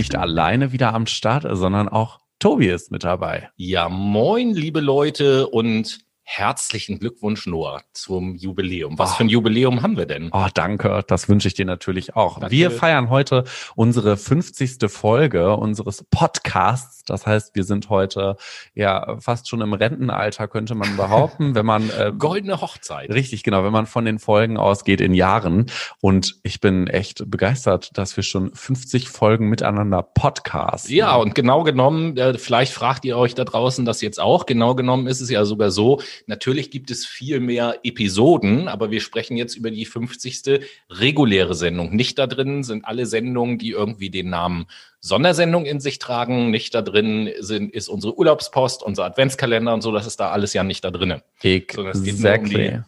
nicht alleine wieder am Start, sondern auch Tobi ist mit dabei. Ja, moin, liebe Leute und herzlichen Glückwunsch, Noah, zum Jubiläum. Was oh. für ein Jubiläum haben wir denn? Oh, danke. Das wünsche ich dir natürlich auch. Danke. Wir feiern heute unsere 50. Folge unseres Podcasts. Das heißt, wir sind heute ja fast schon im Rentenalter, könnte man behaupten, wenn man äh, goldene Hochzeit. Richtig, genau, wenn man von den Folgen ausgeht in Jahren. Und ich bin echt begeistert, dass wir schon 50 Folgen miteinander podcasten. Ja, und genau genommen, äh, vielleicht fragt ihr euch da draußen das jetzt auch. Genau genommen ist es ja sogar so, Natürlich gibt es viel mehr Episoden, aber wir sprechen jetzt über die 50. reguläre Sendung. Nicht da drin sind alle Sendungen, die irgendwie den Namen Sondersendung in sich tragen. Nicht da drin sind, ist unsere Urlaubspost, unser Adventskalender und so. Das ist da alles ja nicht da drin. Exactly. Um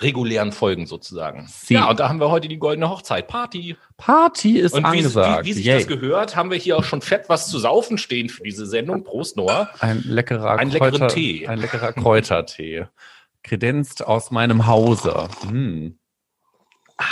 regulären Folgen sozusagen. Sie. Ja, und da haben wir heute die goldene Hochzeit. Party. Party ist und angesagt. Wie, wie, wie sich Yay. das gehört, haben wir hier auch schon fett was zu saufen stehen für diese Sendung. Prost, Noah. Ein leckerer ein Kräuter, Tee. Ein leckerer Kräutertee. Kredenzt aus meinem Hause. Hm. Ah,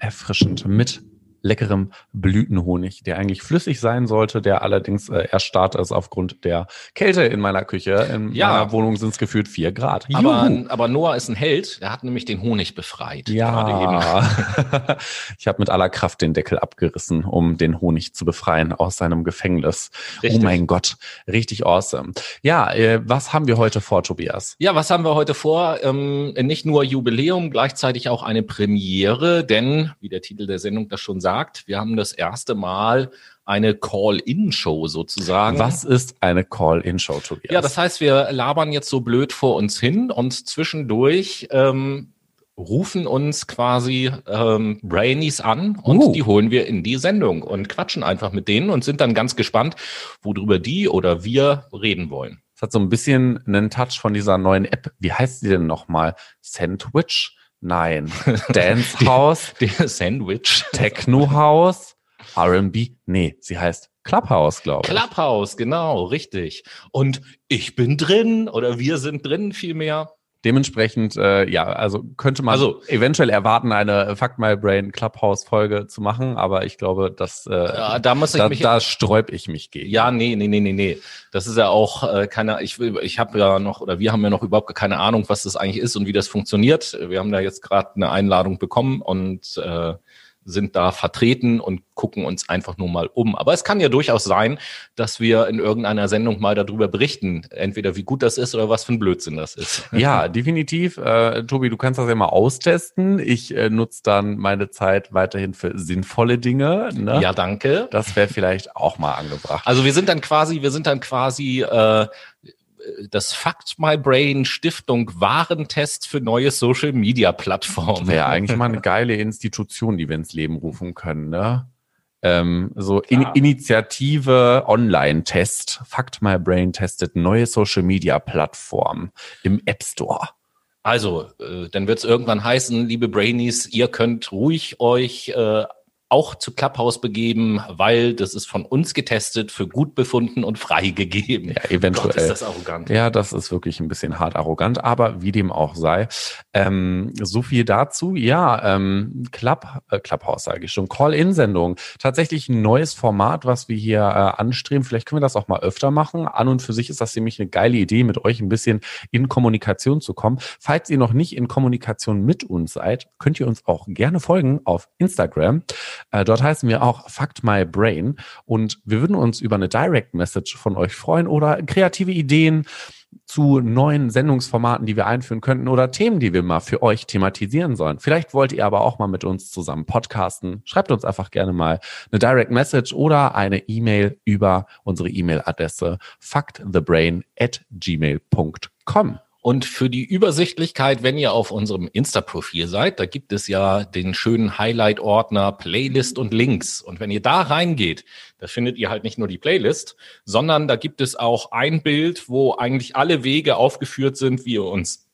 erfrischend mit leckerem Blütenhonig, der eigentlich flüssig sein sollte, der allerdings äh, erstarrt ist aufgrund der Kälte in meiner Küche. In ja. meiner Wohnung sind es gefühlt vier Grad. Aber, aber, Noah ist ein Held, der hat nämlich den Honig befreit. Ja, ich habe mit aller Kraft den Deckel abgerissen, um den Honig zu befreien aus seinem Gefängnis. Oh richtig. Oh mein Gott, richtig awesome. Ja, äh, was haben wir heute vor, Tobias? Ja, was haben wir heute vor? Ähm, nicht nur Jubiläum, gleichzeitig auch eine Premiere, denn, wie der Titel der Sendung das schon sagt, gesagt, wir haben das erste Mal eine Call-In-Show sozusagen. Was ist eine Call-In-Show, Tobias? Ja, das heißt, wir labern jetzt so blöd vor uns hin und zwischendurch ähm, rufen uns quasi ähm, Brainies an und uh. die holen wir in die Sendung und quatschen einfach mit denen und sind dann ganz gespannt, worüber die oder wir reden wollen. Es hat so ein bisschen einen Touch von dieser neuen App. Wie heißt sie denn nochmal? Sandwich? Nein. Dance House. Der Sandwich. Techno House. R&B. Nee, sie heißt Clubhouse, glaube ich. Clubhouse, genau, richtig. Und ich bin drin oder wir sind drin vielmehr. Dementsprechend, äh, ja, also könnte man also, eventuell erwarten, eine Fuck My Brain Clubhouse Folge zu machen, aber ich glaube, dass äh, ja, da muss ich da, mich, da sträub ich mich gegen. Ja, nee, nee, nee, nee, nee. Das ist ja auch äh, keine, ich will, ich habe ja noch oder wir haben ja noch überhaupt keine Ahnung, was das eigentlich ist und wie das funktioniert. Wir haben da jetzt gerade eine Einladung bekommen und äh, sind da vertreten und gucken uns einfach nur mal um. Aber es kann ja durchaus sein, dass wir in irgendeiner Sendung mal darüber berichten, entweder wie gut das ist oder was für ein Blödsinn das ist. Ja, definitiv. Äh, Tobi, du kannst das ja mal austesten. Ich äh, nutze dann meine Zeit weiterhin für sinnvolle Dinge. Ne? Ja, danke. Das wäre vielleicht auch mal angebracht. Also wir sind dann quasi, wir sind dann quasi äh, das Fact My Brain Stiftung Warentest für neue Social Media Plattformen. Wäre eigentlich mal eine geile Institution, die wir ins Leben rufen können, ne? Ähm, so in Initiative Online-Test. Fact My Brain testet neue Social Media Plattform im App Store. Also, äh, dann wird es irgendwann heißen, liebe Brainies, ihr könnt ruhig euch äh, auch zu Clubhouse begeben, weil das ist von uns getestet, für gut befunden und freigegeben. Ja, eventuell. Gott, ist das arrogant. Ja, das ist wirklich ein bisschen hart arrogant, aber wie dem auch sei. Ähm, so viel dazu. Ja, ähm, Club, äh, Clubhouse sage ich schon, Call-In-Sendung. Tatsächlich ein neues Format, was wir hier äh, anstreben. Vielleicht können wir das auch mal öfter machen. An und für sich ist das nämlich eine geile Idee, mit euch ein bisschen in Kommunikation zu kommen. Falls ihr noch nicht in Kommunikation mit uns seid, könnt ihr uns auch gerne folgen auf Instagram. Äh, dort heißen wir auch Fact My Brain und wir würden uns über eine Direct Message von euch freuen oder kreative Ideen zu neuen Sendungsformaten, die wir einführen könnten oder Themen, die wir mal für euch thematisieren sollen. Vielleicht wollt ihr aber auch mal mit uns zusammen podcasten. Schreibt uns einfach gerne mal eine Direct Message oder eine E-Mail über unsere E-Mail-Adresse factthebrain at gmail.com. Und für die Übersichtlichkeit, wenn ihr auf unserem Insta-Profil seid, da gibt es ja den schönen Highlight-Ordner Playlist und Links. Und wenn ihr da reingeht, da findet ihr halt nicht nur die Playlist, sondern da gibt es auch ein Bild, wo eigentlich alle Wege aufgeführt sind, wie ihr uns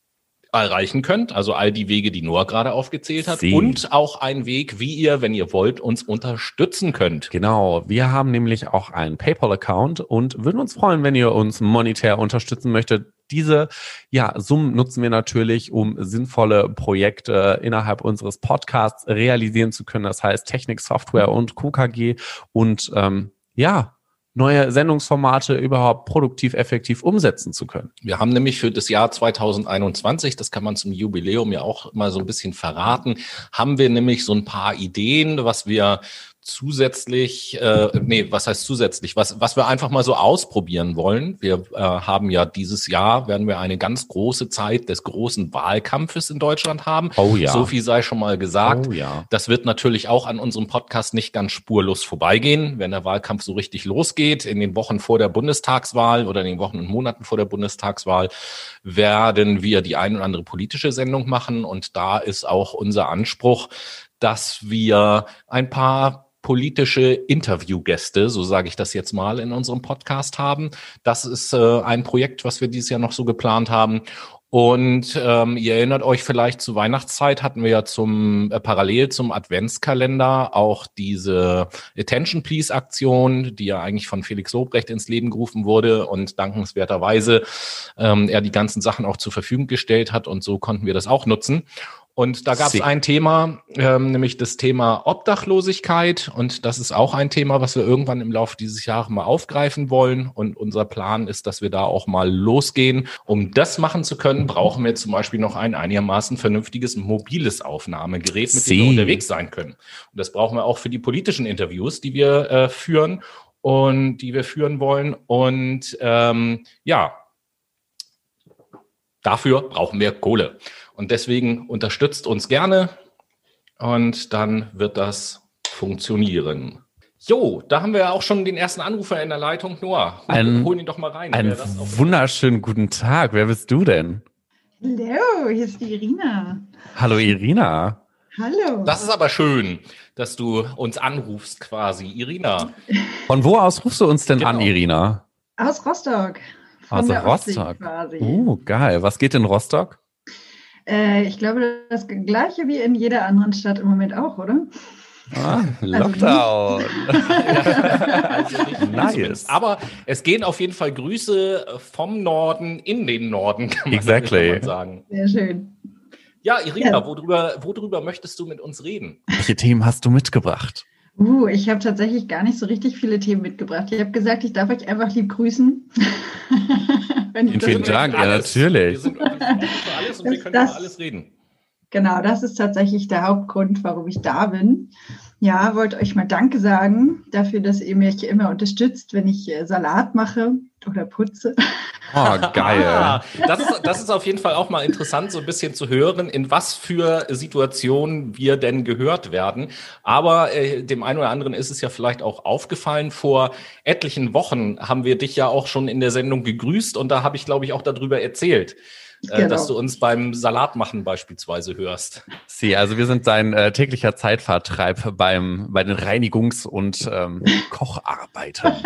erreichen könnt. Also all die Wege, die Noah gerade aufgezählt hat. Sie. Und auch ein Weg, wie ihr, wenn ihr wollt, uns unterstützen könnt. Genau. Wir haben nämlich auch einen PayPal-Account und würden uns freuen, wenn ihr uns monetär unterstützen möchtet diese ja, Summen nutzen wir natürlich, um sinnvolle Projekte innerhalb unseres Podcasts realisieren zu können. Das heißt Technik, Software und KKG und ähm, ja, neue Sendungsformate überhaupt produktiv, effektiv umsetzen zu können. Wir haben nämlich für das Jahr 2021, das kann man zum Jubiläum ja auch mal so ein bisschen verraten, haben wir nämlich so ein paar Ideen, was wir zusätzlich, äh, nee, was heißt zusätzlich, was, was wir einfach mal so ausprobieren wollen. Wir äh, haben ja dieses Jahr, werden wir eine ganz große Zeit des großen Wahlkampfes in Deutschland haben. Oh ja. So viel sei schon mal gesagt. Oh ja. Das wird natürlich auch an unserem Podcast nicht ganz spurlos vorbeigehen, wenn der Wahlkampf so richtig losgeht. In den Wochen vor der Bundestagswahl oder in den Wochen und Monaten vor der Bundestagswahl werden wir die ein oder andere politische Sendung machen. Und da ist auch unser Anspruch, dass wir ein paar politische Interviewgäste, so sage ich das jetzt mal, in unserem Podcast haben. Das ist äh, ein Projekt, was wir dieses Jahr noch so geplant haben. Und ähm, ihr erinnert euch vielleicht zur Weihnachtszeit hatten wir ja zum äh, parallel zum Adventskalender auch diese Attention Please Aktion, die ja eigentlich von Felix Lobrecht ins Leben gerufen wurde und dankenswerterweise ähm, er die ganzen Sachen auch zur Verfügung gestellt hat und so konnten wir das auch nutzen. Und da gab es ein Thema, ähm, nämlich das Thema Obdachlosigkeit. Und das ist auch ein Thema, was wir irgendwann im Laufe dieses Jahres mal aufgreifen wollen. Und unser Plan ist, dass wir da auch mal losgehen. Um das machen zu können, brauchen wir zum Beispiel noch ein einigermaßen vernünftiges mobiles Aufnahmegerät, mit dem wir unterwegs sein können. Und das brauchen wir auch für die politischen Interviews, die wir äh, führen und die wir führen wollen. Und ähm, ja, dafür brauchen wir Kohle. Und deswegen unterstützt uns gerne und dann wird das funktionieren. Jo, da haben wir ja auch schon den ersten Anrufer in der Leitung. Noah, ein, hol ihn doch mal rein. Einen wunderschönen guten Tag. Wer bist du denn? Hallo, hier ist die Irina. Hallo Irina. Hallo. Das ist aber schön, dass du uns anrufst quasi. Irina. Von wo aus rufst du uns denn genau. an, Irina? Aus Rostock. Von aus Rostock. Quasi. Oh, geil. Was geht in Rostock? Äh, ich glaube, das gleiche wie in jeder anderen Stadt im Moment auch, oder? Ah, also Lockdown. also nice. Aber es gehen auf jeden Fall Grüße vom Norden in den Norden, kann man, exactly. kann sagen. Sehr schön. Ja, Irina, ja. Worüber, worüber möchtest du mit uns reden? Welche Themen hast du mitgebracht? Uh, ich habe tatsächlich gar nicht so richtig viele Themen mitgebracht. Ich habe gesagt, ich darf euch einfach lieb grüßen. vielen, vielen Dank, ja, natürlich. Wir sind für alles und das, wir können das, über alles reden. Genau, das ist tatsächlich der Hauptgrund, warum ich da bin. Ja, wollte euch mal Danke sagen dafür, dass ihr mich immer unterstützt, wenn ich äh, Salat mache oder putze. Oh, geil. Ah, das, ist, das ist auf jeden Fall auch mal interessant, so ein bisschen zu hören, in was für Situationen wir denn gehört werden. Aber äh, dem einen oder anderen ist es ja vielleicht auch aufgefallen. Vor etlichen Wochen haben wir dich ja auch schon in der Sendung gegrüßt und da habe ich, glaube ich, auch darüber erzählt. Äh, genau. dass du uns beim Salatmachen beispielsweise hörst. Sie, also wir sind dein äh, täglicher Zeitvertreib beim, bei den Reinigungs- und ähm, Kocharbeiten.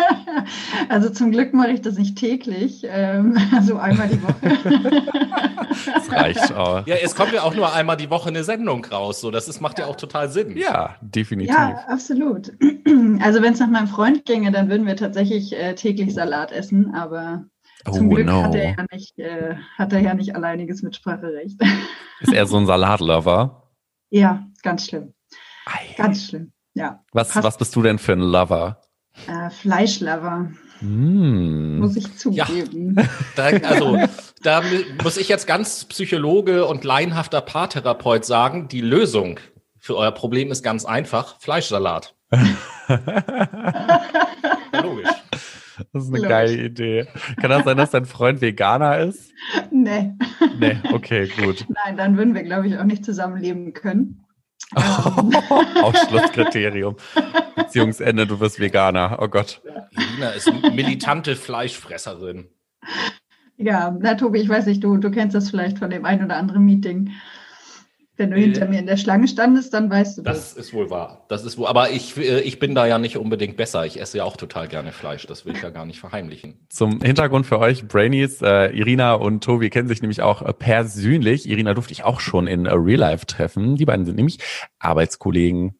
Also zum Glück mache ich das nicht täglich, ähm, also einmal die Woche. das reicht auch. Ja, es kommt ja auch nur einmal die Woche eine Sendung raus, so das ist, macht ja auch total Sinn. Ja, definitiv. Ja, absolut. Also wenn es nach meinem Freund ginge, dann würden wir tatsächlich äh, täglich Salat essen, aber Oh, Zum Glück no. hat, er ja nicht, äh, hat er ja nicht alleiniges Mitspracherecht. Ist er so ein Salatlover? Ja, ganz schlimm. Ei. Ganz schlimm, ja. Was, was bist du denn für ein Lover? Äh, Fleischlover. Mm. Muss ich zugeben. Ja, da, also da muss ich jetzt ganz Psychologe und laienhafter Paartherapeut sagen, die Lösung für euer Problem ist ganz einfach, Fleischsalat. logisch. Das ist eine Logisch. geile Idee. Kann das sein, dass dein Freund Veganer ist? Nee. Nee, okay, gut. Nein, dann würden wir, glaube ich, auch nicht zusammenleben können. Ausschlusskriterium. Beziehungsende, du wirst Veganer. Oh Gott. Irina ist eine militante Fleischfresserin. Ja, na Tobi, ich weiß nicht, du, du kennst das vielleicht von dem ein oder anderen Meeting. Wenn du hinter mir in der Schlange standest, dann weißt du das. Das ist wohl wahr. Das ist wohl, aber ich, äh, ich bin da ja nicht unbedingt besser. Ich esse ja auch total gerne Fleisch. Das will ich ja gar nicht verheimlichen. Zum Hintergrund für euch, Brainies, äh, Irina und Tobi kennen sich nämlich auch äh, persönlich. Irina durfte ich auch schon in Real Life treffen. Die beiden sind nämlich Arbeitskollegen.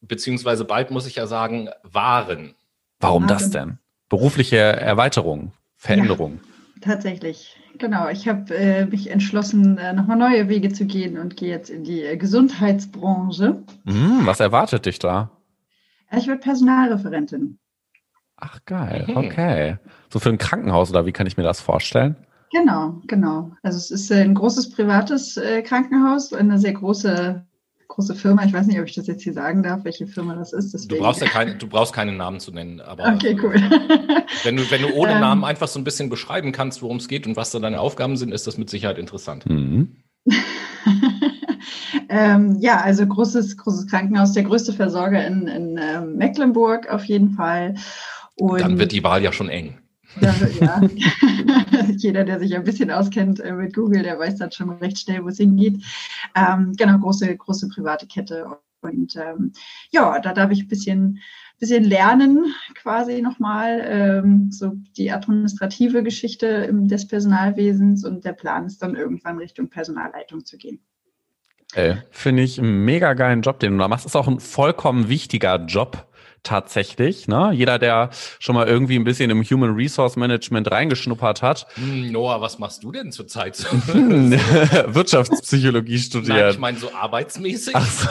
Beziehungsweise bald muss ich ja sagen, waren. Warum das denn? Berufliche Erweiterung, Veränderung. Ja, tatsächlich genau. Ich habe äh, mich entschlossen, äh, nochmal neue Wege zu gehen und gehe jetzt in die äh, Gesundheitsbranche. Mm, was erwartet dich da? Ich werde Personalreferentin. Ach geil, okay. So für ein Krankenhaus oder wie kann ich mir das vorstellen? Genau, genau. Also es ist ein großes privates äh, Krankenhaus, eine sehr große große Firma. Ich weiß nicht, ob ich das jetzt hier sagen darf, welche Firma das ist. Deswegen. Du brauchst ja keine, du brauchst keinen Namen zu nennen, aber okay, cool. wenn du, wenn du ohne ähm. Namen einfach so ein bisschen beschreiben kannst, worum es geht und was da deine Aufgaben sind, ist das mit Sicherheit interessant. Mhm. ähm, ja, also großes, großes Krankenhaus, der größte Versorger in, in ähm, Mecklenburg auf jeden Fall. Und Dann wird die Wahl ja schon eng. Ja, ja. Jeder, der sich ein bisschen auskennt äh, mit Google, der weiß dann schon recht schnell, wo es hingeht. Ähm, genau, große, große private Kette. Und ähm, ja, da darf ich ein bisschen, bisschen lernen, quasi nochmal, ähm, so die administrative Geschichte des Personalwesens. Und der Plan ist dann irgendwann Richtung Personalleitung zu gehen. Äh, Finde ich einen mega geilen Job, den du da machst. Ist auch ein vollkommen wichtiger Job tatsächlich. Ne? Jeder, der schon mal irgendwie ein bisschen im Human Resource Management reingeschnuppert hat. Hm, Noah, was machst du denn zurzeit? Wirtschaftspsychologie studiert. Nein, ich meine so arbeitsmäßig. Ach so.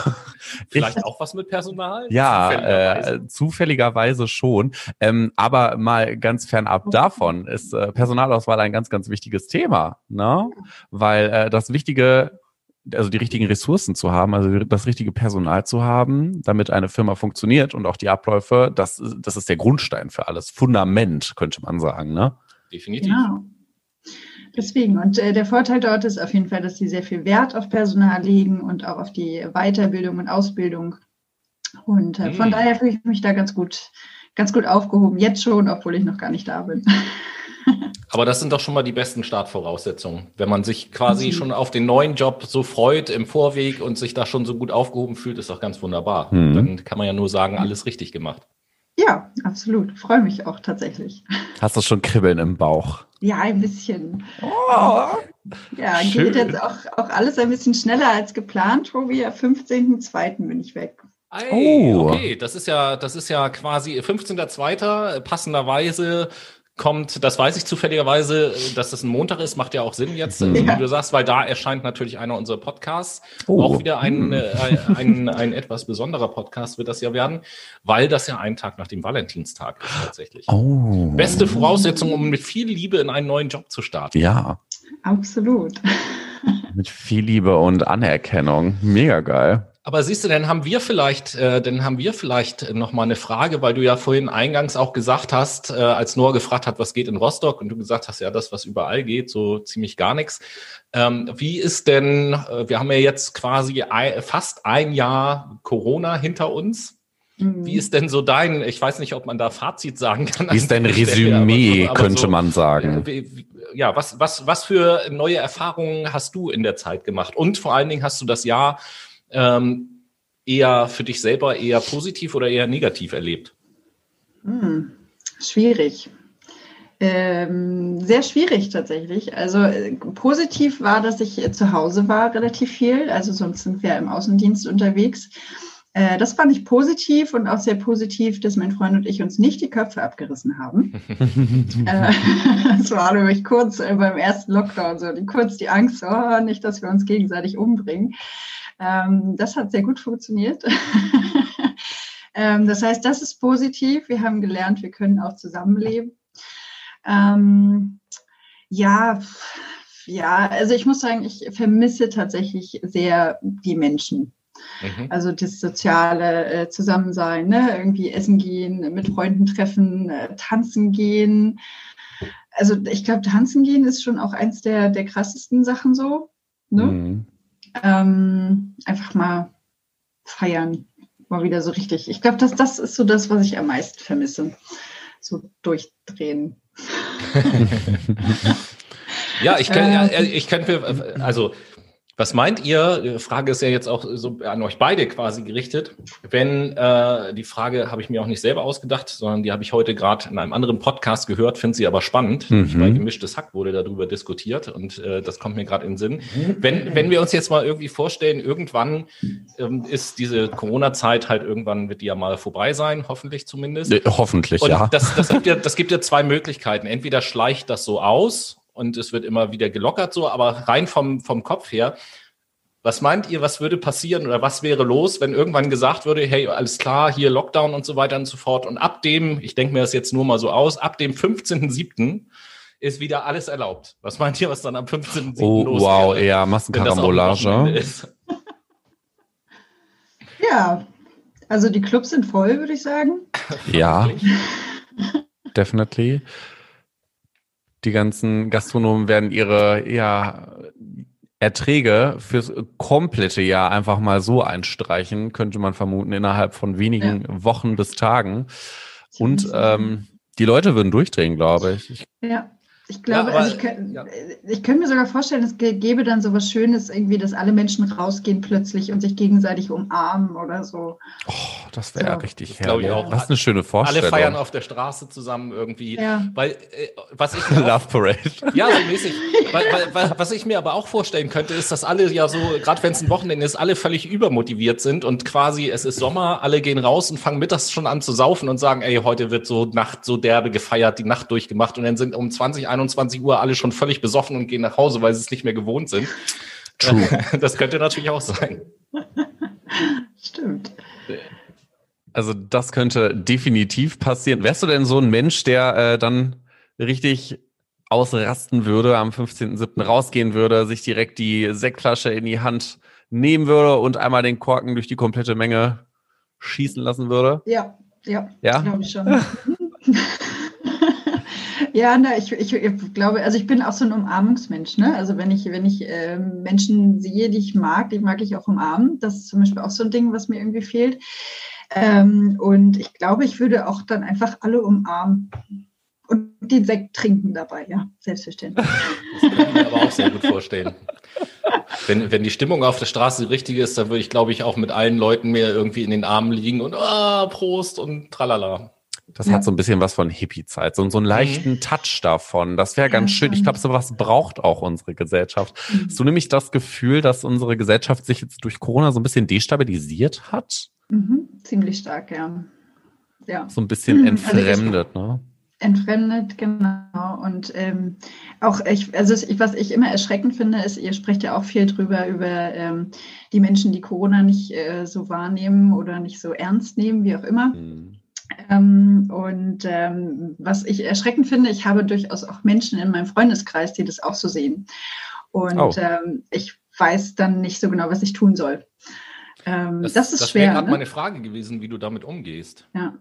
Vielleicht ich, auch was mit Personal? Ja, zufälligerweise, äh, zufälligerweise schon. Ähm, aber mal ganz fernab davon ist äh, Personalauswahl ein ganz, ganz wichtiges Thema, ne? Weil äh, das Wichtige also die richtigen Ressourcen zu haben, also das richtige Personal zu haben, damit eine Firma funktioniert und auch die Abläufe, das, das ist der Grundstein für alles. Fundament, könnte man sagen, ne? Definitiv. Genau. Deswegen. Und äh, der Vorteil dort ist auf jeden Fall, dass sie sehr viel Wert auf Personal legen und auch auf die Weiterbildung und Ausbildung. Und äh, von mhm. daher fühle ich mich da ganz gut, ganz gut aufgehoben. Jetzt schon, obwohl ich noch gar nicht da bin. Aber das sind doch schon mal die besten Startvoraussetzungen. Wenn man sich quasi mhm. schon auf den neuen Job so freut im Vorweg und sich da schon so gut aufgehoben fühlt, ist doch ganz wunderbar. Mhm. Dann kann man ja nur sagen, alles richtig gemacht. Ja, absolut. Freue mich auch tatsächlich. Hast du schon Kribbeln im Bauch? Ja, ein bisschen. Oh, ja, schön. geht jetzt auch, auch alles ein bisschen schneller als geplant, Tobi. Am 15.02. bin ich weg. Ei, oh. okay, das ist ja, das ist ja quasi 15.02. passenderweise kommt, das weiß ich zufälligerweise, dass das ein Montag ist, macht ja auch Sinn jetzt, ja. wie du sagst, weil da erscheint natürlich einer unserer Podcasts. Oh. Auch wieder ein, äh, ein, ein, ein, etwas besonderer Podcast wird das ja werden, weil das ja ein Tag nach dem Valentinstag ist tatsächlich. Oh. Beste Voraussetzung, um mit viel Liebe in einen neuen Job zu starten. Ja. Absolut. mit viel Liebe und Anerkennung. Mega geil. Aber siehst du, dann haben wir vielleicht, äh, dann haben wir vielleicht noch mal eine Frage, weil du ja vorhin eingangs auch gesagt hast, äh, als Noah gefragt hat, was geht in Rostock, und du gesagt hast, ja, das, was überall geht, so ziemlich gar nichts. Ähm, wie ist denn, äh, wir haben ja jetzt quasi ein, fast ein Jahr Corona hinter uns. Mhm. Wie ist denn so dein, ich weiß nicht, ob man da Fazit sagen kann. Wie ist dein Resümee, aber, aber könnte so, man sagen. Wie, ja, was, was, was für neue Erfahrungen hast du in der Zeit gemacht? Und vor allen Dingen hast du das Jahr ähm, eher für dich selber eher positiv oder eher negativ erlebt? Hm, schwierig. Ähm, sehr schwierig tatsächlich. Also äh, positiv war, dass ich äh, zu Hause war relativ viel. Also sonst sind wir im Außendienst unterwegs. Äh, das fand ich positiv und auch sehr positiv, dass mein Freund und ich uns nicht die Köpfe abgerissen haben. äh, das war nämlich kurz äh, beim ersten Lockdown so, die, kurz die Angst, oh, nicht, dass wir uns gegenseitig umbringen. Ähm, das hat sehr gut funktioniert. ähm, das heißt, das ist positiv. Wir haben gelernt, wir können auch zusammenleben. Ähm, ja, ja, also ich muss sagen, ich vermisse tatsächlich sehr die Menschen. Mhm. Also das soziale äh, Zusammensein, ne? irgendwie essen gehen, mit Freunden treffen, äh, tanzen gehen. Also ich glaube, tanzen gehen ist schon auch eins der, der krassesten Sachen so. Ne? Mhm ähm, einfach mal feiern. Mal wieder so richtig. Ich glaube, das, das ist so das, was ich am meisten vermisse. So durchdrehen. ja, ich kann, ja, ähm. ich kann für, also was meint ihr? Die Frage ist ja jetzt auch so an euch beide quasi gerichtet. Wenn äh, die Frage habe ich mir auch nicht selber ausgedacht, sondern die habe ich heute gerade in einem anderen Podcast gehört, finde sie aber spannend. Mhm. Bei gemischtes Hack wurde darüber diskutiert und äh, das kommt mir gerade in den Sinn. Wenn, wenn wir uns jetzt mal irgendwie vorstellen, irgendwann ähm, ist diese Corona-Zeit halt irgendwann wird die ja mal vorbei sein, hoffentlich zumindest. Äh, hoffentlich, und ja. Das, das, gibt ja. Das gibt ja zwei Möglichkeiten. Entweder schleicht das so aus und es wird immer wieder gelockert so, aber rein vom, vom Kopf her, was meint ihr, was würde passieren oder was wäre los, wenn irgendwann gesagt würde, hey, alles klar, hier Lockdown und so weiter und so fort und ab dem, ich denke mir das jetzt nur mal so aus, ab dem 15.07. ist wieder alles erlaubt. Was meint ihr, was dann am 15.07. oh, los Wow, wäre, eher Massenkarambolage. Ja, also die Clubs sind voll, würde ich sagen. Ja, definitely. Die ganzen Gastronomen werden ihre ja, Erträge fürs komplette Jahr einfach mal so einstreichen, könnte man vermuten, innerhalb von wenigen ja. Wochen bis Tagen. Und ähm, die Leute würden durchdrehen, glaube ich. ich ja. Ich glaube, ja, aber, also ich, könnt, ja. ich könnte mir sogar vorstellen, es gäbe dann so was Schönes, irgendwie, dass alle Menschen rausgehen plötzlich und sich gegenseitig umarmen oder so. Oh, das wäre so. richtig herrlich. Das ist eine schöne Vorstellung. Alle feiern auf der Straße zusammen irgendwie. Ja. Weil, äh, was ich Love Parade. Ja, so mäßig. weil, weil, was ich mir aber auch vorstellen könnte, ist, dass alle ja so, gerade wenn es ein Wochenende ist, alle völlig übermotiviert sind und quasi es ist Sommer, alle gehen raus und fangen mittags schon an zu saufen und sagen, ey, heute wird so Nacht so derbe gefeiert, die Nacht durchgemacht und dann sind um 20, 21 Uhr alle schon völlig besoffen und gehen nach Hause, weil sie es nicht mehr gewohnt sind. True. Das könnte natürlich auch sein. Stimmt. Also das könnte definitiv passieren. Wärst du denn so ein Mensch, der äh, dann richtig ausrasten würde, am 15.07. rausgehen würde, sich direkt die Sektflasche in die Hand nehmen würde und einmal den Korken durch die komplette Menge schießen lassen würde? Ja, ja, ja? glaube ich schon. Ja, na, ich, ich, ich, glaube, also ich bin auch so ein Umarmungsmensch. Ne? Also wenn ich, wenn ich äh, Menschen sehe, die ich mag, die mag ich auch umarmen. Das ist zum Beispiel auch so ein Ding, was mir irgendwie fehlt. Ähm, und ich glaube, ich würde auch dann einfach alle umarmen und den Sekt trinken dabei, ja, selbstverständlich. Das kann ich mir aber auch sehr gut vorstellen. Wenn, wenn die Stimmung auf der Straße richtig ist, dann würde ich, glaube ich, auch mit allen Leuten mehr irgendwie in den Armen liegen und ah, Prost und tralala. Das ja. hat so ein bisschen was von Hippie-Zeit, so, so einen leichten mhm. Touch davon. Das wäre ganz schön. Ich glaube, sowas braucht auch unsere Gesellschaft. Mhm. Hast du nämlich das Gefühl, dass unsere Gesellschaft sich jetzt durch Corona so ein bisschen destabilisiert hat? Mhm. Ziemlich stark, ja. ja. So ein bisschen mhm. entfremdet, also ne? Entfremdet, genau. Und ähm, auch ich, also ich, was ich immer erschreckend finde, ist, ihr sprecht ja auch viel drüber, über ähm, die Menschen, die Corona nicht äh, so wahrnehmen oder nicht so ernst nehmen, wie auch immer. Mhm. Ähm, und ähm, was ich erschreckend finde, ich habe durchaus auch Menschen in meinem Freundeskreis, die das auch so sehen. Und oh. ähm, ich weiß dann nicht so genau, was ich tun soll. Ähm, das, das, ist das schwer. Das wäre gerade ne? meine Frage gewesen, wie du damit umgehst. Ja,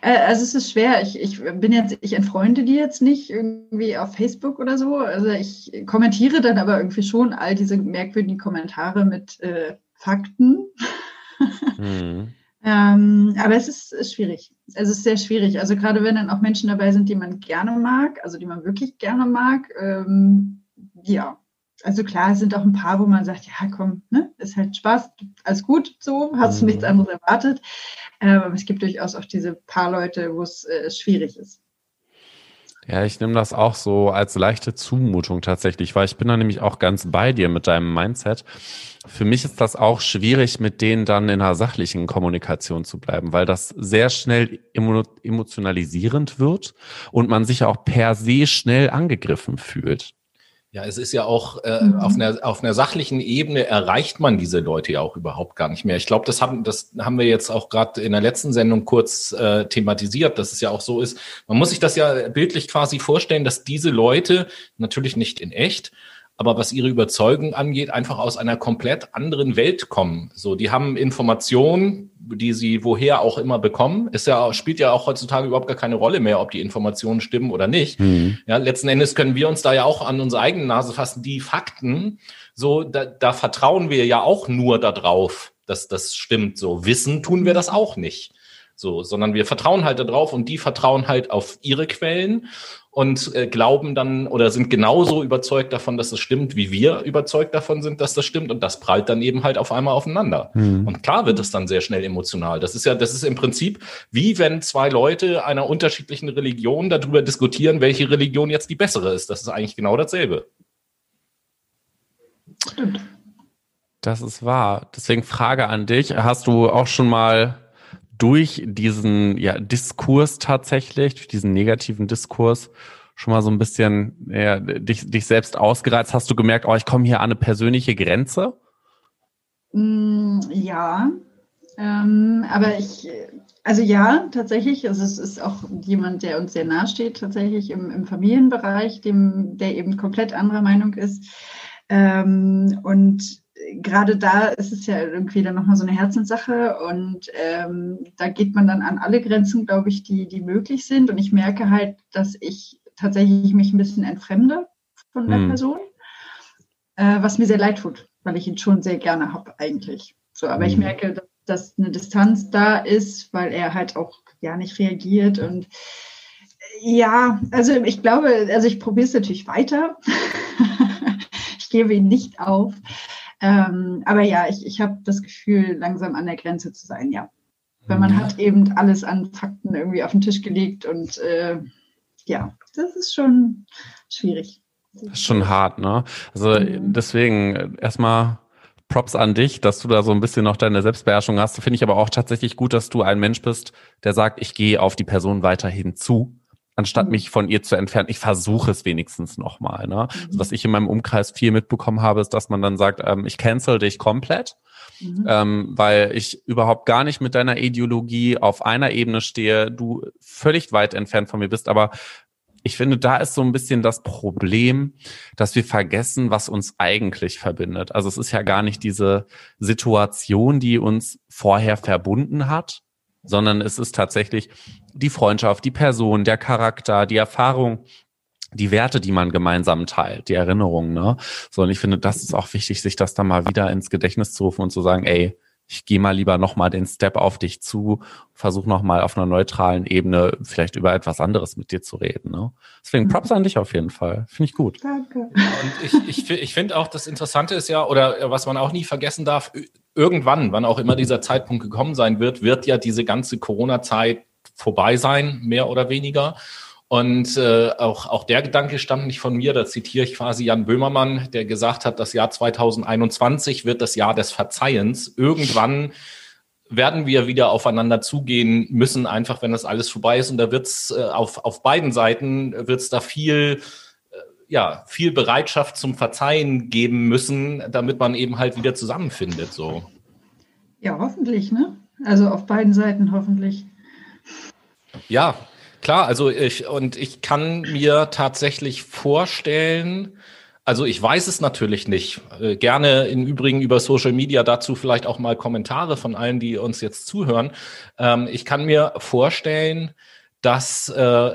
äh, also es ist schwer. Ich, ich bin jetzt, ich entfreunde die jetzt nicht irgendwie auf Facebook oder so. Also ich kommentiere dann aber irgendwie schon all diese merkwürdigen Kommentare mit äh, Fakten. Mhm. Ähm, aber es ist, ist, schwierig. Es ist sehr schwierig. Also gerade wenn dann auch Menschen dabei sind, die man gerne mag, also die man wirklich gerne mag, ähm, ja. Also klar, es sind auch ein paar, wo man sagt, ja komm, ne, ist halt Spaß, alles gut, so, hast du mhm. nichts anderes erwartet. Ähm, aber es gibt durchaus auch diese paar Leute, wo es äh, schwierig ist. Ja, ich nehme das auch so als leichte Zumutung tatsächlich, weil ich bin da nämlich auch ganz bei dir mit deinem Mindset. Für mich ist das auch schwierig, mit denen dann in einer sachlichen Kommunikation zu bleiben, weil das sehr schnell emotionalisierend wird und man sich auch per se schnell angegriffen fühlt. Ja, es ist ja auch äh, mhm. auf, einer, auf einer sachlichen Ebene erreicht man diese Leute ja auch überhaupt gar nicht mehr. Ich glaube, das haben, das haben wir jetzt auch gerade in der letzten Sendung kurz äh, thematisiert, dass es ja auch so ist. Man muss sich das ja bildlich quasi vorstellen, dass diese Leute natürlich nicht in echt, aber was ihre Überzeugung angeht, einfach aus einer komplett anderen Welt kommen. So, die haben Informationen, die sie woher auch immer bekommen. Ist ja, spielt ja auch heutzutage überhaupt gar keine Rolle mehr, ob die Informationen stimmen oder nicht. Mhm. Ja, letzten Endes können wir uns da ja auch an unsere eigene Nase fassen. Die Fakten, so, da, da vertrauen wir ja auch nur darauf, dass das stimmt. So, wissen tun wir das auch nicht. So, sondern wir vertrauen halt darauf und die vertrauen halt auf ihre Quellen und äh, glauben dann oder sind genauso überzeugt davon, dass es stimmt, wie wir überzeugt davon sind, dass das stimmt. Und das prallt dann eben halt auf einmal aufeinander. Mhm. Und klar wird es dann sehr schnell emotional. Das ist ja, das ist im Prinzip wie wenn zwei Leute einer unterschiedlichen Religion darüber diskutieren, welche Religion jetzt die bessere ist. Das ist eigentlich genau dasselbe. Stimmt. Das ist wahr. Deswegen Frage an dich. Hast du auch schon mal durch diesen ja, Diskurs tatsächlich, durch diesen negativen Diskurs, schon mal so ein bisschen ja, dich, dich selbst ausgereizt? Hast du gemerkt, oh, ich komme hier an eine persönliche Grenze? Mm, ja, ähm, aber ich, also ja, tatsächlich. Also es ist auch jemand, der uns sehr nahe steht, tatsächlich im, im Familienbereich, dem, der eben komplett anderer Meinung ist. Ähm, und gerade da ist es ja irgendwie dann nochmal so eine Herzenssache und ähm, da geht man dann an alle Grenzen, glaube ich, die, die möglich sind. Und ich merke halt, dass ich tatsächlich mich ein bisschen entfremde von der hm. Person, äh, was mir sehr leid tut, weil ich ihn schon sehr gerne habe eigentlich. So, aber hm. ich merke, dass, dass eine Distanz da ist, weil er halt auch ja nicht reagiert und ja, also ich glaube, also ich probiere es natürlich weiter. ich gebe ihn nicht auf. Ähm, aber ja, ich, ich habe das Gefühl, langsam an der Grenze zu sein, ja. Weil man mhm. hat eben alles an Fakten irgendwie auf den Tisch gelegt und äh, ja, das ist schon schwierig. Das ist schon hart, ne? Also mhm. deswegen erstmal Props an dich, dass du da so ein bisschen noch deine Selbstbeherrschung hast. Finde ich aber auch tatsächlich gut, dass du ein Mensch bist, der sagt, ich gehe auf die Person weiterhin zu anstatt mhm. mich von ihr zu entfernen. Ich versuche es wenigstens nochmal. Ne? Mhm. Also was ich in meinem Umkreis viel mitbekommen habe, ist, dass man dann sagt, ähm, ich cancel dich komplett, mhm. ähm, weil ich überhaupt gar nicht mit deiner Ideologie auf einer Ebene stehe, du völlig weit entfernt von mir bist, aber ich finde, da ist so ein bisschen das Problem, dass wir vergessen, was uns eigentlich verbindet. Also es ist ja gar nicht diese Situation, die uns vorher verbunden hat, sondern es ist tatsächlich die Freundschaft, die Person, der Charakter, die Erfahrung, die Werte, die man gemeinsam teilt, die Erinnerungen. Ne? So, und ich finde, das ist auch wichtig, sich das dann mal wieder ins Gedächtnis zu rufen und zu sagen, ey, ich gehe mal lieber nochmal den Step auf dich zu, versuche nochmal auf einer neutralen Ebene vielleicht über etwas anderes mit dir zu reden. Ne? Deswegen Props an dich auf jeden Fall. Finde ich gut. Danke. Und ich, ich, ich finde auch, das Interessante ist ja, oder was man auch nie vergessen darf, irgendwann, wann auch immer dieser Zeitpunkt gekommen sein wird, wird ja diese ganze Corona-Zeit vorbei sein, mehr oder weniger. Und äh, auch, auch der Gedanke stammt nicht von mir, da zitiere ich quasi Jan Böhmermann, der gesagt hat, das Jahr 2021 wird das Jahr des Verzeihens. Irgendwann werden wir wieder aufeinander zugehen müssen, einfach wenn das alles vorbei ist. Und da wird es äh, auf, auf beiden Seiten wird es da viel, ja, viel Bereitschaft zum Verzeihen geben müssen, damit man eben halt wieder zusammenfindet. So. Ja, hoffentlich, ne? Also auf beiden Seiten hoffentlich. Ja, klar, also ich, und ich kann mir tatsächlich vorstellen, also ich weiß es natürlich nicht. Äh, gerne im Übrigen über Social Media dazu vielleicht auch mal Kommentare von allen, die uns jetzt zuhören. Ähm, ich kann mir vorstellen, dass äh,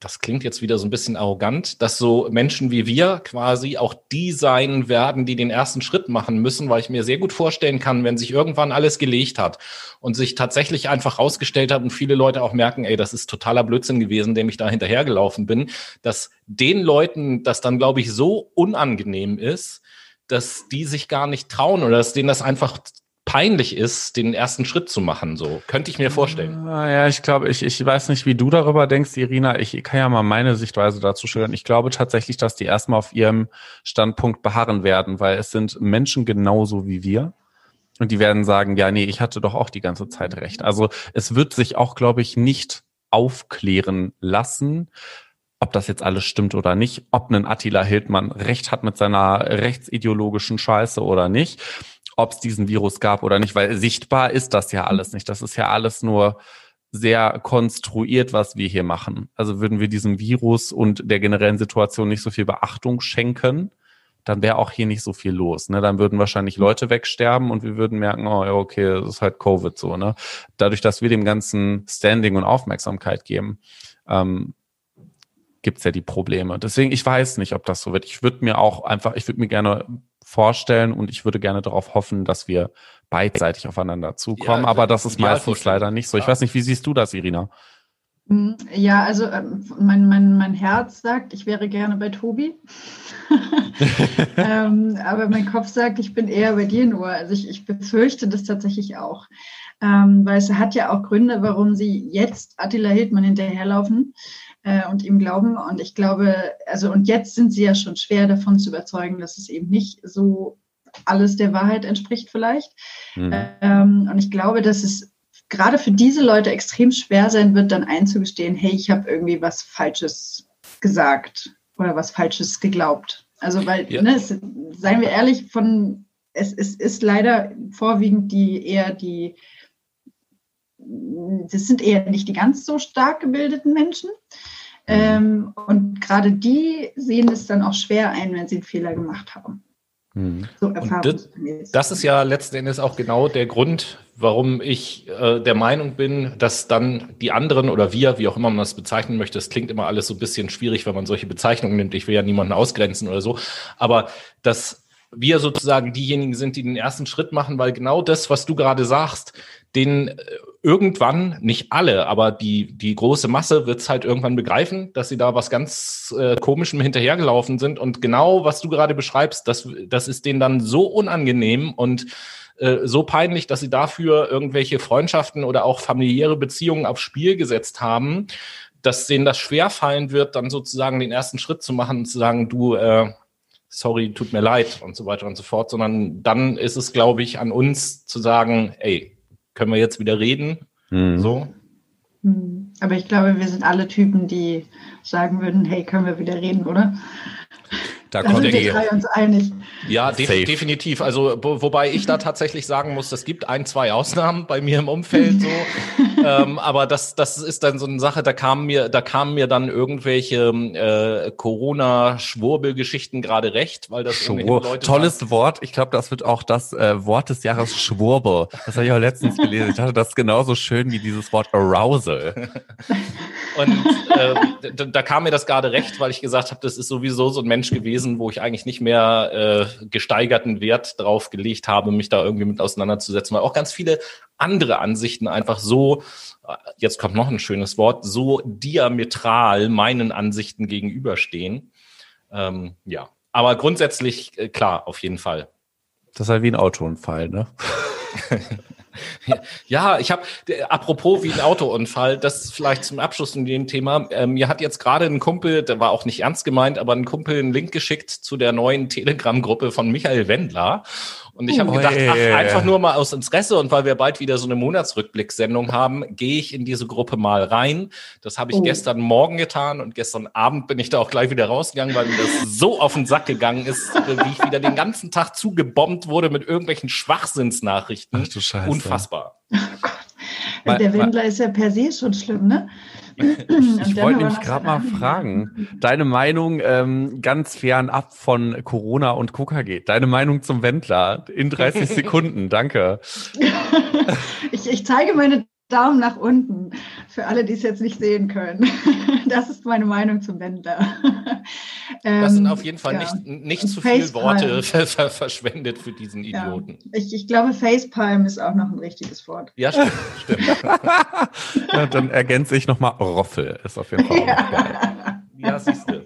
das klingt jetzt wieder so ein bisschen arrogant, dass so Menschen wie wir quasi auch die sein werden, die den ersten Schritt machen müssen, weil ich mir sehr gut vorstellen kann, wenn sich irgendwann alles gelegt hat und sich tatsächlich einfach rausgestellt hat und viele Leute auch merken, ey, das ist totaler Blödsinn gewesen, dem ich da hinterhergelaufen bin, dass den Leuten das dann, glaube ich, so unangenehm ist, dass die sich gar nicht trauen oder dass denen das einfach peinlich ist, den ersten Schritt zu machen. So könnte ich mir vorstellen. Ah, ja, ich glaube, ich, ich weiß nicht, wie du darüber denkst, Irina. Ich kann ja mal meine Sichtweise dazu schildern. Ich glaube tatsächlich, dass die erstmal auf ihrem Standpunkt beharren werden, weil es sind Menschen genauso wie wir. Und die werden sagen, ja, nee, ich hatte doch auch die ganze Zeit recht. Also es wird sich auch, glaube ich, nicht aufklären lassen, ob das jetzt alles stimmt oder nicht, ob ein Attila Hildmann recht hat mit seiner rechts-ideologischen Scheiße oder nicht ob es diesen Virus gab oder nicht, weil sichtbar ist das ja alles nicht. Das ist ja alles nur sehr konstruiert, was wir hier machen. Also würden wir diesem Virus und der generellen Situation nicht so viel Beachtung schenken, dann wäre auch hier nicht so viel los. Ne? Dann würden wahrscheinlich Leute wegsterben und wir würden merken, oh ja, okay, das ist halt Covid so. Ne? Dadurch, dass wir dem Ganzen Standing und Aufmerksamkeit geben, ähm, gibt es ja die Probleme. Deswegen, ich weiß nicht, ob das so wird. Ich würde mir auch einfach, ich würde mir gerne vorstellen und ich würde gerne darauf hoffen, dass wir beidseitig aufeinander zukommen. Ja, aber das ist meistens leider nicht so. Ich weiß nicht, wie siehst du das, Irina? Hm, ja, also ähm, mein, mein, mein Herz sagt, ich wäre gerne bei Tobi. ähm, aber mein Kopf sagt, ich bin eher bei dir nur. Also ich, ich befürchte das tatsächlich auch. Ähm, weil es hat ja auch Gründe, warum sie jetzt Attila Hildmann hinterherlaufen äh, und ihm glauben. Und ich glaube, also und jetzt sind sie ja schon schwer davon zu überzeugen, dass es eben nicht so alles der Wahrheit entspricht vielleicht. Mhm. Ähm, und ich glaube, dass es gerade für diese Leute extrem schwer sein wird, dann einzugestehen, hey, ich habe irgendwie was Falsches gesagt oder was Falsches geglaubt. Also weil, ja. ne, es, seien wir ehrlich, von es, es ist leider vorwiegend die eher die, das sind eher nicht die ganz so stark gebildeten Menschen. Mhm. Ähm, und gerade die sehen es dann auch schwer ein, wenn sie einen Fehler gemacht haben. Mhm. So das, das, ist ja letzten Endes auch genau der Grund, warum ich äh, der Meinung bin, dass dann die anderen oder wir, wie auch immer man das bezeichnen möchte, es klingt immer alles so ein bisschen schwierig, wenn man solche Bezeichnungen nimmt. Ich will ja niemanden ausgrenzen oder so, aber dass wir sozusagen diejenigen sind, die den ersten Schritt machen, weil genau das, was du gerade sagst, den äh, irgendwann, nicht alle, aber die, die große Masse wird es halt irgendwann begreifen, dass sie da was ganz äh, Komischem hinterhergelaufen sind. Und genau, was du gerade beschreibst, das, das ist denen dann so unangenehm und äh, so peinlich, dass sie dafür irgendwelche Freundschaften oder auch familiäre Beziehungen aufs Spiel gesetzt haben, dass denen das schwerfallen wird, dann sozusagen den ersten Schritt zu machen und zu sagen, du, äh, sorry, tut mir leid und so weiter und so fort, sondern dann ist es, glaube ich, an uns zu sagen, ey, können wir jetzt wieder reden? Mhm. So. Hm. Aber ich glaube, wir sind alle Typen, die sagen würden, hey, können wir wieder reden, oder? Da, da sind wir drei uns einig. Ja, def Safe. definitiv. Also wo, wobei ich da tatsächlich sagen muss, es gibt ein, zwei Ausnahmen bei mir im Umfeld so. ähm, aber das, das ist dann so eine Sache, da kamen mir, da kamen mir dann irgendwelche äh, Corona-Schwurbel-Geschichten gerade recht, weil das Schwur Leute Tolles waren. Wort. Ich glaube, das wird auch das äh, Wort des Jahres Schwurbel. Das habe ich auch letztens gelesen. Ich dachte, das ist genauso schön wie dieses Wort Arousal. Und äh, da, da kam mir das gerade recht, weil ich gesagt habe, das ist sowieso so ein Mensch gewesen, wo ich eigentlich nicht mehr äh, gesteigerten Wert drauf gelegt habe, mich da irgendwie mit auseinanderzusetzen, weil auch ganz viele andere Ansichten einfach so, äh, jetzt kommt noch ein schönes Wort, so diametral meinen Ansichten gegenüberstehen. Ähm, ja, aber grundsätzlich äh, klar, auf jeden Fall. Das ist halt wie ein Autounfall, ne? Ja, ich habe, apropos wie ein Autounfall, das vielleicht zum Abschluss in dem Thema. Ähm, mir hat jetzt gerade ein Kumpel, der war auch nicht ernst gemeint, aber ein Kumpel einen Link geschickt zu der neuen Telegram-Gruppe von Michael Wendler. Und ich habe oh, gedacht, ach, einfach nur mal aus Interesse und weil wir bald wieder so eine Monatsrückblickssendung haben, gehe ich in diese Gruppe mal rein. Das habe ich oh. gestern Morgen getan und gestern Abend bin ich da auch gleich wieder rausgegangen, weil mir das so auf den Sack gegangen ist, wie ich wieder den ganzen Tag zugebombt wurde mit irgendwelchen Schwachsinnsnachrichten. Ach du Scheiße. Unfassbar. Gott. Der Wendler ist ja per se schon schlimm, ne? ich wollte nämlich gerade mal fragen, deine Meinung ähm, ganz fernab von Corona und KKG, deine Meinung zum Wendler in 30 Sekunden, danke. ich, ich zeige meine Daumen nach unten für alle, die es jetzt nicht sehen können. Das ist meine Meinung zum Wendler. Das sind auf jeden Fall ja. nicht, nicht zu viele Worte verschwendet für diesen Idioten. Ja. Ich, ich, glaube, Facepalm ist auch noch ein richtiges Wort. Ja, stimmt. stimmt. ja, dann ergänze ich nochmal Roffel. Ist auf jeden Fall auch ja. geil. Ja, siehst du.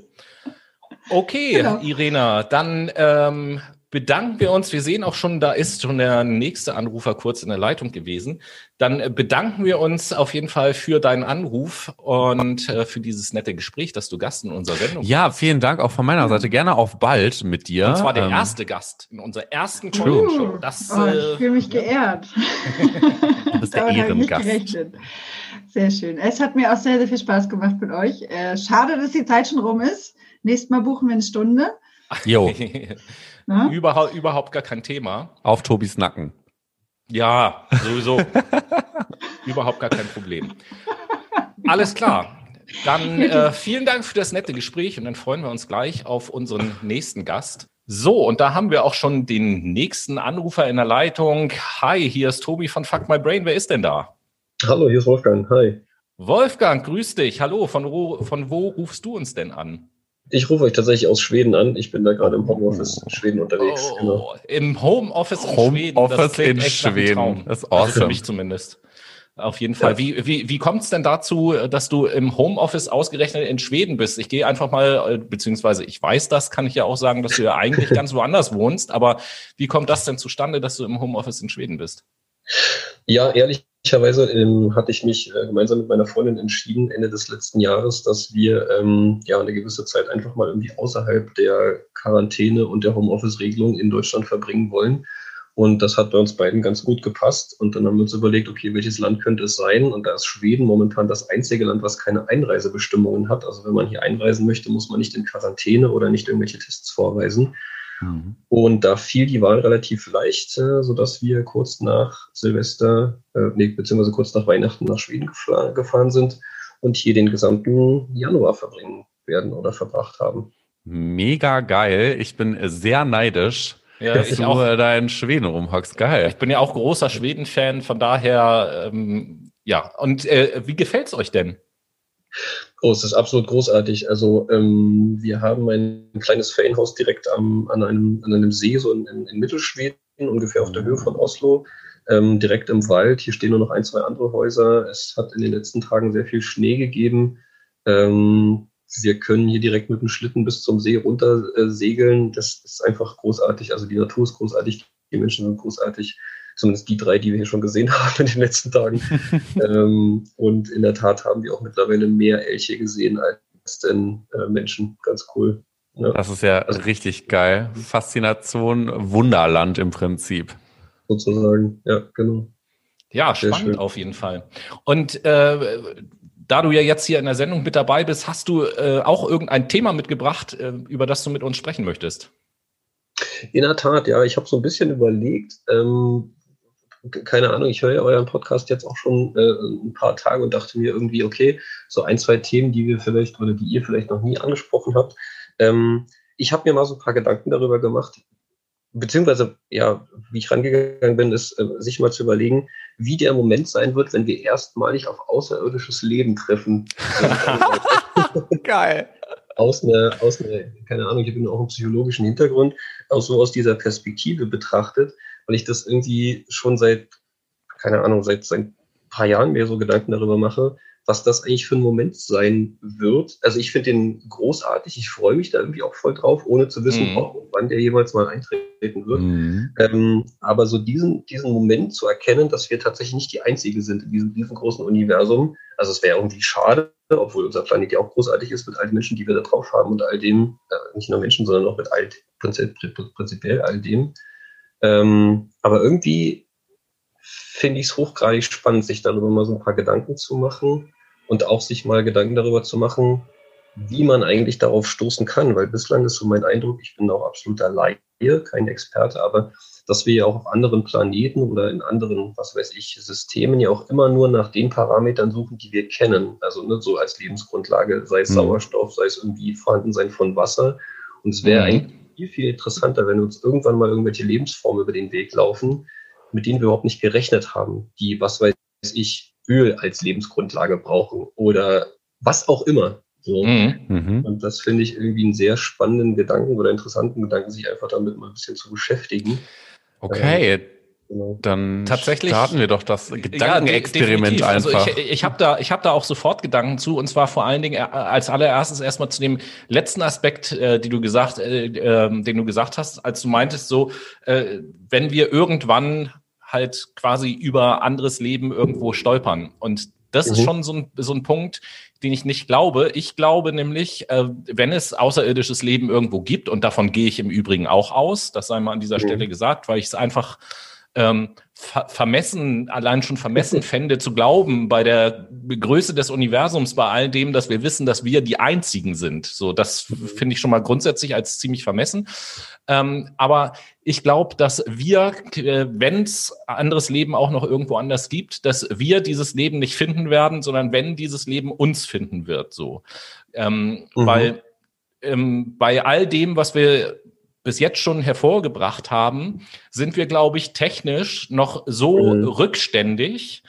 Okay, genau. Irena, dann ähm, bedanken wir uns. Wir sehen auch schon, da ist schon der nächste Anrufer kurz in der Leitung gewesen. Dann äh, bedanken wir uns auf jeden Fall für deinen Anruf und äh, für dieses nette Gespräch, dass du Gast in unserer Sendung Ja, vielen Dank auch von meiner Seite. Gerne auf bald mit dir. Und zwar der ähm, erste Gast in unserer ersten Show. Das, oh, ich äh, fühle mich geehrt. du bist der Ehrengast. Sehr schön. Es hat mir auch sehr, sehr viel Spaß gemacht mit euch. Äh, schade, dass die Zeit schon rum ist. Nächstes Mal buchen wir eine Stunde. Jo. Überhaupt, überhaupt gar kein Thema. Auf Tobis Nacken. Ja, sowieso. überhaupt gar kein Problem. Alles klar. Dann äh, vielen Dank für das nette Gespräch und dann freuen wir uns gleich auf unseren nächsten Gast. So, und da haben wir auch schon den nächsten Anrufer in der Leitung. Hi, hier ist Tobi von Fuck My Brain. Wer ist denn da? Hallo, hier ist Wolfgang. Hi. Wolfgang, grüß dich. Hallo, von wo, von wo rufst du uns denn an? Ich rufe euch tatsächlich aus Schweden an. Ich bin da gerade im Homeoffice in Schweden unterwegs. Oh, genau. Im Homeoffice in Home Schweden. Office in Schweden. Das ist awesome. Also für mich zumindest. Auf jeden Fall. Ja. Wie, wie, wie kommt es denn dazu, dass du im Homeoffice ausgerechnet in Schweden bist? Ich gehe einfach mal, beziehungsweise ich weiß das, kann ich ja auch sagen, dass du ja eigentlich ganz woanders wohnst. Aber wie kommt das denn zustande, dass du im Homeoffice in Schweden bist? Ja, ehrlich Ehrlicherweise ähm, hatte ich mich äh, gemeinsam mit meiner Freundin entschieden, Ende des letzten Jahres, dass wir ähm, ja eine gewisse Zeit einfach mal irgendwie außerhalb der Quarantäne und der Homeoffice-Regelung in Deutschland verbringen wollen. Und das hat bei uns beiden ganz gut gepasst. Und dann haben wir uns überlegt, okay, welches Land könnte es sein? Und da ist Schweden momentan das einzige Land, was keine Einreisebestimmungen hat. Also wenn man hier einreisen möchte, muss man nicht in Quarantäne oder nicht irgendwelche Tests vorweisen. Mhm. Und da fiel die Wahl relativ leicht, äh, sodass wir kurz nach Silvester, äh, nee, beziehungsweise kurz nach Weihnachten nach Schweden gefahren sind und hier den gesamten Januar verbringen werden oder verbracht haben. Mega geil. Ich bin sehr neidisch. Ja, dass ich du auch, da in Schweden rumhockst. Geil. Ich bin ja auch großer Schweden-Fan, von daher, ähm, ja. Und äh, wie gefällt's euch denn? Oh, es ist absolut großartig. Also ähm, wir haben ein kleines Ferienhaus direkt am, an, einem, an einem See, so in, in Mittelschweden, ungefähr auf der Höhe von Oslo, ähm, direkt im Wald. Hier stehen nur noch ein, zwei andere Häuser. Es hat in den letzten Tagen sehr viel Schnee gegeben. Ähm, wir können hier direkt mit dem Schlitten bis zum See runter äh, segeln. Das ist einfach großartig. Also die Natur ist großartig, die Menschen sind großartig zumindest die drei, die wir hier schon gesehen haben in den letzten Tagen. ähm, und in der Tat haben wir auch mittlerweile mehr Elche gesehen als denn äh, Menschen. Ganz cool. Ja. Das ist ja also, richtig geil. Faszination, Wunderland im Prinzip. Sozusagen, ja, genau. Ja, spannend auf jeden Fall. Und äh, da du ja jetzt hier in der Sendung mit dabei bist, hast du äh, auch irgendein Thema mitgebracht, äh, über das du mit uns sprechen möchtest? In der Tat, ja. Ich habe so ein bisschen überlegt, ähm, keine Ahnung, ich höre ja euren Podcast jetzt auch schon äh, ein paar Tage und dachte mir irgendwie, okay, so ein, zwei Themen, die wir vielleicht oder die ihr vielleicht noch nie angesprochen habt. Ähm, ich habe mir mal so ein paar Gedanken darüber gemacht, beziehungsweise, ja, wie ich rangegangen bin, ist, äh, sich mal zu überlegen, wie der Moment sein wird, wenn wir erstmalig auf außerirdisches Leben treffen. Geil. Aus einer, aus einer, keine Ahnung, ich habe auch einen psychologischen Hintergrund, auch so aus dieser Perspektive betrachtet weil ich das irgendwie schon seit, keine Ahnung, seit, seit ein paar Jahren mir so Gedanken darüber mache, was das eigentlich für ein Moment sein wird. Also ich finde den großartig, ich freue mich da irgendwie auch voll drauf, ohne zu wissen, mhm. ob, wann der jemals mal eintreten wird. Mhm. Ähm, aber so diesen, diesen Moment zu erkennen, dass wir tatsächlich nicht die Einzige sind in diesem riesengroßen Universum. Also es wäre irgendwie schade, obwohl unser Planet ja auch großartig ist mit all den Menschen, die wir da drauf haben und all dem, äh, nicht nur Menschen, sondern auch mit all, prinzipiell all dem, ähm, aber irgendwie finde ich es hochgradig spannend, sich darüber mal so ein paar Gedanken zu machen und auch sich mal Gedanken darüber zu machen, wie man eigentlich darauf stoßen kann, weil bislang ist so mein Eindruck, ich bin auch absoluter Laie, kein Experte, aber dass wir ja auch auf anderen Planeten oder in anderen, was weiß ich, Systemen ja auch immer nur nach den Parametern suchen, die wir kennen. Also ne, so als Lebensgrundlage, sei es mhm. Sauerstoff, sei es irgendwie Vorhandensein von Wasser. Und es wäre mhm. eigentlich viel, viel interessanter, wenn uns irgendwann mal irgendwelche Lebensformen über den Weg laufen, mit denen wir überhaupt nicht gerechnet haben, die, was weiß ich, Öl als Lebensgrundlage brauchen oder was auch immer. So. Mhm. mhm. Und das finde ich irgendwie einen sehr spannenden Gedanken oder interessanten Gedanken, sich einfach damit mal ein bisschen zu beschäftigen. Okay, ähm, Genau. Dann Tatsächlich, starten wir doch das Gedankenexperiment ja, also einfach. Also ich, ich habe da, ich hab da auch sofort Gedanken zu und zwar vor allen Dingen äh, als allererstes erstmal zu dem letzten Aspekt, äh, die du gesagt, äh, äh, den du gesagt hast, als du meintest so, äh, wenn wir irgendwann halt quasi über anderes Leben irgendwo stolpern und das mhm. ist schon so ein, so ein Punkt, den ich nicht glaube. Ich glaube nämlich, äh, wenn es außerirdisches Leben irgendwo gibt, und davon gehe ich im Übrigen auch aus, das sei mal an dieser mhm. Stelle gesagt, weil ich es einfach ähm, ver vermessen, allein schon vermessen fände, zu glauben, bei der Größe des Universums, bei all dem, dass wir wissen, dass wir die Einzigen sind. So, das finde ich schon mal grundsätzlich als ziemlich vermessen. Ähm, aber ich glaube, dass wir, äh, wenn es anderes Leben auch noch irgendwo anders gibt, dass wir dieses Leben nicht finden werden, sondern wenn dieses Leben uns finden wird. So, ähm, mhm. weil ähm, bei all dem, was wir bis jetzt schon hervorgebracht haben, sind wir, glaube ich, technisch noch so mhm. rückständig,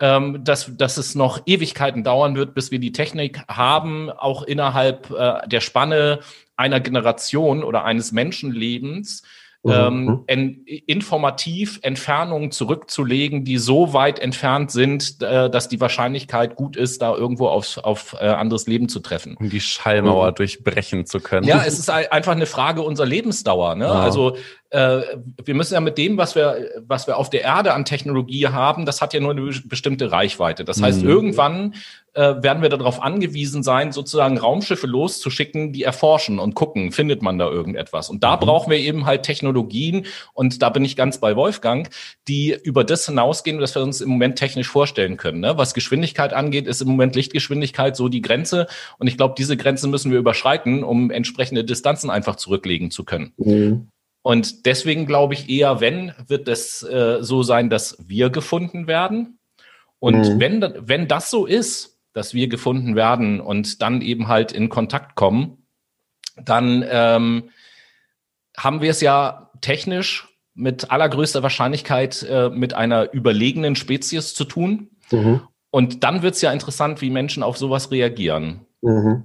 ähm, dass, dass es noch Ewigkeiten dauern wird, bis wir die Technik haben, auch innerhalb äh, der Spanne einer Generation oder eines Menschenlebens, ähm, en, informativ Entfernungen zurückzulegen, die so weit entfernt sind, äh, dass die Wahrscheinlichkeit gut ist, da irgendwo auf, auf äh, anderes Leben zu treffen. Um die Schallmauer mhm. durchbrechen zu können. Ja, es ist einfach eine Frage unserer Lebensdauer. Ne? Ja. Also äh, wir müssen ja mit dem, was wir, was wir auf der Erde an Technologie haben, das hat ja nur eine bestimmte Reichweite. Das heißt, mhm. irgendwann äh, werden wir darauf angewiesen sein, sozusagen Raumschiffe loszuschicken, die erforschen und gucken, findet man da irgendetwas. Und da mhm. brauchen wir eben halt Technologien, und da bin ich ganz bei Wolfgang, die über das hinausgehen, was wir uns im Moment technisch vorstellen können. Ne? Was Geschwindigkeit angeht, ist im Moment Lichtgeschwindigkeit so die Grenze. Und ich glaube, diese Grenze müssen wir überschreiten, um entsprechende Distanzen einfach zurücklegen zu können. Mhm. Und deswegen glaube ich eher, wenn, wird es äh, so sein, dass wir gefunden werden. Und mhm. wenn, wenn das so ist, dass wir gefunden werden und dann eben halt in Kontakt kommen, dann ähm, haben wir es ja technisch mit allergrößter Wahrscheinlichkeit äh, mit einer überlegenen Spezies zu tun. Mhm. Und dann wird es ja interessant, wie Menschen auf sowas reagieren. Mhm.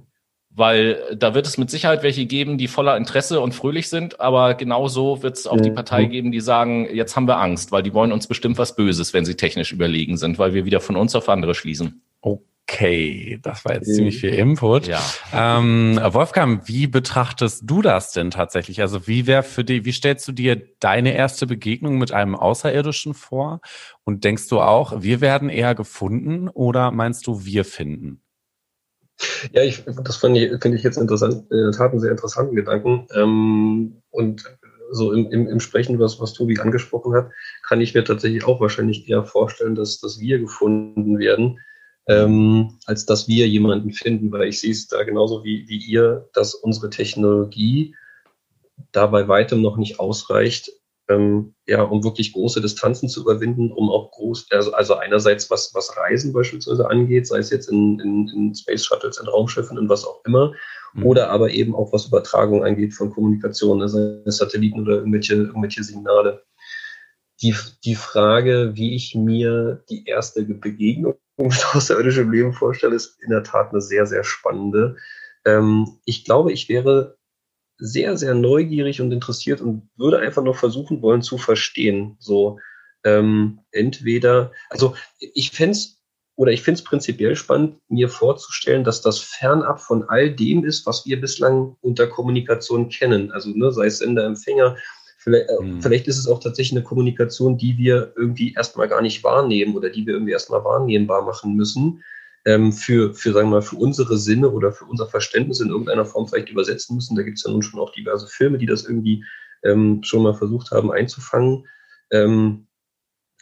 Weil da wird es mit Sicherheit welche geben, die voller Interesse und fröhlich sind, aber genauso wird es auch mhm. die Partei geben, die sagen, jetzt haben wir Angst, weil die wollen uns bestimmt was Böses, wenn sie technisch überlegen sind, weil wir wieder von uns auf andere schließen. Oh. Okay, das war jetzt mhm. ziemlich viel Input. Ja. Ähm, Wolfgang, wie betrachtest du das denn tatsächlich? Also wie wäre für dich, wie stellst du dir deine erste Begegnung mit einem Außerirdischen vor? Und denkst du auch, wir werden eher gefunden oder meinst du, wir finden? Ja, ich, das finde ich, find ich jetzt interessant, in der Tat einen sehr interessanten Gedanken. Ähm, und so im, im, im Sprechen, was, was Tobi angesprochen hat, kann ich mir tatsächlich auch wahrscheinlich eher vorstellen, dass, dass wir gefunden werden ähm, als dass wir jemanden finden, weil ich sehe es da genauso wie, wie ihr, dass unsere Technologie da bei weitem noch nicht ausreicht, ähm, ja, um wirklich große Distanzen zu überwinden, um auch groß, also, also einerseits was, was Reisen beispielsweise angeht, sei es jetzt in, in, in Space Shuttles, in Raumschiffen und was auch immer, mhm. oder aber eben auch was Übertragung angeht von Kommunikation, also Satelliten oder irgendwelche, irgendwelche Signale. Die, die Frage, wie ich mir die erste Begegnung mit außerirdischem Leben vorstelle, ist in der Tat eine sehr, sehr spannende. Ähm, ich glaube, ich wäre sehr, sehr neugierig und interessiert und würde einfach noch versuchen wollen zu verstehen. So ähm, entweder, also ich fände es oder ich finde es prinzipiell spannend, mir vorzustellen, dass das fernab von all dem ist, was wir bislang unter Kommunikation kennen. Also ne, sei es Sender, Empfänger, Vielleicht, mhm. vielleicht ist es auch tatsächlich eine Kommunikation, die wir irgendwie erstmal gar nicht wahrnehmen oder die wir irgendwie erstmal wahrnehmbar machen müssen. Ähm, für, für, sagen wir mal, für unsere Sinne oder für unser Verständnis in irgendeiner Form vielleicht übersetzen müssen. Da gibt es ja nun schon auch diverse Filme, die das irgendwie ähm, schon mal versucht haben einzufangen. Ähm,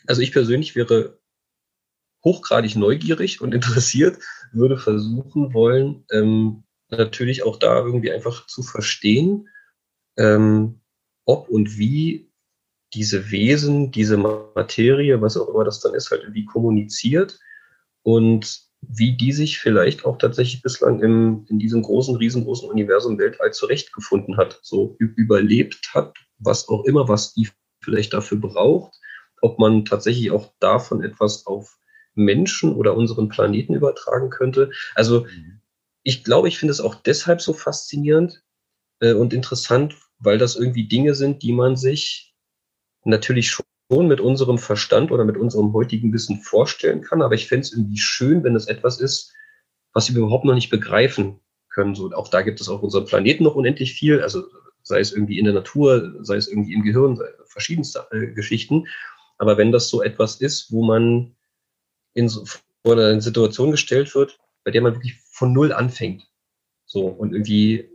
also ich persönlich wäre hochgradig neugierig und interessiert, würde versuchen wollen, ähm, natürlich auch da irgendwie einfach zu verstehen, ähm, ob und wie diese Wesen, diese Materie, was auch immer das dann ist, halt irgendwie kommuniziert und wie die sich vielleicht auch tatsächlich bislang im, in diesem großen, riesengroßen Universum Weltall zurechtgefunden hat, so überlebt hat, was auch immer, was die vielleicht dafür braucht, ob man tatsächlich auch davon etwas auf Menschen oder unseren Planeten übertragen könnte. Also mhm. ich glaube, ich finde es auch deshalb so faszinierend äh, und interessant, weil das irgendwie Dinge sind, die man sich natürlich schon mit unserem Verstand oder mit unserem heutigen Wissen vorstellen kann. Aber ich fände es irgendwie schön, wenn es etwas ist, was wir überhaupt noch nicht begreifen können. So, auch da gibt es auf unserem Planeten noch unendlich viel, also sei es irgendwie in der Natur, sei es irgendwie im Gehirn, verschiedenste äh, Geschichten. Aber wenn das so etwas ist, wo man in so, vor eine Situation gestellt wird, bei der man wirklich von Null anfängt, so und irgendwie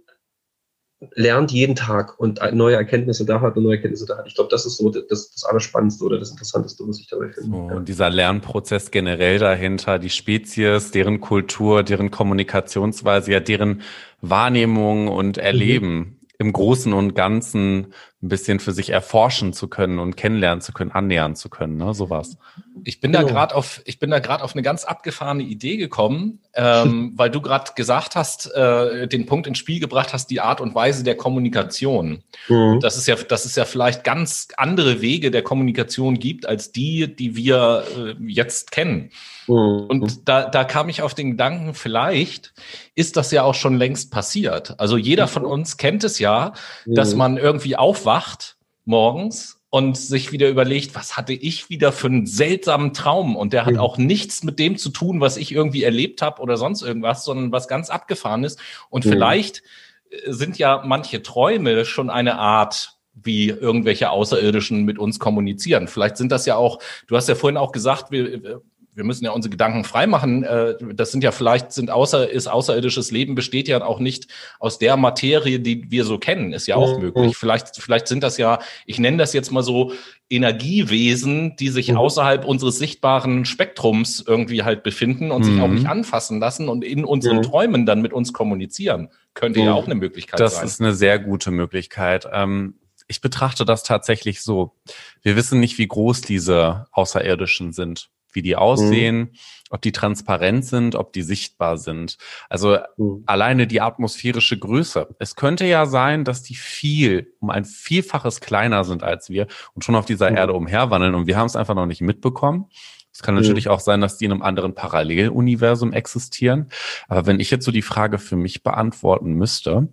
lernt jeden Tag und neue Erkenntnisse da hat und neue Erkenntnisse da hat. Ich glaube, das ist so das, das Allerspannendste oder das Interessanteste, was ich dabei finde. So, und dieser Lernprozess generell dahinter, die Spezies, deren Kultur, deren Kommunikationsweise, ja, deren Wahrnehmung und Erleben. Mhm im Großen und Ganzen ein bisschen für sich erforschen zu können und kennenlernen zu können, annähern zu können, ne? Sowas. Ich bin genau. da gerade auf, ich bin da gerade auf eine ganz abgefahrene Idee gekommen, ähm, weil du gerade gesagt hast, äh, den Punkt ins Spiel gebracht hast, die Art und Weise der Kommunikation. Mhm. Das ist ja, das ist ja vielleicht ganz andere Wege der Kommunikation gibt als die, die wir äh, jetzt kennen. Mhm. Und da, da kam ich auf den Gedanken, vielleicht ist das ja auch schon längst passiert. Also jeder von uns kennt es ja, dass mhm. man irgendwie aufwacht morgens und sich wieder überlegt, was hatte ich wieder für einen seltsamen Traum? Und der hat auch nichts mit dem zu tun, was ich irgendwie erlebt habe oder sonst irgendwas, sondern was ganz abgefahren ist. Und vielleicht äh, sind ja manche Träume schon eine Art wie irgendwelche Außerirdischen mit uns kommunizieren. Vielleicht sind das ja auch, du hast ja vorhin auch gesagt, wir, wir müssen ja unsere Gedanken freimachen. Äh, das sind ja vielleicht, sind außer, ist außerirdisches Leben besteht ja auch nicht aus der Materie, die wir so kennen. Ist ja auch mhm. möglich. Vielleicht, vielleicht sind das ja, ich nenne das jetzt mal so Energiewesen, die sich mhm. außerhalb unseres sichtbaren Spektrums irgendwie halt befinden und mhm. sich auch mhm. nicht anfassen lassen und in unseren mhm. Träumen dann mit uns kommunizieren. Könnte ja mhm. auch eine Möglichkeit das sein. Das ist eine sehr gute Möglichkeit. Ähm ich betrachte das tatsächlich so. Wir wissen nicht, wie groß diese Außerirdischen sind wie die aussehen, mhm. ob die transparent sind, ob die sichtbar sind. Also mhm. alleine die atmosphärische Größe. Es könnte ja sein, dass die viel, um ein Vielfaches kleiner sind als wir und schon auf dieser mhm. Erde umherwandeln und wir haben es einfach noch nicht mitbekommen. Es kann natürlich auch sein, dass die in einem anderen Paralleluniversum existieren. Aber wenn ich jetzt so die Frage für mich beantworten müsste,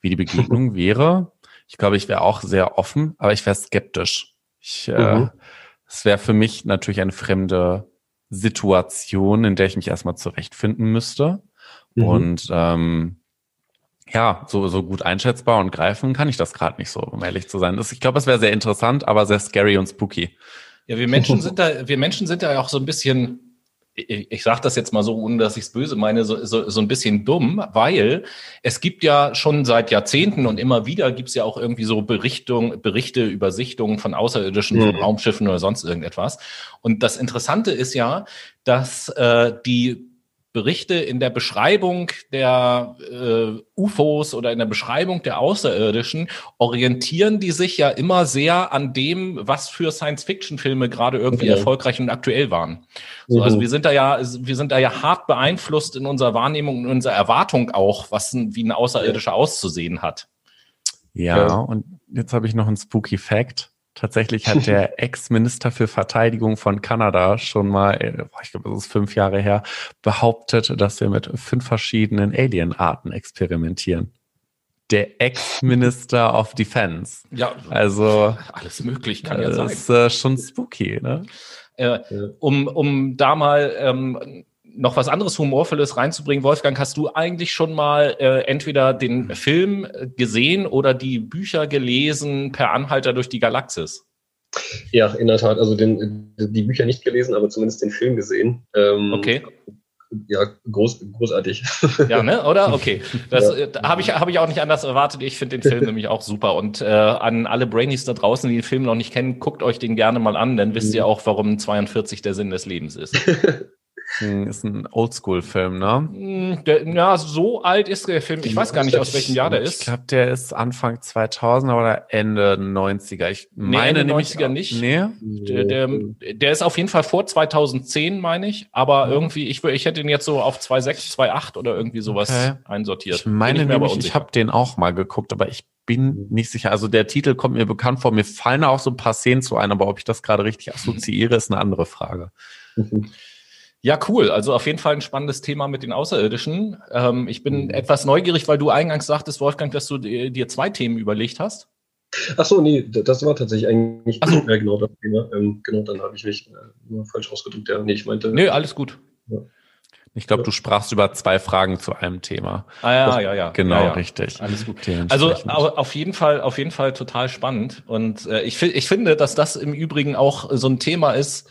wie die Begegnung wäre, ich glaube, ich wäre auch sehr offen, aber ich wäre skeptisch. Ich, äh, mhm. Es wäre für mich natürlich eine fremde Situation, in der ich mich erstmal zurechtfinden müsste. Mhm. Und ähm, ja, so, so gut einschätzbar und greifen kann ich das gerade nicht so, um ehrlich zu sein. Das, ich glaube, es wäre sehr interessant, aber sehr scary und spooky. Ja, wir Menschen sind da, wir Menschen sind da auch so ein bisschen ich, ich sage das jetzt mal so, ohne dass ich es böse meine, so, so, so ein bisschen dumm, weil es gibt ja schon seit Jahrzehnten und immer wieder gibt es ja auch irgendwie so Berichtung, Berichte über Sichtungen von außerirdischen mhm. Raumschiffen oder sonst irgendetwas. Und das Interessante ist ja, dass äh, die Berichte in der Beschreibung der äh, UFOs oder in der Beschreibung der Außerirdischen orientieren die sich ja immer sehr an dem, was für Science-Fiction-Filme gerade irgendwie okay. erfolgreich und aktuell waren. So, also mhm. wir sind da ja, wir sind da ja hart beeinflusst in unserer Wahrnehmung, in unserer Erwartung auch, was ein, wie ein Außerirdischer auszusehen hat. Ja, ja. und jetzt habe ich noch einen spooky Fact. Tatsächlich hat der Ex-Minister für Verteidigung von Kanada schon mal, äh, ich glaube, das ist fünf Jahre her, behauptet, dass wir mit fünf verschiedenen Alien-Arten experimentieren. Der Ex-Minister of Defense. Ja, also alles möglich kann ja sein. Das ist äh, schon spooky, ne? Äh, um, um da mal ähm, noch was anderes Humorvolles reinzubringen, Wolfgang, hast du eigentlich schon mal äh, entweder den Film gesehen oder die Bücher gelesen per Anhalter durch die Galaxis? Ja, in der Tat. Also den, die Bücher nicht gelesen, aber zumindest den Film gesehen. Ähm, okay. Ja, groß, großartig. Ja, ne? Oder? Okay. Das ja. äh, habe ich, hab ich auch nicht anders erwartet. Ich finde den Film nämlich auch super. Und äh, an alle Brainies da draußen, die den Film noch nicht kennen, guckt euch den gerne mal an, dann wisst mhm. ihr auch, warum 42 der Sinn des Lebens ist. ein, ist ein Oldschool-Film, ne? Hm, der, ja, so alt ist der Film. Ich weiß gar nicht, aus welchem Jahr der ist. Ich glaube, der ist Anfang 2000 oder Ende 90er. Ich meine nee, Ende 90er nicht. Nee. Der, der, der, ist auf jeden Fall vor 2010, meine ich. Aber mhm. irgendwie, ich, ich hätte ihn jetzt so auf 2.6, 2.8 oder irgendwie sowas okay. einsortiert. Ich meine nämlich, ich habe den auch mal geguckt, aber ich bin nicht sicher. Also der Titel kommt mir bekannt vor. Mir fallen auch so ein paar Szenen zu ein, aber ob ich das gerade richtig assoziiere, ist eine andere Frage. Ja, cool. Also auf jeden Fall ein spannendes Thema mit den Außerirdischen. Ähm, ich bin mhm. etwas neugierig, weil du eingangs sagtest, Wolfgang, dass du dir zwei Themen überlegt hast. Ach so, nee, das war tatsächlich eigentlich so. ja, genau das Thema. Ähm, genau, dann habe ich mich äh, nur falsch ausgedrückt. Ja, nee, ich meinte. Nee, alles gut. Ja. Ich glaube, ja. du sprachst über zwei Fragen zu einem Thema. Ah ja, das, ja, ja. Genau, ja, ja. richtig. Alles gut. Also auf jeden Fall, auf jeden Fall total spannend. Und äh, ich, ich finde, dass das im Übrigen auch so ein Thema ist, äh,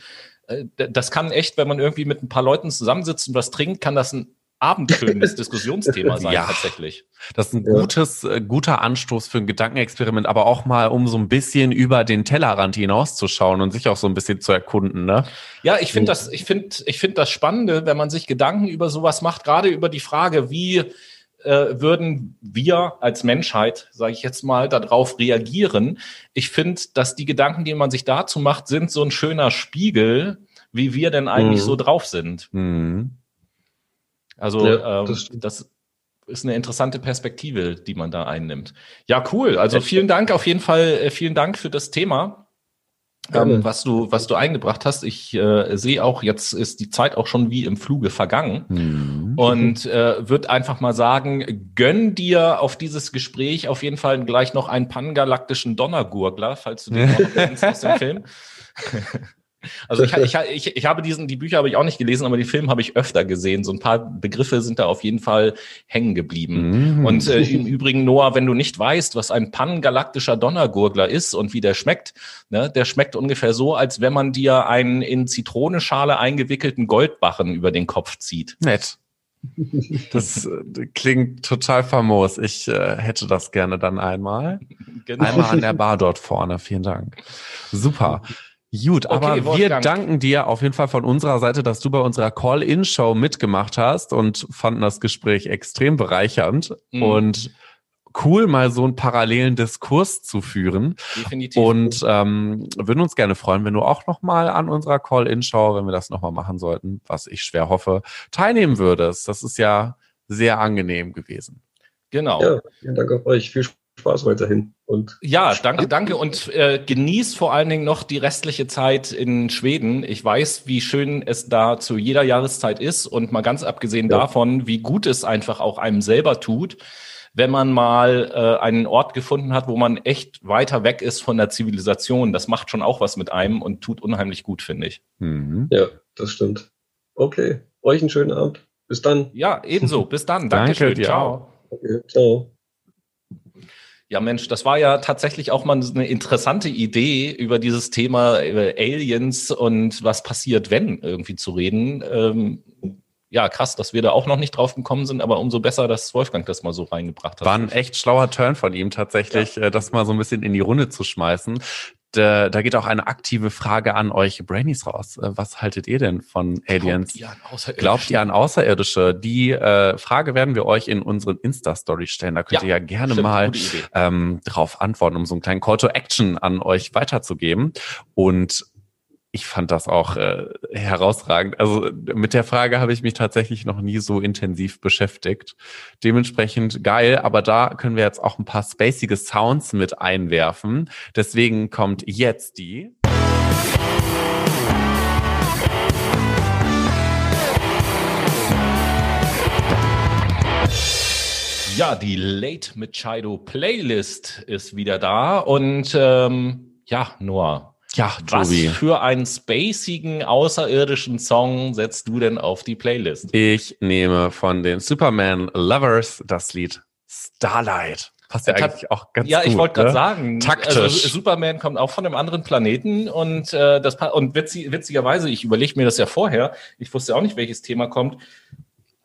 das kann echt, wenn man irgendwie mit ein paar Leuten zusammensitzt und was trinkt, kann das ein abendfüllendes Diskussionsthema sein, ja, tatsächlich. Das ist ein gutes, äh, guter Anstoß für ein Gedankenexperiment, aber auch mal, um so ein bisschen über den Tellerrand hinauszuschauen und sich auch so ein bisschen zu erkunden, ne? Ja, ich finde das, ich finde, ich finde das Spannende, wenn man sich Gedanken über sowas macht, gerade über die Frage, wie äh, würden wir als Menschheit, sage ich jetzt mal, darauf reagieren. Ich finde, dass die Gedanken, die man sich dazu macht, sind so ein schöner Spiegel, wie wir denn eigentlich mhm. so drauf sind. Mhm. Also ja, ähm, das, das ist eine interessante Perspektive, die man da einnimmt. Ja, cool. Also vielen Dank auf jeden Fall, äh, vielen Dank für das Thema ähm, was du, was du eingebracht hast. Ich äh, sehe auch, jetzt ist die Zeit auch schon wie im Fluge vergangen mhm. und äh, würde einfach mal sagen, gönn dir auf dieses Gespräch auf jeden Fall gleich noch einen pangalaktischen Donnergurgler, falls du den noch kennst aus dem Film. Also ich, ich, ich, ich habe diesen, die Bücher habe ich auch nicht gelesen, aber die Filme habe ich öfter gesehen. So ein paar Begriffe sind da auf jeden Fall hängen geblieben. Mm. Und äh, im Übrigen, Noah, wenn du nicht weißt, was ein pangalaktischer Donnergurgler ist und wie der schmeckt, ne, der schmeckt ungefähr so, als wenn man dir einen in Zitronenschale eingewickelten Goldbarren über den Kopf zieht. Nett. Das äh, klingt total famos. Ich äh, hätte das gerne dann einmal. Genau. Einmal an der Bar dort vorne. Vielen Dank. Super. Gut, okay, aber Wolfgang. wir danken dir auf jeden Fall von unserer Seite, dass du bei unserer Call-In-Show mitgemacht hast und fanden das Gespräch extrem bereichernd mhm. und cool, mal so einen parallelen Diskurs zu führen. Definitiv. Und ähm, würden uns gerne freuen, wenn du auch nochmal an unserer Call-In-Show, wenn wir das nochmal machen sollten, was ich schwer hoffe, teilnehmen würdest. Das ist ja sehr angenehm gewesen. Genau. Ja, vielen Dank auf euch. Viel Spaß. Spaß weiterhin. Und ja, danke, danke und äh, genieß vor allen Dingen noch die restliche Zeit in Schweden. Ich weiß, wie schön es da zu jeder Jahreszeit ist und mal ganz abgesehen ja. davon, wie gut es einfach auch einem selber tut, wenn man mal äh, einen Ort gefunden hat, wo man echt weiter weg ist von der Zivilisation. Das macht schon auch was mit einem und tut unheimlich gut, finde ich. Mhm. Ja, das stimmt. Okay, euch einen schönen Abend. Bis dann. Ja, ebenso. Bis dann. Dankeschön. Danke, ciao. Okay, ciao. Ja, Mensch, das war ja tatsächlich auch mal eine interessante Idee, über dieses Thema über Aliens und was passiert, wenn irgendwie zu reden. Ähm, ja, krass, dass wir da auch noch nicht drauf gekommen sind, aber umso besser, dass Wolfgang das mal so reingebracht hat. War ein echt schlauer Turn von ihm tatsächlich, ja. Äh, das mal so ein bisschen in die Runde zu schmeißen. Da, da geht auch eine aktive Frage an euch Brainies raus. Äh, was haltet ihr denn von Aliens? Glaubt ihr an Außerirdische? Glaubt ihr an Außerirdische? Die äh, Frage werden wir euch in unseren Insta-Story stellen. Da könnt ja, ihr ja gerne stimmt, mal ähm, drauf antworten, um so einen kleinen Call to Action an euch weiterzugeben. Und ich fand das auch äh, herausragend. Also mit der Frage habe ich mich tatsächlich noch nie so intensiv beschäftigt. Dementsprechend geil, aber da können wir jetzt auch ein paar spacige Sounds mit einwerfen. Deswegen kommt jetzt die. Ja, die Late Machado Playlist ist wieder da und ähm, ja, Noah, ja, Tobi. Was für einen spacigen, außerirdischen Song setzt du denn auf die Playlist? Ich nehme von den Superman Lovers das Lied Starlight. Passt ja eigentlich auch ganz ja, gut. Ja, ich wollte gerade ne? sagen, Taktisch. Also, Superman kommt auch von einem anderen Planeten und äh, das und witzig, witzigerweise, ich überlege mir das ja vorher, ich wusste auch nicht, welches Thema kommt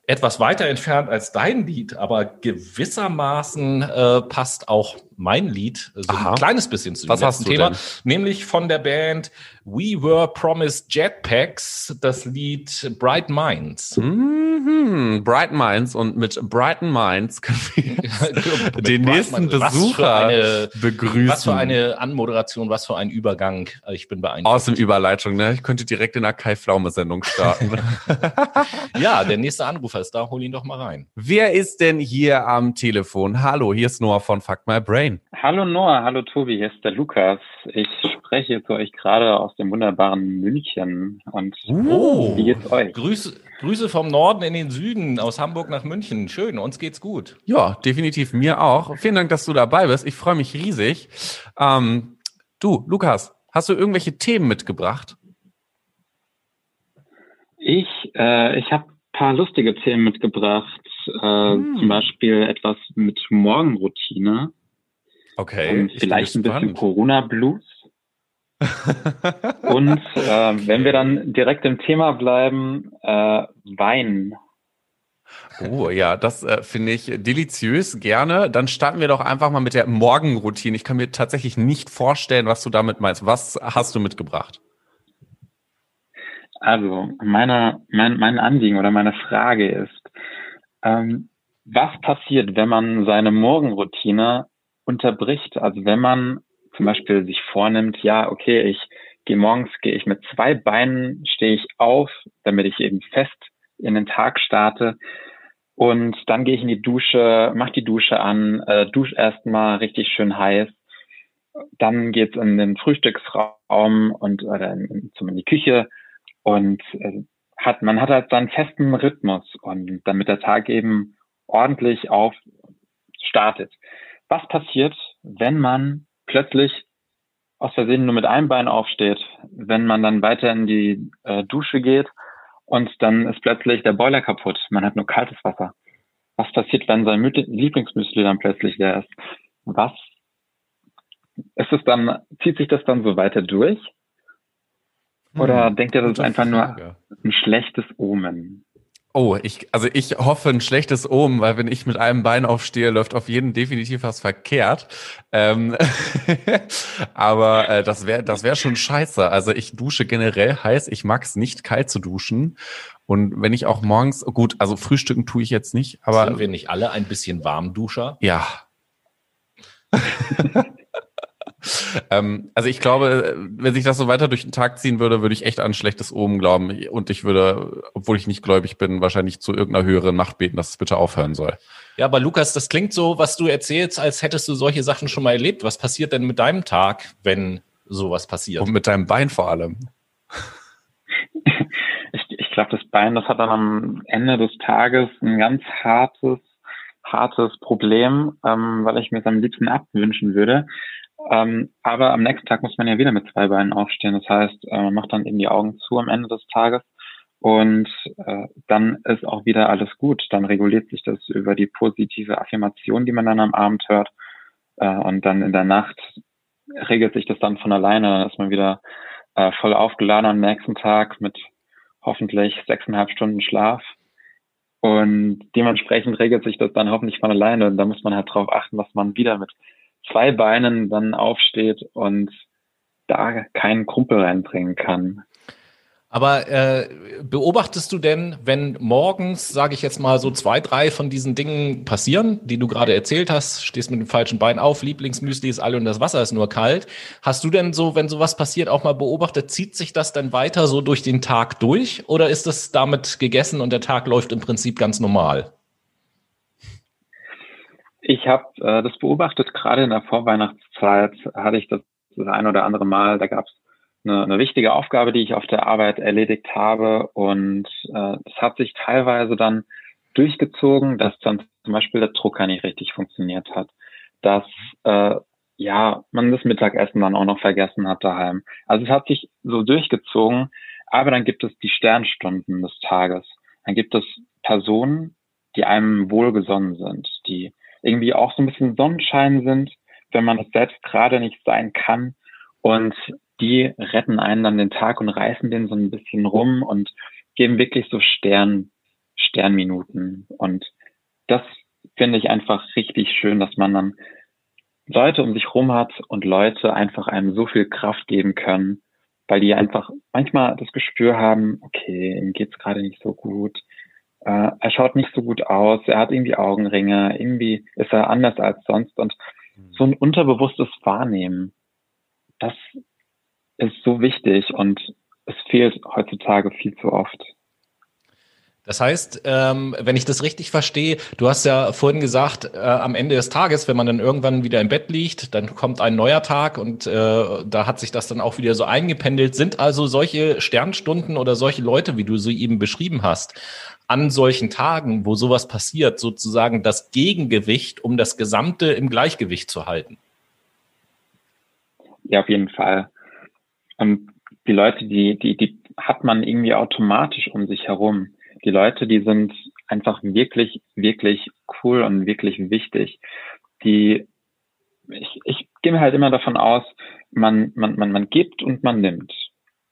etwas weiter entfernt als dein Lied, aber gewissermaßen äh, passt auch mein Lied so Aha. ein kleines bisschen zu Was hast du Thema, denn? nämlich von der Band We Were Promised Jetpacks, das Lied Bright Minds. Mhm, Bright Minds und mit Brighten Minds können wir den nächsten Besucher eine, begrüßen. Was für eine Anmoderation, was für ein Übergang. Ich bin beeindruckt. Aus dem Überleitung, ne? Ich könnte direkt in der Kai Pflaume Sendung starten. ja, der nächste Anrufer ist da, hol ihn doch mal rein. Wer ist denn hier am Telefon? Hallo, hier ist Noah von Fuck My Brain. Brain. Hallo Noah, hallo Tobi, hier ist der Lukas. Ich spreche zu euch gerade aus dem wunderbaren München. Und oh, wie geht's euch? Grüße, Grüße vom Norden in den Süden, aus Hamburg nach München. Schön, uns geht's gut. Ja, definitiv, mir auch. Vielen Dank, dass du dabei bist. Ich freue mich riesig. Ähm, du, Lukas, hast du irgendwelche Themen mitgebracht? Ich, äh, ich habe paar lustige Themen mitgebracht. Äh, hm. Zum Beispiel etwas mit Morgenroutine. Okay. Und vielleicht ein bisschen Corona-Blues. Und äh, wenn wir dann direkt im Thema bleiben, äh, Wein. Oh ja, das äh, finde ich deliziös, gerne. Dann starten wir doch einfach mal mit der Morgenroutine. Ich kann mir tatsächlich nicht vorstellen, was du damit meinst. Was hast du mitgebracht? Also, meine, mein, mein Anliegen oder meine Frage ist, ähm, was passiert, wenn man seine Morgenroutine unterbricht. Also wenn man zum Beispiel sich vornimmt, ja, okay, ich gehe morgens, gehe ich mit zwei Beinen, stehe ich auf, damit ich eben fest in den Tag starte. Und dann gehe ich in die Dusche, mach die Dusche an, äh, dusche erstmal richtig schön heiß. Dann geht's in den Frühstücksraum und oder in, in, in die Küche und äh, hat man hat halt seinen festen Rhythmus und damit der Tag eben ordentlich auf startet was passiert, wenn man plötzlich aus Versehen nur mit einem Bein aufsteht, wenn man dann weiter in die äh, Dusche geht und dann ist plötzlich der Boiler kaputt. Man hat nur kaltes Wasser. Was passiert, wenn sein Lieblingsmüsli dann plötzlich leer ist? Was ist es dann, zieht sich das dann so weiter durch? Oder hm, denkt ihr, das ist einfach Frage. nur ein schlechtes Omen? Oh, ich, also ich hoffe ein schlechtes Omen, weil wenn ich mit einem Bein aufstehe, läuft auf jeden definitiv was verkehrt. Ähm aber äh, das wäre das wäre schon scheiße. Also ich dusche generell heiß. Ich mag es nicht kalt zu duschen. Und wenn ich auch morgens, gut, also frühstücken tue ich jetzt nicht, aber. Sind wir nicht alle ein bisschen Warmduscher? Ja. ähm, also ich glaube, wenn sich das so weiter durch den Tag ziehen würde, würde ich echt an schlechtes Omen glauben. Und ich würde, obwohl ich nicht gläubig bin, wahrscheinlich zu irgendeiner höheren Macht beten, dass es bitte aufhören soll. Ja, aber Lukas, das klingt so, was du erzählst, als hättest du solche Sachen schon mal erlebt. Was passiert denn mit deinem Tag, wenn sowas passiert? Und mit deinem Bein vor allem. Ich, ich glaube, das Bein, das hat dann am Ende des Tages ein ganz hartes, hartes Problem, ähm, weil ich mir es am liebsten abwünschen würde. Ähm, aber am nächsten Tag muss man ja wieder mit zwei Beinen aufstehen. Das heißt, äh, man macht dann eben die Augen zu am Ende des Tages und äh, dann ist auch wieder alles gut. Dann reguliert sich das über die positive Affirmation, die man dann am Abend hört. Äh, und dann in der Nacht regelt sich das dann von alleine. Dann ist man wieder äh, voll aufgeladen am nächsten Tag mit hoffentlich sechseinhalb Stunden Schlaf. Und dementsprechend regelt sich das dann hoffentlich von alleine. Und da muss man halt drauf achten, was man wieder mit zwei Beinen dann aufsteht und da keinen Kumpel reinbringen kann. Aber äh, beobachtest du denn, wenn morgens, sage ich jetzt mal, so zwei, drei von diesen Dingen passieren, die du gerade erzählt hast, stehst mit dem falschen Bein auf, Lieblingsmüsli ist alle und das Wasser ist nur kalt. Hast du denn so, wenn sowas passiert, auch mal beobachtet, zieht sich das dann weiter so durch den Tag durch oder ist das damit gegessen und der Tag läuft im Prinzip ganz normal? Ich habe äh, das beobachtet, gerade in der Vorweihnachtszeit hatte ich das, das ein oder andere Mal, da gab es eine, eine wichtige Aufgabe, die ich auf der Arbeit erledigt habe und äh, es hat sich teilweise dann durchgezogen, dass dann zum Beispiel der Drucker nicht richtig funktioniert hat, dass äh, ja man das Mittagessen dann auch noch vergessen hat daheim. Also es hat sich so durchgezogen, aber dann gibt es die Sternstunden des Tages. Dann gibt es Personen, die einem wohlgesonnen sind, die irgendwie auch so ein bisschen Sonnenschein sind, wenn man es selbst gerade nicht sein kann. Und die retten einen dann den Tag und reißen den so ein bisschen rum und geben wirklich so Stern, Sternminuten. Und das finde ich einfach richtig schön, dass man dann Leute um sich rum hat und Leute einfach einem so viel Kraft geben können, weil die einfach manchmal das Gespür haben, okay, ihm geht's gerade nicht so gut, äh, er schaut nicht so gut aus, er hat irgendwie Augenringe, irgendwie ist er anders als sonst und mhm. so ein unterbewusstes Wahrnehmen, das ist so wichtig und es fehlt heutzutage viel zu oft. Das heißt, ähm, wenn ich das richtig verstehe, du hast ja vorhin gesagt, äh, am Ende des Tages, wenn man dann irgendwann wieder im Bett liegt, dann kommt ein neuer Tag und äh, da hat sich das dann auch wieder so eingependelt. Sind also solche Sternstunden oder solche Leute, wie du sie eben beschrieben hast, an solchen Tagen, wo sowas passiert, sozusagen das Gegengewicht, um das Gesamte im Gleichgewicht zu halten? Ja, auf jeden Fall. Und die Leute, die, die, die hat man irgendwie automatisch um sich herum. Die Leute, die sind einfach wirklich, wirklich cool und wirklich wichtig. Die, ich, ich gehe mir halt immer davon aus, man, man, man, man gibt und man nimmt.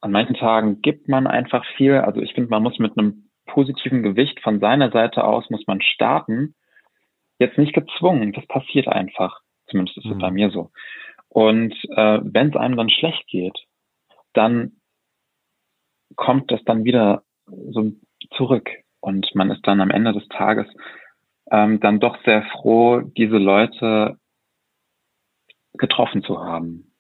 An manchen Tagen gibt man einfach viel. Also ich finde, man muss mit einem positiven Gewicht von seiner Seite aus muss man starten. Jetzt nicht gezwungen, das passiert einfach. Zumindest ist es mhm. bei mir so. Und äh, wenn es einem dann schlecht geht, dann kommt das dann wieder so zurück. Und man ist dann am Ende des Tages ähm, dann doch sehr froh, diese Leute getroffen zu haben.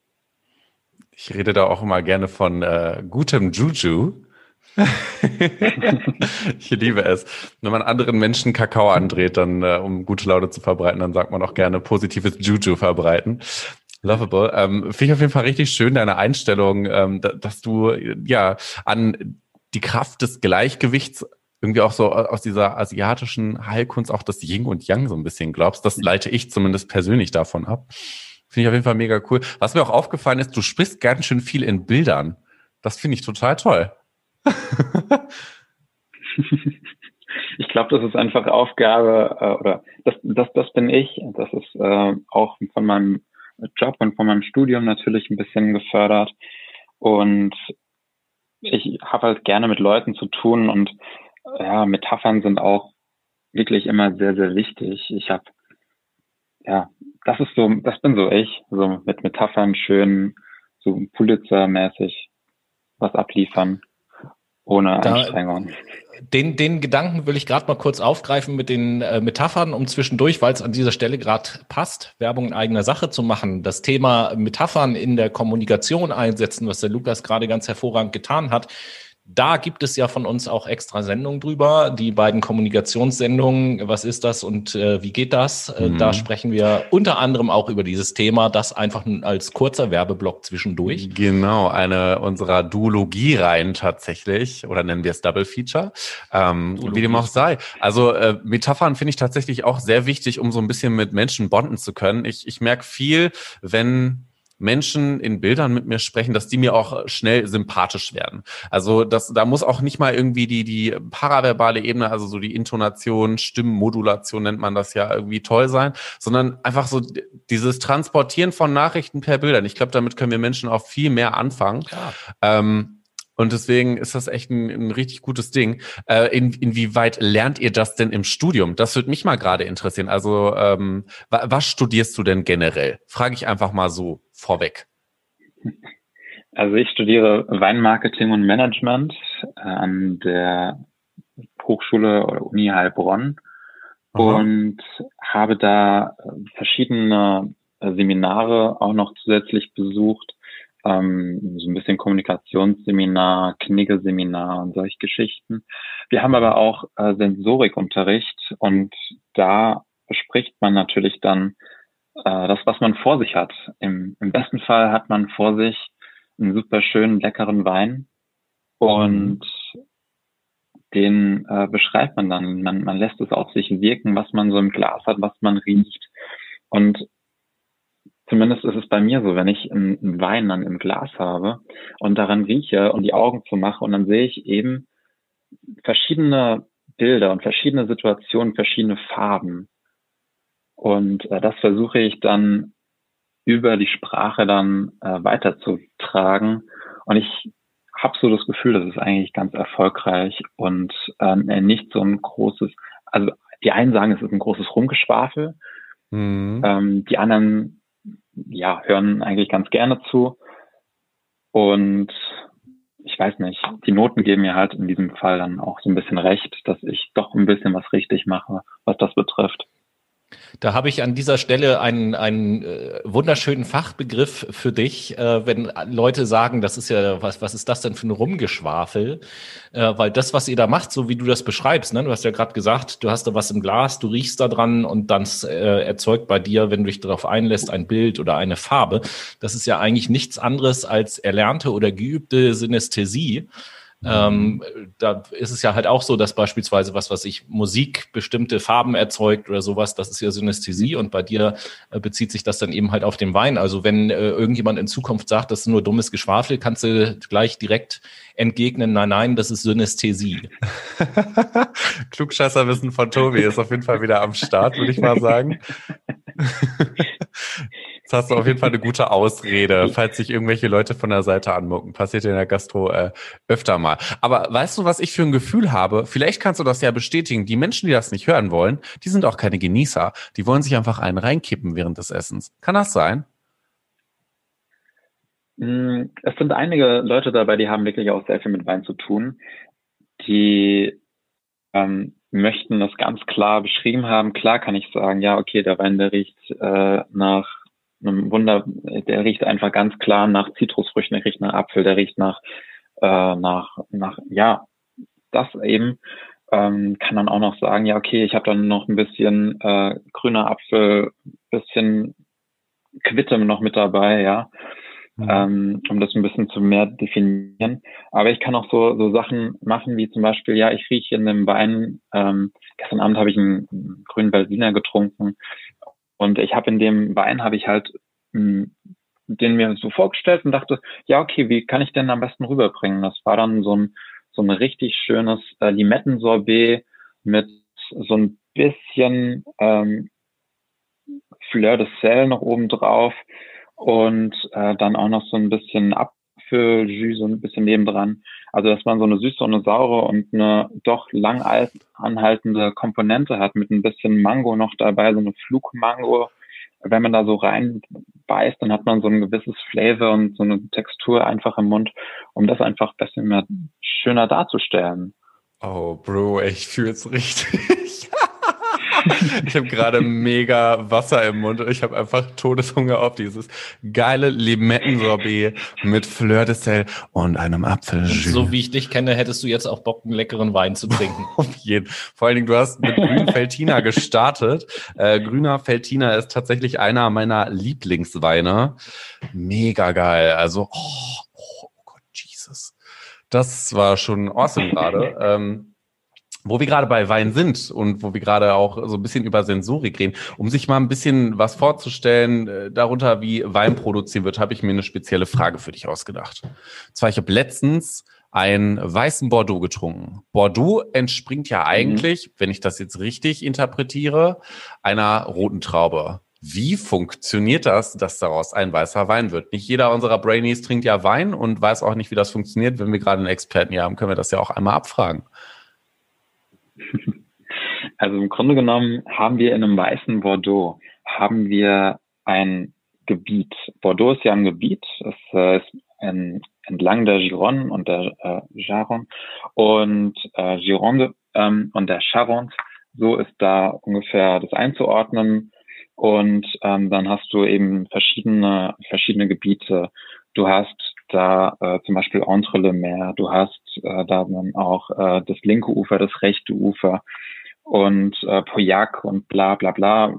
Ich rede da auch immer gerne von äh, gutem Juju. ich liebe es. Wenn man anderen Menschen Kakao andreht, dann äh, um gute Laune zu verbreiten, dann sagt man auch gerne positives Juju verbreiten. Lovable. Ähm, Finde ich auf jeden Fall richtig schön, deine Einstellung, ähm, dass du ja an die Kraft des Gleichgewichts irgendwie auch so aus dieser asiatischen Heilkunst auch das Yin und Yang so ein bisschen glaubst. Das leite ich zumindest persönlich davon ab. Finde ich auf jeden Fall mega cool. Was mir auch aufgefallen ist, du sprichst ganz schön viel in Bildern. Das finde ich total toll. ich glaube, das ist einfach Aufgabe äh, oder das, das, das bin ich. Das ist äh, auch von meinem Job und von meinem Studium natürlich ein bisschen gefördert. Und ich habe halt gerne mit Leuten zu tun und ja, Metaphern sind auch wirklich immer sehr, sehr wichtig. Ich habe, ja, das ist so, das bin so ich, so mit Metaphern schön, so Pulitzer-mäßig was abliefern, ohne Anstrengung den, den Gedanken will ich gerade mal kurz aufgreifen mit den äh, Metaphern, um zwischendurch, weil es an dieser Stelle gerade passt, Werbung in eigener Sache zu machen. Das Thema Metaphern in der Kommunikation einsetzen, was der Lukas gerade ganz hervorragend getan hat, da gibt es ja von uns auch extra Sendungen drüber. Die beiden Kommunikationssendungen, was ist das und äh, wie geht das? Äh, mhm. Da sprechen wir unter anderem auch über dieses Thema, das einfach als kurzer Werbeblock zwischendurch. Genau, eine unserer Duologie-Reihen tatsächlich, oder nennen wir es Double Feature, ähm, wie dem auch sei. Also äh, Metaphern finde ich tatsächlich auch sehr wichtig, um so ein bisschen mit Menschen bonden zu können. Ich, ich merke viel, wenn Menschen in Bildern mit mir sprechen, dass die mir auch schnell sympathisch werden. Also das, da muss auch nicht mal irgendwie die, die paraverbale Ebene, also so die Intonation, Stimmenmodulation nennt man das ja irgendwie toll sein, sondern einfach so dieses Transportieren von Nachrichten per Bildern. Ich glaube, damit können wir Menschen auch viel mehr anfangen. Ja. Ähm, und deswegen ist das echt ein, ein richtig gutes Ding. Äh, in, inwieweit lernt ihr das denn im Studium? Das würde mich mal gerade interessieren. Also ähm, was studierst du denn generell? Frage ich einfach mal so vorweg. Also ich studiere Weinmarketing und Management äh, an der Hochschule oder Uni Heilbronn Aha. und habe da äh, verschiedene äh, Seminare auch noch zusätzlich besucht ähm, so ein bisschen Kommunikationsseminar, Kniggeseminar und solche Geschichten. Wir haben aber auch äh, Sensorikunterricht und da bespricht man natürlich dann äh, das, was man vor sich hat. Im, Im besten Fall hat man vor sich einen super schönen, leckeren Wein und den äh, beschreibt man dann. Man, man lässt es auf sich wirken, was man so im Glas hat, was man riecht. Und Zumindest ist es bei mir so, wenn ich einen Wein dann im Glas habe und daran rieche und die Augen zumache und dann sehe ich eben verschiedene Bilder und verschiedene Situationen, verschiedene Farben. Und äh, das versuche ich dann über die Sprache dann äh, weiterzutragen. Und ich habe so das Gefühl, das ist eigentlich ganz erfolgreich und äh, nicht so ein großes, also die einen sagen, es ist ein großes Rumgeschwafel, mhm. ähm, die anderen ja, hören eigentlich ganz gerne zu. Und ich weiß nicht, die Noten geben mir halt in diesem Fall dann auch so ein bisschen recht, dass ich doch ein bisschen was richtig mache, was das betrifft. Da habe ich an dieser Stelle einen, einen äh, wunderschönen Fachbegriff für dich, äh, wenn Leute sagen, das ist ja, was, was ist das denn für ein Rumgeschwafel? Äh, weil das, was ihr da macht, so wie du das beschreibst, ne, du hast ja gerade gesagt, du hast da was im Glas, du riechst da dran und dann äh, erzeugt bei dir, wenn du dich darauf einlässt, ein Bild oder eine Farbe. Das ist ja eigentlich nichts anderes als erlernte oder geübte Synästhesie. Ähm, da ist es ja halt auch so, dass beispielsweise was, was ich Musik bestimmte Farben erzeugt oder sowas, das ist ja Synästhesie und bei dir äh, bezieht sich das dann eben halt auf den Wein. Also wenn äh, irgendjemand in Zukunft sagt, das ist nur dummes Geschwafel, kannst du gleich direkt entgegnen, nein, nein, das ist Synästhesie. Klugscheißerwissen von Tobi ist auf jeden Fall wieder am Start, würde ich mal sagen. Jetzt hast du auf jeden Fall eine gute Ausrede, falls sich irgendwelche Leute von der Seite anmucken. Passiert in der Gastro äh, öfter mal. Aber weißt du, was ich für ein Gefühl habe? Vielleicht kannst du das ja bestätigen. Die Menschen, die das nicht hören wollen, die sind auch keine Genießer. Die wollen sich einfach einen reinkippen während des Essens. Kann das sein? Mm, es sind einige Leute dabei, die haben wirklich auch sehr viel mit Wein zu tun. Die ähm, möchten das ganz klar beschrieben haben. Klar kann ich sagen, ja, okay, der Wein, der riecht äh, nach einem Wunder, der riecht einfach ganz klar nach Zitrusfrüchten, der riecht nach Apfel, der riecht nach, äh, nach, nach, ja, das eben. Ähm, kann dann auch noch sagen, ja, okay, ich habe dann noch ein bisschen äh, grüner Apfel, bisschen Quitte noch mit dabei, ja, mhm. ähm, um das ein bisschen zu mehr definieren. Aber ich kann auch so, so Sachen machen, wie zum Beispiel, ja, ich rieche in einem Wein, ähm, gestern Abend habe ich einen, grünen Berliner getrunken und ich habe in dem Wein habe ich halt mh, den mir so vorgestellt und dachte, ja, okay, wie kann ich denn am besten rüberbringen? Das war dann so ein, so ein richtig schönes äh, Limettensorbet mit so ein bisschen ähm, Fleur de Sel noch oben drauf und äh, dann auch noch so ein bisschen Apfeljus so ein bisschen nebendran. Also dass man so eine süße und eine saure und eine doch lang anhaltende Komponente hat mit ein bisschen Mango noch dabei, so eine Flugmango. Wenn man da so reinbeißt, dann hat man so ein gewisses Flavor und so eine Textur einfach im Mund, um das einfach ein bisschen mehr schöner darzustellen. Oh, Bro, ich fühle es richtig. ich habe gerade mega Wasser im Mund. Ich habe einfach Todeshunger auf dieses geile Limettensorbet mit Fleur de Sel und einem Apfeljus. So wie ich dich kenne, hättest du jetzt auch Bock, einen leckeren Wein zu trinken. auf jeden. Vor allen Dingen, du hast mit grünen Feltina gestartet. Äh, grüner Feltina ist tatsächlich einer meiner Lieblingsweine. Mega geil. Also, oh, oh, oh Gott, Jesus. Das war schon awesome gerade. Ähm, wo wir gerade bei Wein sind und wo wir gerade auch so ein bisschen über Sensorik reden, um sich mal ein bisschen was vorzustellen, äh, darunter wie Wein produziert wird, habe ich mir eine spezielle Frage für dich ausgedacht. Und zwar, ich habe letztens einen weißen Bordeaux getrunken. Bordeaux entspringt ja mhm. eigentlich, mhm. wenn ich das jetzt richtig interpretiere, einer roten Traube. Wie funktioniert das, dass daraus ein weißer Wein wird? Nicht jeder unserer Brainies trinkt ja Wein und weiß auch nicht, wie das funktioniert. Wenn wir gerade einen Experten hier haben, können wir das ja auch einmal abfragen. Also im Grunde genommen haben wir in einem weißen Bordeaux haben wir ein Gebiet. Bordeaux ist ja ein Gebiet, es äh, ist ein, entlang der Gironde und der äh, Garonne und äh, Gironde ähm, und der Charente. So ist da ungefähr das einzuordnen. Und ähm, dann hast du eben verschiedene verschiedene Gebiete. Du hast da äh, zum Beispiel Entre le Mer, du hast äh, da dann auch äh, das linke Ufer, das rechte Ufer und äh, Pauillac und bla bla bla.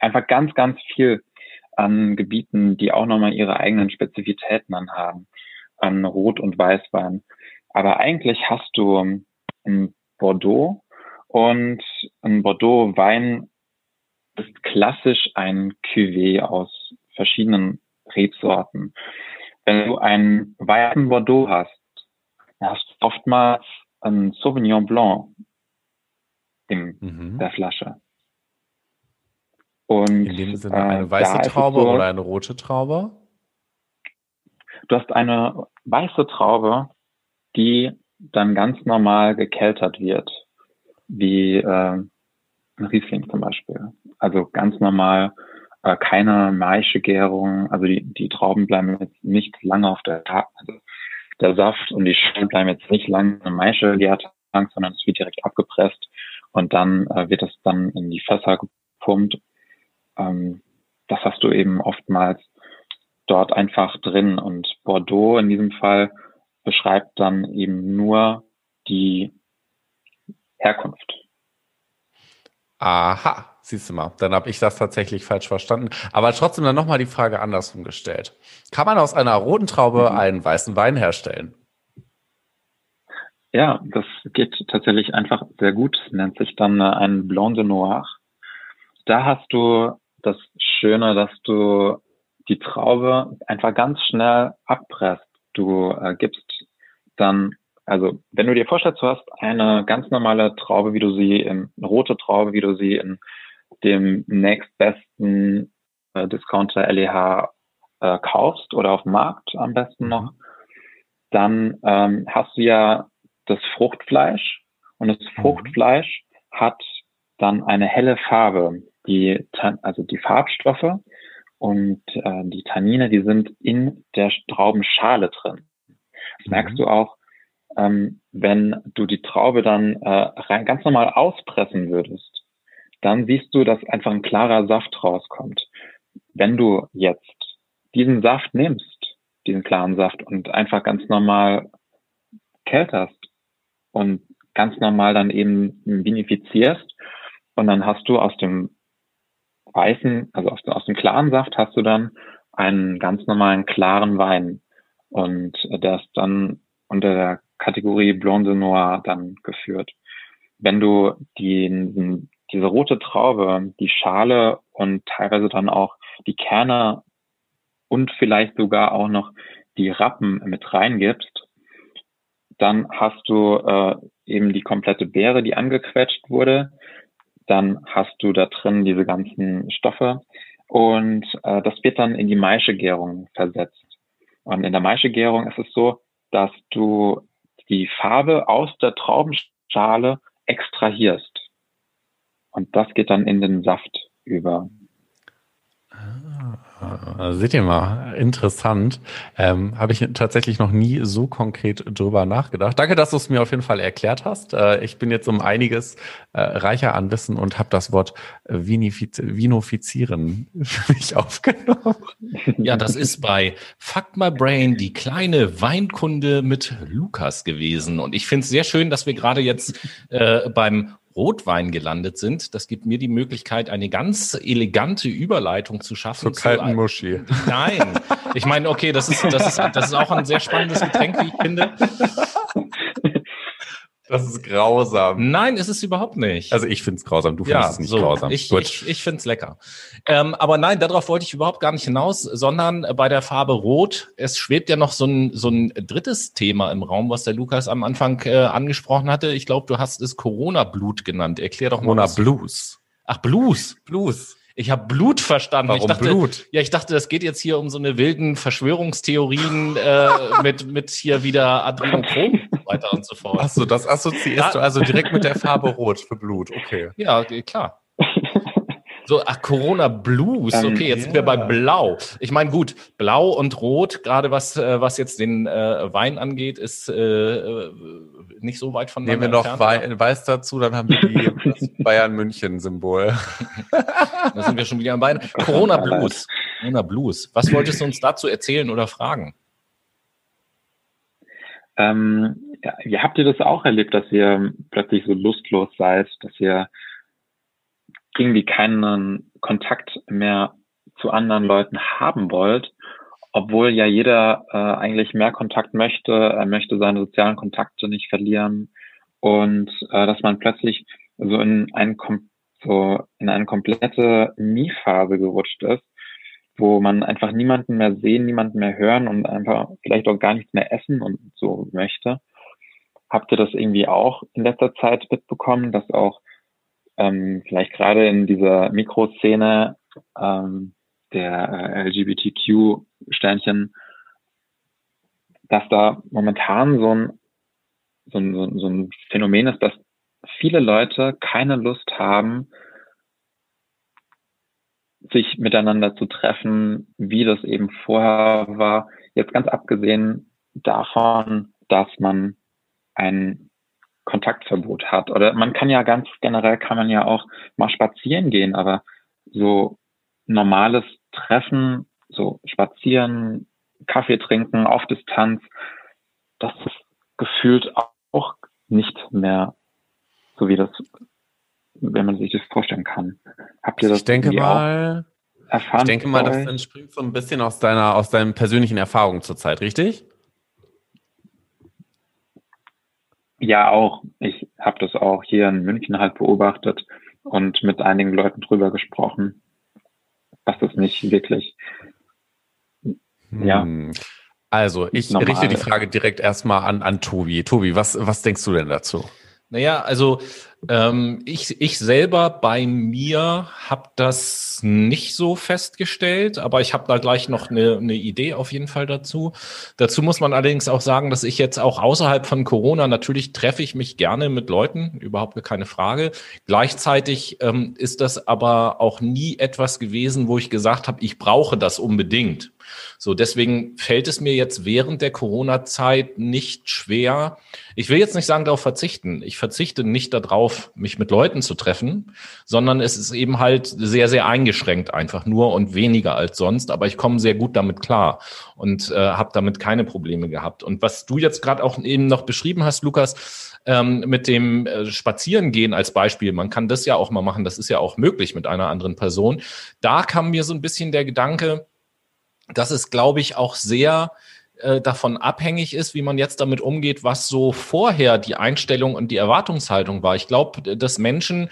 Einfach ganz, ganz viel an Gebieten, die auch nochmal ihre eigenen Spezifitäten anhaben, an Rot- und Weißwein. Aber eigentlich hast du ein Bordeaux und ein Bordeaux-Wein ist klassisch ein Cuvée aus verschiedenen Rebsorten. Wenn du einen weißen Bordeaux hast, hast du oftmals ein Sauvignon Blanc in mhm. der Flasche. Und, in dem Sinne eine äh, weiße Traube so, oder eine rote Traube? Du hast eine weiße Traube, die dann ganz normal gekeltert wird, wie äh, ein Riesling zum Beispiel. Also ganz normal äh, keine Maischegärung, also die, die Trauben bleiben jetzt nicht lange auf der also der Saft und die Schalen bleiben jetzt nicht lange in Maische gärt, sondern es wird direkt abgepresst und dann äh, wird es dann in die Fässer gepumpt. Ähm, das hast du eben oftmals dort einfach drin und Bordeaux in diesem Fall beschreibt dann eben nur die Herkunft. Aha, siehst du mal, dann habe ich das tatsächlich falsch verstanden. Aber trotzdem dann nochmal die Frage andersrum gestellt. Kann man aus einer roten Traube mhm. einen weißen Wein herstellen? Ja, das geht tatsächlich einfach sehr gut. Das nennt sich dann äh, ein Blanc de Noir. Da hast du das Schöne, dass du die Traube einfach ganz schnell abpresst. Du äh, gibst dann also, wenn du dir vorstellst, du hast eine ganz normale Traube, wie du sie in, eine rote Traube, wie du sie in dem nächstbesten äh, Discounter LEH äh, kaufst oder auf dem Markt am besten noch, mhm. dann ähm, hast du ja das Fruchtfleisch und das mhm. Fruchtfleisch hat dann eine helle Farbe. Die, also die Farbstoffe und äh, die Tannine, die sind in der Traubenschale drin. Das merkst mhm. du auch, ähm, wenn du die Traube dann äh, rein, ganz normal auspressen würdest, dann siehst du, dass einfach ein klarer Saft rauskommt. Wenn du jetzt diesen Saft nimmst, diesen klaren Saft und einfach ganz normal kälterst und ganz normal dann eben vinifizierst und dann hast du aus dem weißen, also aus, aus dem klaren Saft hast du dann einen ganz normalen klaren Wein und der ist dann unter der Kategorie Blonde Noir dann geführt. Wenn du die, diese rote Traube, die Schale und teilweise dann auch die Kerne und vielleicht sogar auch noch die Rappen mit reingibst, dann hast du äh, eben die komplette Beere, die angequetscht wurde. Dann hast du da drin diese ganzen Stoffe und äh, das wird dann in die Maischegärung versetzt. Und in der Maischegärung ist es so, dass du die Farbe aus der Traubenschale extrahierst. Und das geht dann in den Saft über. Ah, seht ihr mal, interessant. Ähm, Habe ich tatsächlich noch nie so konkret drüber nachgedacht. Danke, dass du es mir auf jeden Fall erklärt hast. Äh, ich bin jetzt um einiges äh, reicher an Wissen und habe das Wort Vinifiz Vinofizieren für mich aufgenommen. Ja, das ist bei Fuck My Brain die kleine Weinkunde mit Lukas gewesen. Und ich finde es sehr schön, dass wir gerade jetzt äh, beim Rotwein gelandet sind. Das gibt mir die Möglichkeit, eine ganz elegante Überleitung zu schaffen. Zur kalten zu, Muschi. Nein. Ich meine, okay, das ist, das ist, das ist auch ein sehr spannendes Getränk, wie ich finde. Das ist grausam. Nein, ist es überhaupt nicht. Also ich finde es grausam, du findest ja, es nicht so, grausam. Ich, Gut. ich, ich finde es lecker. Ähm, aber nein, darauf wollte ich überhaupt gar nicht hinaus, sondern bei der Farbe Rot, es schwebt ja noch so ein, so ein drittes Thema im Raum, was der Lukas am Anfang äh, angesprochen hatte. Ich glaube, du hast es Corona-Blut genannt. Erklär doch mal. Corona-Blues. Ach, Blues. Blues. Ich habe Blut verstanden. Warum ich dachte, Blut? Ja, ich dachte, das geht jetzt hier um so eine wilden Verschwörungstheorien äh, mit mit hier wieder Adrenochrom weiter und so fort. Achso, das assoziierst ja. du also direkt mit der Farbe Rot für Blut. Okay. Ja, klar. So, ach, Corona Blues. Okay, jetzt ja. sind wir bei Blau. Ich meine, gut, Blau und Rot, gerade was, äh, was jetzt den äh, Wein angeht, ist äh, äh nicht so weit voneinander Nehmen wir noch Wei Weiß dazu, dann haben wir die, das Bayern-München-Symbol. da sind wir schon wieder am Bein. Corona Blues. Corona Blues. Was wolltest du uns dazu erzählen oder fragen? Ähm, ja, wie habt ihr das auch erlebt, dass ihr plötzlich so lustlos seid, dass ihr irgendwie keinen Kontakt mehr zu anderen Leuten haben wollt, obwohl ja jeder äh, eigentlich mehr Kontakt möchte, er möchte seine sozialen Kontakte nicht verlieren. Und äh, dass man plötzlich so in ein so in eine komplette Nie-Phase gerutscht ist, wo man einfach niemanden mehr sehen, niemanden mehr hören und einfach vielleicht auch gar nichts mehr essen und so möchte. Habt ihr das irgendwie auch in letzter Zeit mitbekommen, dass auch ähm, vielleicht gerade in dieser Mikroszene ähm, der äh, LGBTQ-Sternchen, dass da momentan so ein, so, ein, so ein Phänomen ist, dass viele Leute keine Lust haben, sich miteinander zu treffen, wie das eben vorher war. Jetzt ganz abgesehen davon, dass man ein Kontaktverbot hat. Oder man kann ja ganz generell kann man ja auch mal spazieren gehen, aber so normales Treffen, so spazieren, Kaffee trinken auf Distanz, das ist gefühlt auch nicht mehr so wie das, wenn man sich das vorstellen kann. Habt ihr das ich denke mal, erfahren? Ich denke mal, das entspringt so ein bisschen aus deiner, aus deinen persönlichen Erfahrungen zurzeit, richtig? Ja, auch. Ich habe das auch hier in München halt beobachtet und mit einigen Leuten drüber gesprochen, dass das nicht wirklich. Ja. Hm. Also, ich normal. richte die Frage direkt erstmal an, an Tobi. Tobi, was, was denkst du denn dazu? Naja, also ähm, ich, ich selber bei mir habe das nicht so festgestellt, aber ich habe da gleich noch eine, eine Idee auf jeden Fall dazu. Dazu muss man allerdings auch sagen, dass ich jetzt auch außerhalb von Corona natürlich treffe ich mich gerne mit Leuten, überhaupt keine Frage. Gleichzeitig ähm, ist das aber auch nie etwas gewesen, wo ich gesagt habe, ich brauche das unbedingt. So, deswegen fällt es mir jetzt während der Corona-Zeit nicht schwer. Ich will jetzt nicht sagen, darauf verzichten. Ich verzichte nicht darauf, mich mit Leuten zu treffen, sondern es ist eben halt sehr, sehr eingeschränkt einfach nur und weniger als sonst. Aber ich komme sehr gut damit klar und äh, habe damit keine Probleme gehabt. Und was du jetzt gerade auch eben noch beschrieben hast, Lukas, ähm, mit dem äh, Spazierengehen als Beispiel, man kann das ja auch mal machen, das ist ja auch möglich mit einer anderen Person. Da kam mir so ein bisschen der Gedanke, dass es, glaube ich, auch sehr äh, davon abhängig ist, wie man jetzt damit umgeht, was so vorher die Einstellung und die Erwartungshaltung war. Ich glaube, dass Menschen,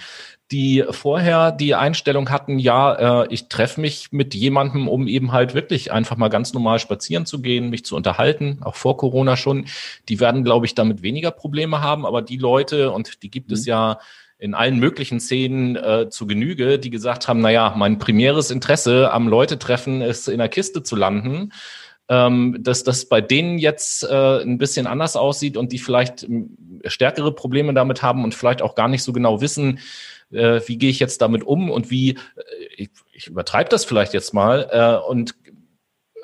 die vorher die Einstellung hatten, ja, äh, ich treffe mich mit jemandem, um eben halt wirklich einfach mal ganz normal spazieren zu gehen, mich zu unterhalten, auch vor Corona schon, die werden, glaube ich, damit weniger Probleme haben. Aber die Leute, und die gibt mhm. es ja in allen möglichen Szenen äh, zu Genüge, die gesagt haben, naja, mein primäres Interesse am Leute treffen ist, in der Kiste zu landen. Ähm, dass das bei denen jetzt äh, ein bisschen anders aussieht und die vielleicht stärkere Probleme damit haben und vielleicht auch gar nicht so genau wissen, äh, wie gehe ich jetzt damit um und wie, äh, ich, ich übertreibe das vielleicht jetzt mal, äh, und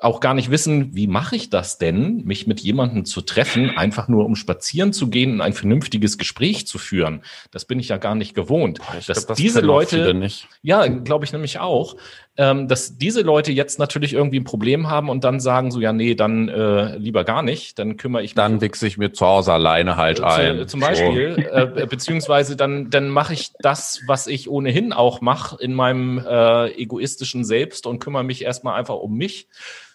auch gar nicht wissen, wie mache ich das denn, mich mit jemandem zu treffen, einfach nur um spazieren zu gehen und ein vernünftiges Gespräch zu führen. Das bin ich ja gar nicht gewohnt. Ich dass glaub, das diese Leute, ja, glaube ich nämlich auch, ähm, dass diese Leute jetzt natürlich irgendwie ein Problem haben und dann sagen so, ja, nee, dann äh, lieber gar nicht, dann kümmere ich mich. Dann wichse ich mir zu Hause alleine halt äh, ein. Zum Beispiel, so. äh, beziehungsweise dann, dann mache ich das, was ich ohnehin auch mache in meinem äh, egoistischen Selbst und kümmere mich erstmal einfach um mich.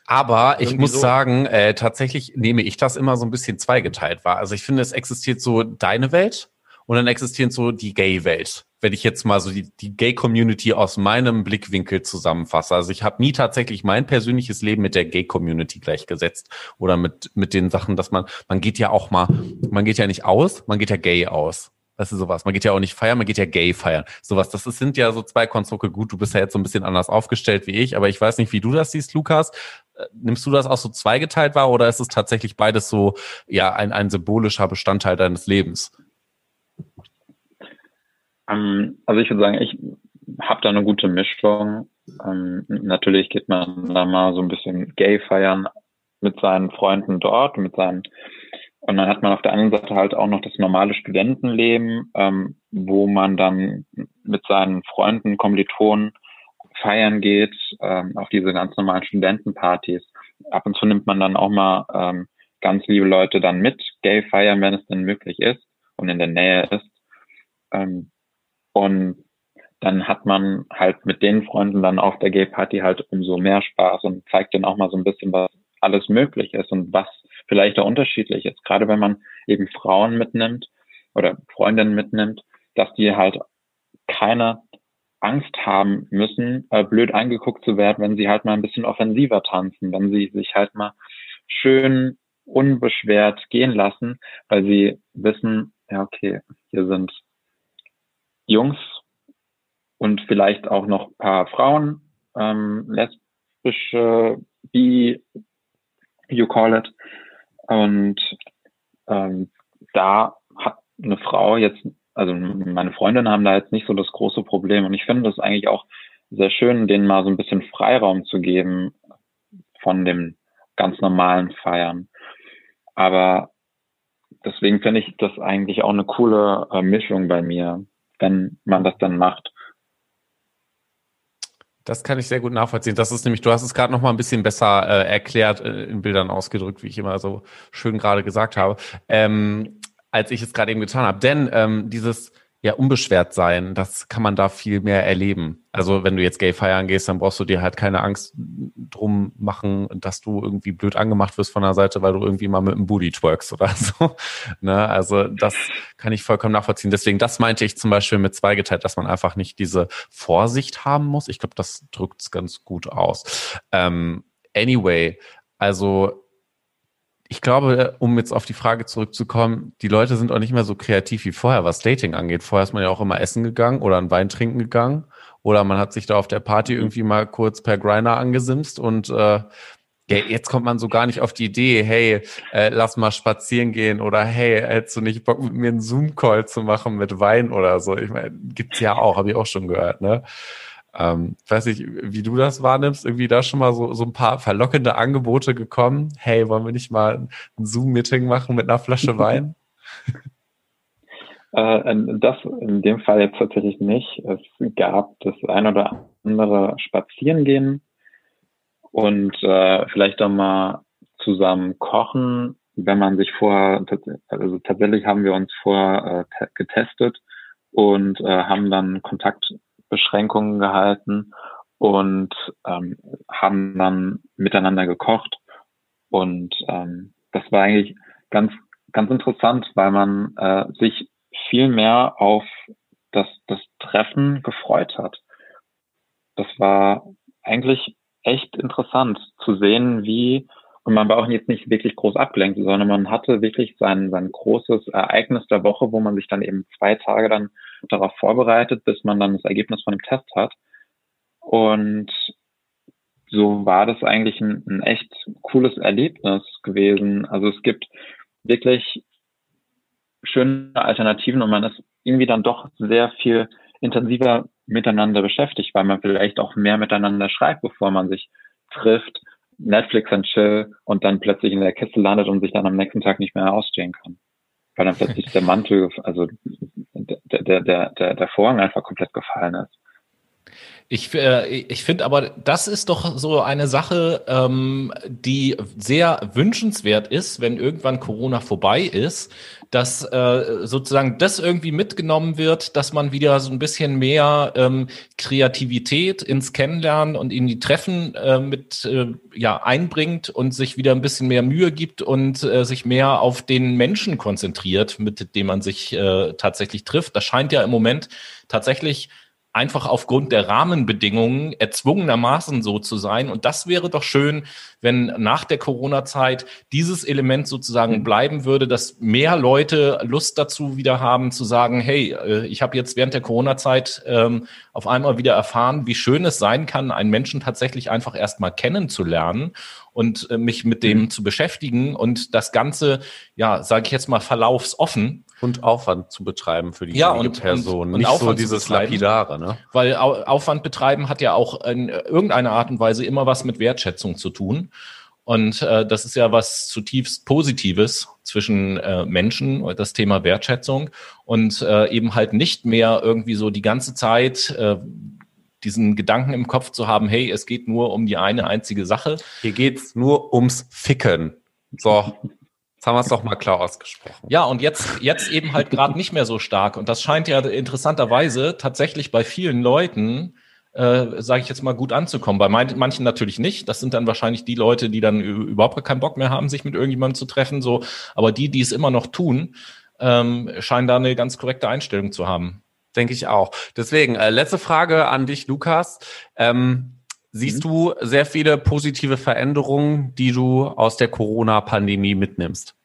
Aber ich muss so. sagen, äh, tatsächlich nehme ich das immer so ein bisschen zweigeteilt wahr. Also ich finde, es existiert so deine Welt und dann existiert so die Gay-Welt. Wenn ich jetzt mal so die, die Gay-Community aus meinem Blickwinkel zusammenfasse. Also ich habe nie tatsächlich mein persönliches Leben mit der Gay-Community gleichgesetzt oder mit, mit den Sachen, dass man, man geht ja auch mal, man geht ja nicht aus, man geht ja gay aus. Das ist sowas. Man geht ja auch nicht feiern, man geht ja gay feiern. Sowas. Das ist, sind ja so zwei Konstrukte. Gut, du bist ja jetzt so ein bisschen anders aufgestellt wie ich, aber ich weiß nicht, wie du das siehst, Lukas. Äh, nimmst du das auch so zweigeteilt wahr oder ist es tatsächlich beides so, ja, ein, ein symbolischer Bestandteil deines Lebens? Ähm, also ich würde sagen, ich habe da eine gute Mischung. Ähm, natürlich geht man da mal so ein bisschen gay feiern mit seinen Freunden dort, mit seinen und dann hat man auf der anderen Seite halt auch noch das normale Studentenleben, ähm, wo man dann mit seinen Freunden, Kommilitonen feiern geht, ähm, auf diese ganz normalen Studentenpartys. Ab und zu nimmt man dann auch mal ähm, ganz liebe Leute dann mit, gay feiern, wenn es denn möglich ist und in der Nähe ist. Ähm, und dann hat man halt mit den Freunden dann auf der Gay-Party halt umso mehr Spaß und zeigt denen auch mal so ein bisschen, was alles möglich ist und was vielleicht auch unterschiedlich ist. Gerade wenn man eben Frauen mitnimmt oder Freundinnen mitnimmt, dass die halt keine Angst haben müssen, äh, blöd angeguckt zu werden, wenn sie halt mal ein bisschen offensiver tanzen, wenn sie sich halt mal schön unbeschwert gehen lassen, weil sie wissen, ja, okay, hier sind Jungs und vielleicht auch noch ein paar Frauen, ähm, lesbische, bi, you call it, und ähm, da hat eine Frau jetzt, also meine Freundinnen haben da jetzt nicht so das große Problem. Und ich finde das eigentlich auch sehr schön, denen mal so ein bisschen Freiraum zu geben von dem ganz normalen Feiern. Aber deswegen finde ich das eigentlich auch eine coole äh, Mischung bei mir, wenn man das dann macht. Das kann ich sehr gut nachvollziehen. Das ist nämlich, du hast es gerade noch mal ein bisschen besser äh, erklärt, äh, in Bildern ausgedrückt, wie ich immer so schön gerade gesagt habe, ähm, als ich es gerade eben getan habe. Denn ähm, dieses ja, unbeschwert sein, das kann man da viel mehr erleben. Also wenn du jetzt gay feiern gehst, dann brauchst du dir halt keine Angst drum machen, dass du irgendwie blöd angemacht wirst von der Seite, weil du irgendwie mal mit dem Booty twerkst oder so. ne? Also das kann ich vollkommen nachvollziehen. Deswegen, das meinte ich zum Beispiel mit zweigeteilt, dass man einfach nicht diese Vorsicht haben muss. Ich glaube, das drückt es ganz gut aus. Ähm, anyway, also ich glaube, um jetzt auf die Frage zurückzukommen, die Leute sind auch nicht mehr so kreativ wie vorher, was Dating angeht. Vorher ist man ja auch immer essen gegangen oder ein Wein trinken gegangen oder man hat sich da auf der Party irgendwie mal kurz per Grinder angesimst und äh, jetzt kommt man so gar nicht auf die Idee, hey, äh, lass mal spazieren gehen oder hey, hättest du nicht Bock mit mir einen Zoom-Call zu machen mit Wein oder so? Ich meine, gibt's ja auch, habe ich auch schon gehört, ne? Ähm, weiß nicht, wie du das wahrnimmst, irgendwie da schon mal so, so ein paar verlockende Angebote gekommen. Hey, wollen wir nicht mal ein Zoom-Meeting machen mit einer Flasche Wein? Äh, das in dem Fall jetzt tatsächlich nicht. Es gab das ein oder andere Spazierengehen und äh, vielleicht auch mal zusammen kochen, wenn man sich vorher, also tatsächlich haben wir uns vorher äh, getestet und äh, haben dann Kontakt Beschränkungen gehalten und ähm, haben dann miteinander gekocht Und ähm, das war eigentlich ganz, ganz interessant, weil man äh, sich viel mehr auf das, das Treffen gefreut hat. Das war eigentlich echt interessant zu sehen, wie, und man war auch jetzt nicht wirklich groß abgelenkt, sondern man hatte wirklich sein, sein großes Ereignis der Woche, wo man sich dann eben zwei Tage dann darauf vorbereitet, bis man dann das Ergebnis von dem Test hat. Und so war das eigentlich ein, ein echt cooles Erlebnis gewesen. Also es gibt wirklich schöne Alternativen und man ist irgendwie dann doch sehr viel intensiver miteinander beschäftigt, weil man vielleicht auch mehr miteinander schreibt, bevor man sich trifft, Netflix und chill und dann plötzlich in der Kiste landet und sich dann am nächsten Tag nicht mehr ausstehen kann. Weil dann plötzlich der Mantel, also der, der, der, der Vorhang einfach komplett gefallen ist. Ich, äh, ich finde aber, das ist doch so eine Sache, ähm, die sehr wünschenswert ist, wenn irgendwann Corona vorbei ist, dass äh, sozusagen das irgendwie mitgenommen wird, dass man wieder so ein bisschen mehr ähm, Kreativität ins Kennenlernen und in die Treffen äh, mit äh, ja einbringt und sich wieder ein bisschen mehr Mühe gibt und äh, sich mehr auf den Menschen konzentriert, mit dem man sich äh, tatsächlich trifft. Das scheint ja im Moment tatsächlich einfach aufgrund der Rahmenbedingungen erzwungenermaßen so zu sein. Und das wäre doch schön, wenn nach der Corona-Zeit dieses Element sozusagen mhm. bleiben würde, dass mehr Leute Lust dazu wieder haben zu sagen, hey, äh, ich habe jetzt während der Corona-Zeit ähm, auf einmal wieder erfahren, wie schön es sein kann, einen Menschen tatsächlich einfach erstmal kennenzulernen und äh, mich mit dem mhm. zu beschäftigen und das Ganze, ja, sage ich jetzt mal, verlaufsoffen und Aufwand zu betreiben für die ja, und, Person. Und, und Nicht Aufwand so dieses Lapidare, ne? Weil Aufwand betreiben hat ja auch in irgendeiner Art und Weise immer was mit Wertschätzung zu tun. Und äh, das ist ja was zutiefst Positives zwischen äh, Menschen, das Thema Wertschätzung und äh, eben halt nicht mehr irgendwie so die ganze Zeit äh, diesen Gedanken im Kopf zu haben, hey, es geht nur um die eine einzige Sache. Hier geht's nur ums Ficken. So, Jetzt haben wir es doch mal klar ausgesprochen. Ja, und jetzt, jetzt eben halt gerade nicht mehr so stark. Und das scheint ja interessanterweise tatsächlich bei vielen Leuten, äh, sage ich jetzt mal, gut anzukommen. Bei manchen natürlich nicht. Das sind dann wahrscheinlich die Leute, die dann überhaupt keinen Bock mehr haben, sich mit irgendjemandem zu treffen. So, aber die, die es immer noch tun, ähm, scheinen da eine ganz korrekte Einstellung zu haben. Denke ich auch. Deswegen, äh, letzte Frage an dich, Lukas. Ähm, Siehst mhm. du sehr viele positive Veränderungen, die du aus der Corona-Pandemie mitnimmst?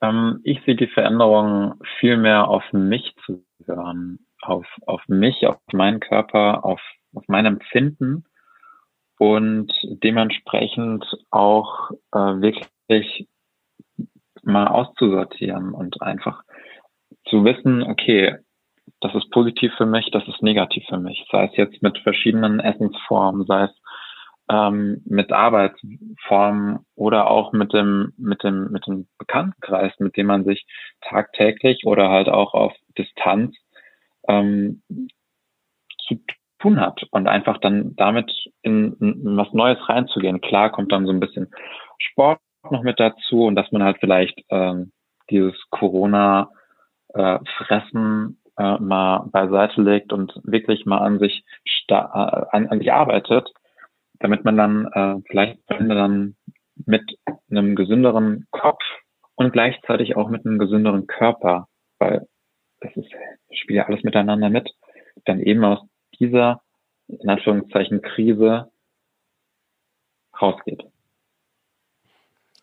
Ähm, ich sehe die Veränderungen viel mehr auf mich zu hören, auf, auf mich, auf meinen Körper, auf, auf mein Empfinden und dementsprechend auch äh, wirklich mal auszusortieren und einfach zu wissen, okay, das ist positiv für mich, das ist negativ für mich. Sei es jetzt mit verschiedenen Essensformen, sei es ähm, mit Arbeitsformen oder auch mit dem, mit dem, mit dem Bekanntenkreis, mit dem man sich tagtäglich oder halt auch auf Distanz ähm, zu tun hat und einfach dann damit in, in was Neues reinzugehen. Klar kommt dann so ein bisschen Sport noch mit dazu und dass man halt vielleicht ähm, dieses Corona äh, äh, mal beiseite legt und wirklich mal an sich äh, an, an sich arbeitet, damit man dann äh, vielleicht dann mit einem gesünderen Kopf und gleichzeitig auch mit einem gesünderen Körper, weil das ist, spielt ja alles miteinander mit, dann eben aus dieser, in Anführungszeichen, Krise rausgeht.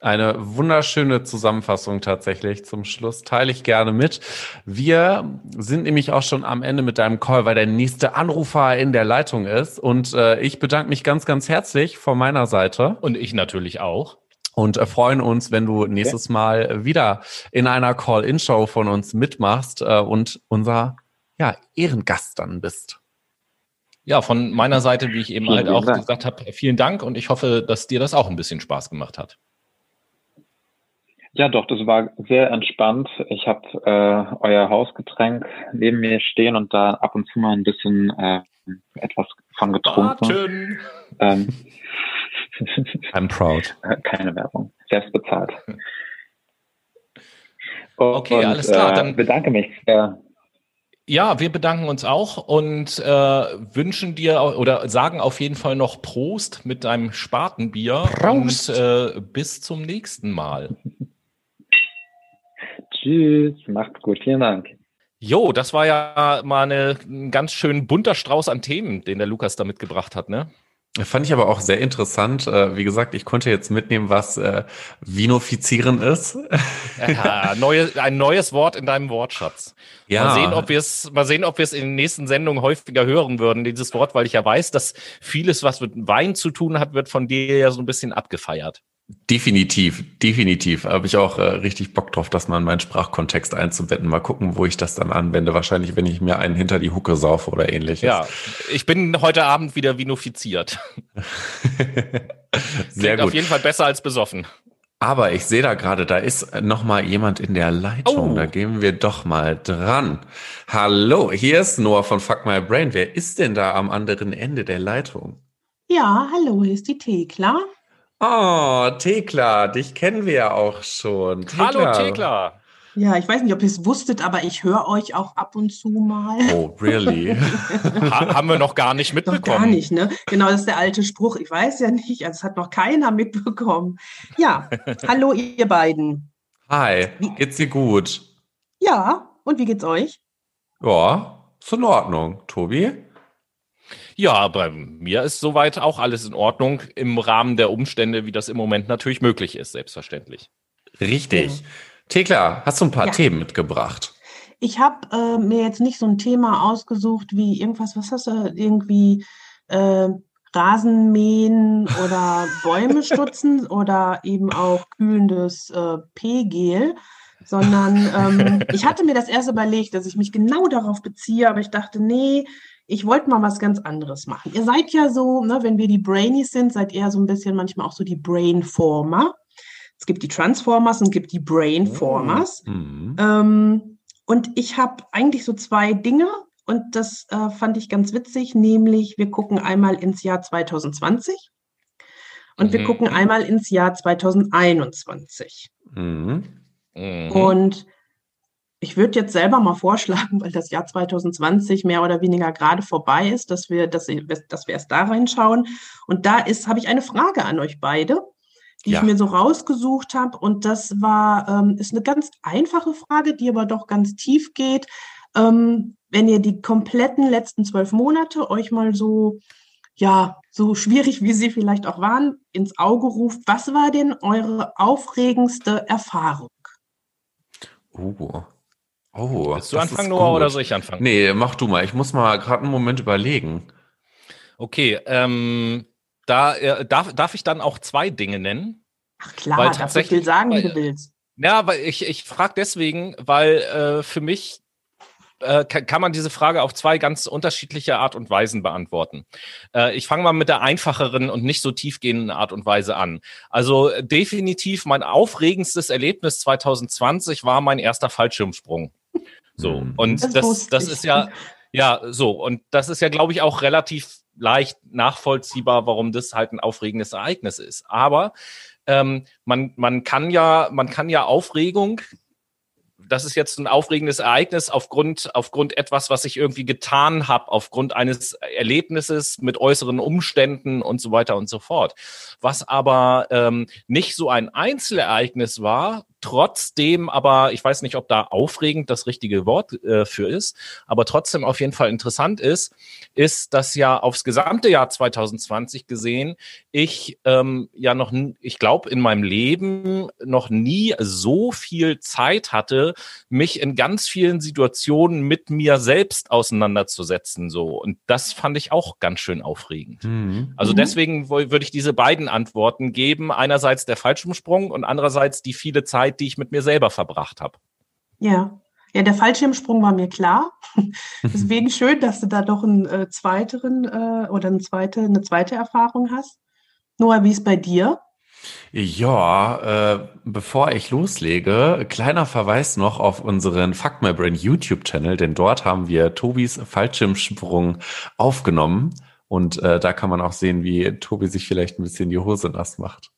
Eine wunderschöne Zusammenfassung tatsächlich zum Schluss. Teile ich gerne mit. Wir sind nämlich auch schon am Ende mit deinem Call, weil der nächste Anrufer in der Leitung ist. Und äh, ich bedanke mich ganz, ganz herzlich von meiner Seite. Und ich natürlich auch. Und äh, freuen uns, wenn du nächstes Mal wieder in einer Call-In-Show von uns mitmachst äh, und unser ja, Ehrengast dann bist. Ja, von meiner Seite, wie ich eben vielen halt auch Dank. gesagt habe, vielen Dank und ich hoffe, dass dir das auch ein bisschen Spaß gemacht hat. Ja, doch, das war sehr entspannt. Ich habe äh, euer Hausgetränk neben mir stehen und da ab und zu mal ein bisschen äh, etwas von getrunken. Ähm, I'm proud. Keine Werbung, selbst bezahlt. okay, alles klar. Äh, dann bedanke mich sehr. Ja, wir bedanken uns auch und äh, wünschen dir oder sagen auf jeden Fall noch Prost mit deinem Spatenbier Prost. und äh, bis zum nächsten Mal. Tschüss, macht's gut, vielen Dank. Jo, das war ja mal eine, ein ganz schön bunter Strauß an Themen, den der Lukas da mitgebracht hat, ne? Fand ich aber auch sehr interessant. Äh, wie gesagt, ich konnte jetzt mitnehmen, was äh, Vinofizieren ist. Ja, neue, ein neues Wort in deinem Wortschatz. Ja. Mal sehen, ob wir es, mal sehen, ob wir es in den nächsten Sendungen häufiger hören würden, dieses Wort, weil ich ja weiß, dass vieles, was mit Wein zu tun hat, wird von dir ja so ein bisschen abgefeiert. Definitiv, definitiv. Habe ich auch äh, richtig Bock drauf, das mal in meinen Sprachkontext einzubetten. Mal gucken, wo ich das dann anwende. Wahrscheinlich, wenn ich mir einen hinter die Hucke saufe oder ähnliches. Ja, ich bin heute Abend wieder vinofiziert. Sehr gut. auf jeden Fall besser als besoffen. Aber ich sehe da gerade, da ist noch mal jemand in der Leitung. Oh. Da gehen wir doch mal dran. Hallo, hier ist Noah von Fuck My Brain. Wer ist denn da am anderen Ende der Leitung? Ja, hallo, hier ist die Thekla. Oh, Thekla, dich kennen wir ja auch schon. Thekla. Hallo Thekla. Ja, ich weiß nicht, ob ihr es wusstet, aber ich höre euch auch ab und zu mal. Oh, really? ha haben wir noch gar nicht mitbekommen. Noch gar nicht, ne? Genau, das ist der alte Spruch. Ich weiß ja nicht, also es hat noch keiner mitbekommen. Ja, hallo ihr beiden. Hi, geht's dir gut? Ja, und wie geht's euch? Ja, ist in Ordnung. Tobi? Ja, bei mir ist soweit auch alles in Ordnung im Rahmen der Umstände, wie das im Moment natürlich möglich ist, selbstverständlich. Richtig. Ja. Thekla, hast du ein paar ja. Themen mitgebracht? Ich habe äh, mir jetzt nicht so ein Thema ausgesucht wie irgendwas, was hast du, irgendwie äh, Rasenmähen oder Bäume stutzen oder eben auch kühlendes äh, P-Gel, sondern ähm, ich hatte mir das erst überlegt, dass ich mich genau darauf beziehe, aber ich dachte, nee, ich wollte mal was ganz anderes machen. Ihr seid ja so, ne, wenn wir die Brainies sind, seid ihr so ein bisschen manchmal auch so die Brainformer. Es gibt die Transformers und es gibt die Brainformers. Oh. Mhm. Ähm, und ich habe eigentlich so zwei Dinge und das äh, fand ich ganz witzig, nämlich wir gucken einmal ins Jahr 2020 und mhm. wir gucken einmal ins Jahr 2021. Mhm. Mhm. Und ich würde jetzt selber mal vorschlagen, weil das Jahr 2020 mehr oder weniger gerade vorbei ist, dass wir, dass, dass wir erst da reinschauen. Und da ist, habe ich eine Frage an euch beide, die ja. ich mir so rausgesucht habe. Und das war, ähm, ist eine ganz einfache Frage, die aber doch ganz tief geht. Ähm, wenn ihr die kompletten letzten zwölf Monate euch mal so, ja, so schwierig wie sie vielleicht auch waren, ins Auge ruft, was war denn eure aufregendste Erfahrung? Uh, Oh, Willst du anfangen, Noah, oder soll ich anfangen? Nee, mach du mal. Ich muss mal gerade einen Moment überlegen. Okay, ähm, da äh, darf, darf ich dann auch zwei Dinge nennen? Ach klar, weil tatsächlich viel sagen, wie du willst. Ja, weil ich, ich frage deswegen, weil äh, für mich äh, kann man diese Frage auf zwei ganz unterschiedliche Art und Weisen beantworten. Äh, ich fange mal mit der einfacheren und nicht so tiefgehenden Art und Weise an. Also definitiv mein aufregendstes Erlebnis 2020 war mein erster Fallschirmsprung. So, mhm. und das, das, das ist ja, ja, so, und das ist ja, glaube ich, auch relativ leicht nachvollziehbar, warum das halt ein aufregendes Ereignis ist. Aber ähm, man, man kann ja, man kann ja Aufregung das ist jetzt ein aufregendes Ereignis aufgrund, aufgrund etwas, was ich irgendwie getan habe, aufgrund eines Erlebnisses mit äußeren Umständen und so weiter und so fort. Was aber ähm, nicht so ein Einzelereignis war, trotzdem aber, ich weiß nicht, ob da aufregend das richtige Wort äh, für ist, aber trotzdem auf jeden Fall interessant ist, ist, dass ja aufs gesamte Jahr 2020 gesehen, ich ähm, ja noch, ich glaube, in meinem Leben noch nie so viel Zeit hatte, mich in ganz vielen Situationen mit mir selbst auseinanderzusetzen. So. Und das fand ich auch ganz schön aufregend. Mhm. Also mhm. deswegen würde ich diese beiden Antworten geben. Einerseits der Fallschirmsprung und andererseits die viele Zeit, Zeit, die ich mit mir selber verbracht habe. Ja. Ja, der Fallschirmsprung war mir klar. Deswegen schön, dass du da doch einen äh, zweiteren äh, oder eine zweite, eine zweite Erfahrung hast. Noah, wie ist bei dir? Ja, äh, bevor ich loslege, kleiner Verweis noch auf unseren Fuck My Brain YouTube-Channel, denn dort haben wir Tobis Fallschirmsprung aufgenommen und äh, da kann man auch sehen, wie Tobi sich vielleicht ein bisschen die Hose nass macht.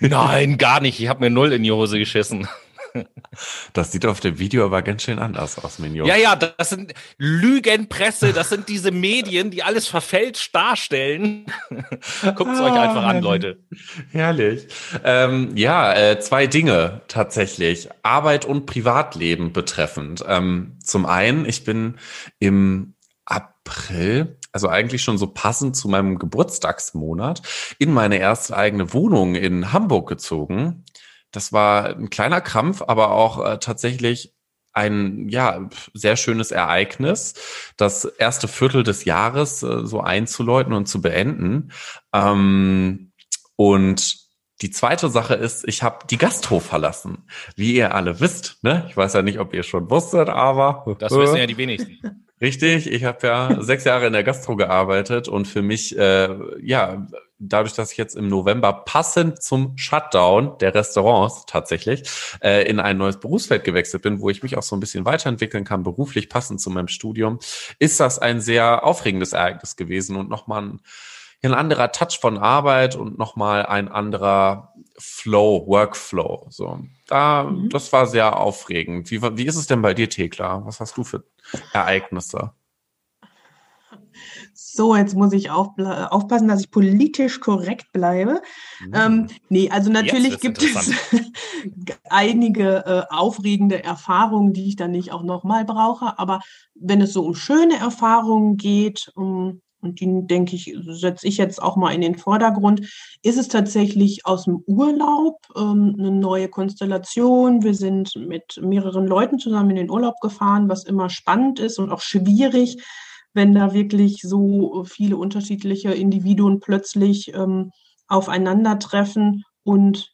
Nein, gar nicht. Ich habe mir null in die Hose geschissen. Das sieht auf dem Video aber ganz schön anders aus, Mignon. Ja, ja, das sind Lügenpresse, das sind diese Medien, die alles verfälscht darstellen. Guckt es euch einfach an, Leute. Herrlich. Ähm, ja, äh, zwei Dinge tatsächlich. Arbeit und Privatleben betreffend. Ähm, zum einen, ich bin im April, also eigentlich schon so passend zu meinem Geburtstagsmonat, in meine erste eigene Wohnung in Hamburg gezogen. Das war ein kleiner Krampf, aber auch äh, tatsächlich ein ja sehr schönes Ereignis, das erste Viertel des Jahres äh, so einzuläuten und zu beenden. Ähm, und die zweite Sache ist, ich habe die Gasthof verlassen. Wie ihr alle wisst, ne? Ich weiß ja nicht, ob ihr schon wusstet, aber das wissen ja die wenigsten. Richtig, ich habe ja sechs Jahre in der Gastro gearbeitet und für mich, äh, ja, dadurch, dass ich jetzt im November passend zum Shutdown der Restaurants tatsächlich äh, in ein neues Berufsfeld gewechselt bin, wo ich mich auch so ein bisschen weiterentwickeln kann, beruflich passend zu meinem Studium, ist das ein sehr aufregendes Ereignis gewesen und nochmal ein, ein anderer Touch von Arbeit und nochmal ein anderer Flow, Workflow. So, da, mhm. das war sehr aufregend. Wie, wie ist es denn bei dir, Thekla? Was hast du für Ereignisse? So, jetzt muss ich auf, aufpassen, dass ich politisch korrekt bleibe. Mhm. Ähm, nee, also natürlich gibt es einige äh, aufregende Erfahrungen, die ich dann nicht auch nochmal brauche. Aber wenn es so um schöne Erfahrungen geht, um und die, denke ich, setze ich jetzt auch mal in den Vordergrund, ist es tatsächlich aus dem Urlaub ähm, eine neue Konstellation. Wir sind mit mehreren Leuten zusammen in den Urlaub gefahren, was immer spannend ist und auch schwierig, wenn da wirklich so viele unterschiedliche Individuen plötzlich ähm, aufeinandertreffen und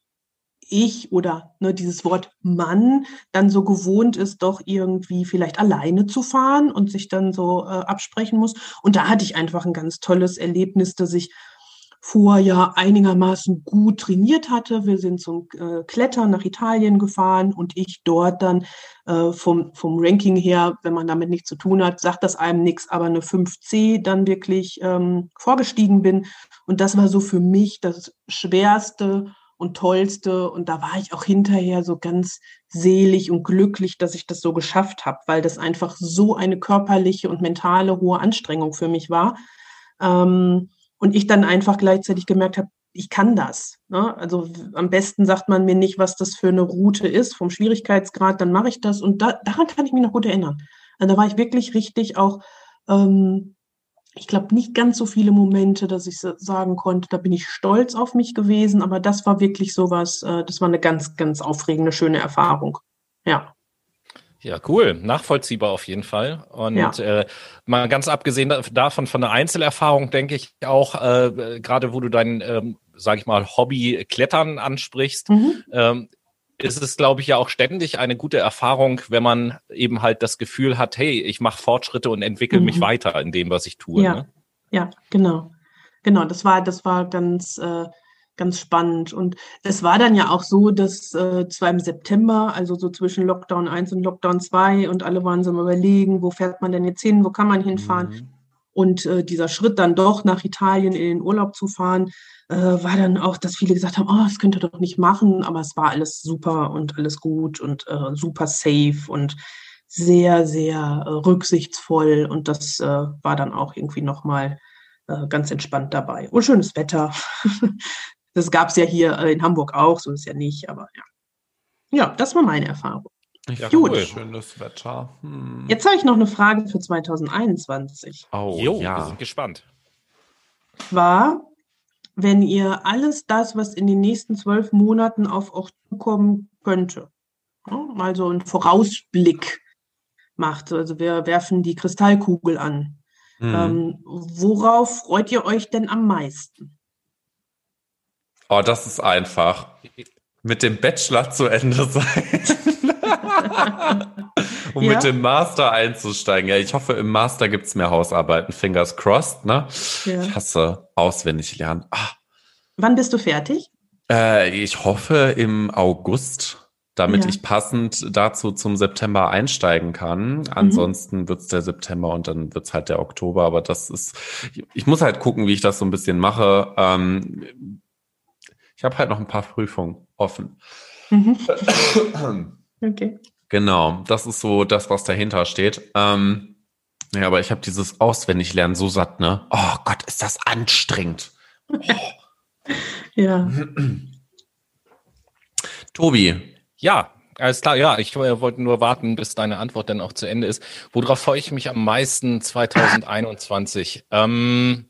ich oder ne, dieses Wort Mann dann so gewohnt ist, doch irgendwie vielleicht alleine zu fahren und sich dann so äh, absprechen muss. Und da hatte ich einfach ein ganz tolles Erlebnis, dass ich vorher einigermaßen gut trainiert hatte. Wir sind zum äh, Klettern nach Italien gefahren und ich dort dann äh, vom, vom Ranking her, wenn man damit nichts zu tun hat, sagt das einem nichts, aber eine 5C dann wirklich ähm, vorgestiegen bin. Und das war so für mich das schwerste und tollste. Und da war ich auch hinterher so ganz selig und glücklich, dass ich das so geschafft habe, weil das einfach so eine körperliche und mentale hohe Anstrengung für mich war. Ähm, und ich dann einfach gleichzeitig gemerkt habe, ich kann das. Ne? Also am besten sagt man mir nicht, was das für eine Route ist, vom Schwierigkeitsgrad, dann mache ich das. Und da, daran kann ich mich noch gut erinnern. Also da war ich wirklich richtig auch ähm, ich glaube, nicht ganz so viele Momente, dass ich sagen konnte, da bin ich stolz auf mich gewesen, aber das war wirklich sowas, äh, das war eine ganz, ganz aufregende, schöne Erfahrung. Ja. Ja, cool. Nachvollziehbar auf jeden Fall. Und ja. äh, mal ganz abgesehen davon, von der Einzelerfahrung, denke ich auch, äh, gerade wo du dein, ähm, sag ich mal, Hobby Klettern ansprichst, mhm. ähm, ist es, glaube ich, ja auch ständig eine gute Erfahrung, wenn man eben halt das Gefühl hat, hey, ich mache Fortschritte und entwickle mhm. mich weiter in dem, was ich tue. Ja, ne? ja genau. Genau, das war, das war ganz, äh, ganz spannend. Und es war dann ja auch so, dass äh, zwar im September, also so zwischen Lockdown 1 und Lockdown 2 und alle waren so am überlegen, wo fährt man denn jetzt hin, wo kann man hinfahren? Mhm. Und äh, dieser Schritt dann doch nach Italien in den Urlaub zu fahren, äh, war dann auch, dass viele gesagt haben, oh, das könnt ihr doch nicht machen, aber es war alles super und alles gut und äh, super safe und sehr, sehr äh, rücksichtsvoll und das äh, war dann auch irgendwie nochmal äh, ganz entspannt dabei. Und schönes Wetter. das gab es ja hier äh, in Hamburg auch, so ist ja nicht, aber ja. Ja, das war meine Erfahrung. Ja, Gut. Cool. Schönes Wetter. Hm. Jetzt habe ich noch eine Frage für 2021. Oh, jo, ja. wir sind gespannt. War, wenn ihr alles das, was in den nächsten zwölf Monaten auf euch zukommen könnte, ja, mal so einen Vorausblick macht, also wir werfen die Kristallkugel an, mhm. ähm, worauf freut ihr euch denn am meisten? Oh, das ist einfach. Mit dem Bachelor zu Ende sein. um ja? mit dem Master einzusteigen. Ja, ich hoffe, im Master gibt's mehr Hausarbeiten. Fingers crossed, ne? Ja. Ich hasse auswendig lernen. Ah. Wann bist du fertig? Äh, ich hoffe im August, damit ja. ich passend dazu zum September einsteigen kann. Mhm. Ansonsten mhm. wird's der September und dann wird's halt der Oktober. Aber das ist, ich, ich muss halt gucken, wie ich das so ein bisschen mache. Ähm, ich habe halt noch ein paar Prüfungen offen. Mhm. Okay. Genau, das ist so das, was dahinter steht. Ähm, ja, aber ich habe dieses Auswendiglernen so satt, ne? Oh Gott, ist das anstrengend. Oh. ja. Tobi. Ja, alles klar, ja, ich äh, wollte nur warten, bis deine Antwort dann auch zu Ende ist. Worauf freue ich mich am meisten 2021? Ähm,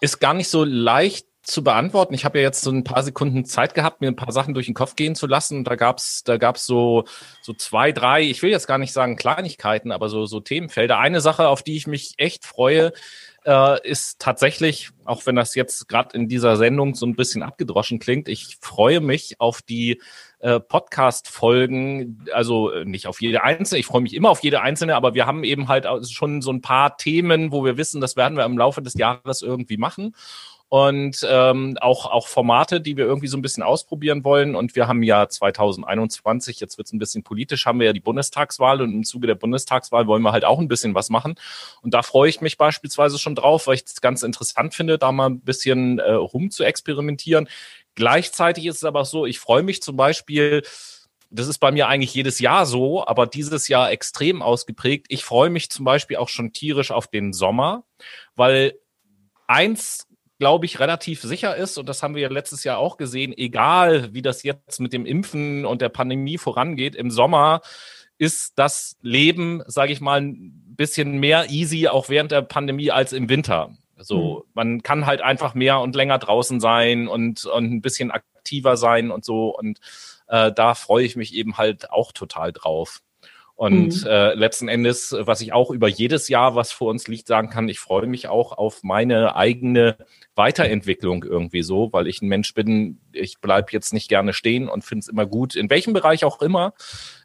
ist gar nicht so leicht zu beantworten. Ich habe ja jetzt so ein paar Sekunden Zeit gehabt, mir ein paar Sachen durch den Kopf gehen zu lassen. Und da gab's, da gab's so so zwei, drei. Ich will jetzt gar nicht sagen Kleinigkeiten, aber so so Themenfelder. Eine Sache, auf die ich mich echt freue, äh, ist tatsächlich, auch wenn das jetzt gerade in dieser Sendung so ein bisschen abgedroschen klingt, ich freue mich auf die äh, Podcast-Folgen, also äh, nicht auf jede einzelne, ich freue mich immer auf jede einzelne, aber wir haben eben halt schon so ein paar Themen, wo wir wissen, das werden wir im Laufe des Jahres irgendwie machen und ähm, auch, auch Formate, die wir irgendwie so ein bisschen ausprobieren wollen. Und wir haben ja 2021, jetzt wird es ein bisschen politisch, haben wir ja die Bundestagswahl und im Zuge der Bundestagswahl wollen wir halt auch ein bisschen was machen. Und da freue ich mich beispielsweise schon drauf, weil ich es ganz interessant finde, da mal ein bisschen äh, rum zu experimentieren. Gleichzeitig ist es aber so, ich freue mich zum Beispiel, das ist bei mir eigentlich jedes Jahr so, aber dieses Jahr extrem ausgeprägt. Ich freue mich zum Beispiel auch schon tierisch auf den Sommer, weil eins glaube ich, relativ sicher ist, und das haben wir ja letztes Jahr auch gesehen, egal wie das jetzt mit dem Impfen und der Pandemie vorangeht, im Sommer ist das Leben, sage ich mal, ein bisschen mehr easy, auch während der Pandemie als im Winter. So, mhm. man kann halt einfach mehr und länger draußen sein und, und ein bisschen aktiver sein und so. Und äh, da freue ich mich eben halt auch total drauf. Und mhm. äh, letzten Endes, was ich auch über jedes Jahr, was vor uns liegt, sagen kann, ich freue mich auch auf meine eigene Weiterentwicklung irgendwie so, weil ich ein Mensch bin, ich bleib jetzt nicht gerne stehen und finde es immer gut, in welchem Bereich auch immer,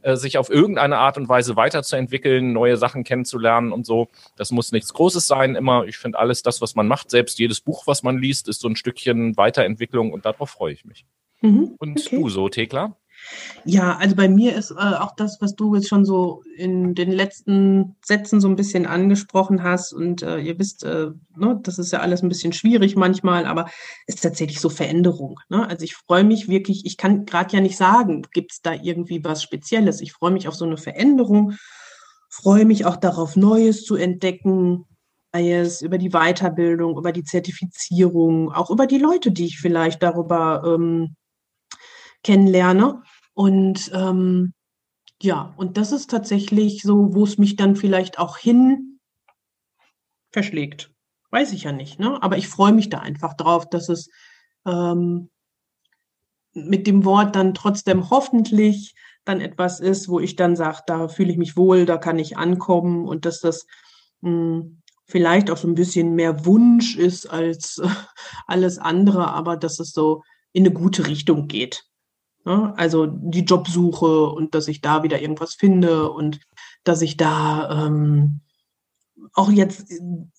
äh, sich auf irgendeine Art und Weise weiterzuentwickeln, neue Sachen kennenzulernen und so. Das muss nichts Großes sein, immer. Ich finde alles das, was man macht, selbst jedes Buch, was man liest, ist so ein Stückchen Weiterentwicklung und darauf freue ich mich. Mhm, und okay. du so, Thekla? Ja, also bei mir ist äh, auch das, was du jetzt schon so in den letzten Sätzen so ein bisschen angesprochen hast. Und äh, ihr wisst, äh, ne, das ist ja alles ein bisschen schwierig manchmal, aber ist tatsächlich so Veränderung. Ne? Also ich freue mich wirklich, ich kann gerade ja nicht sagen, gibt es da irgendwie was Spezielles. Ich freue mich auf so eine Veränderung, freue mich auch darauf, Neues zu entdecken, über die Weiterbildung, über die Zertifizierung, auch über die Leute, die ich vielleicht darüber ähm, kennenlerne. Und ähm, ja, und das ist tatsächlich so, wo es mich dann vielleicht auch hin verschlägt. Weiß ich ja nicht, ne? Aber ich freue mich da einfach drauf, dass es ähm, mit dem Wort dann trotzdem hoffentlich dann etwas ist, wo ich dann sage, da fühle ich mich wohl, da kann ich ankommen und dass das mh, hm, vielleicht auch so ein bisschen mehr Wunsch ist als äh, alles andere, aber dass es so in eine gute Richtung geht. Ne? Also die Jobsuche und dass ich da wieder irgendwas finde und dass ich da ähm, auch jetzt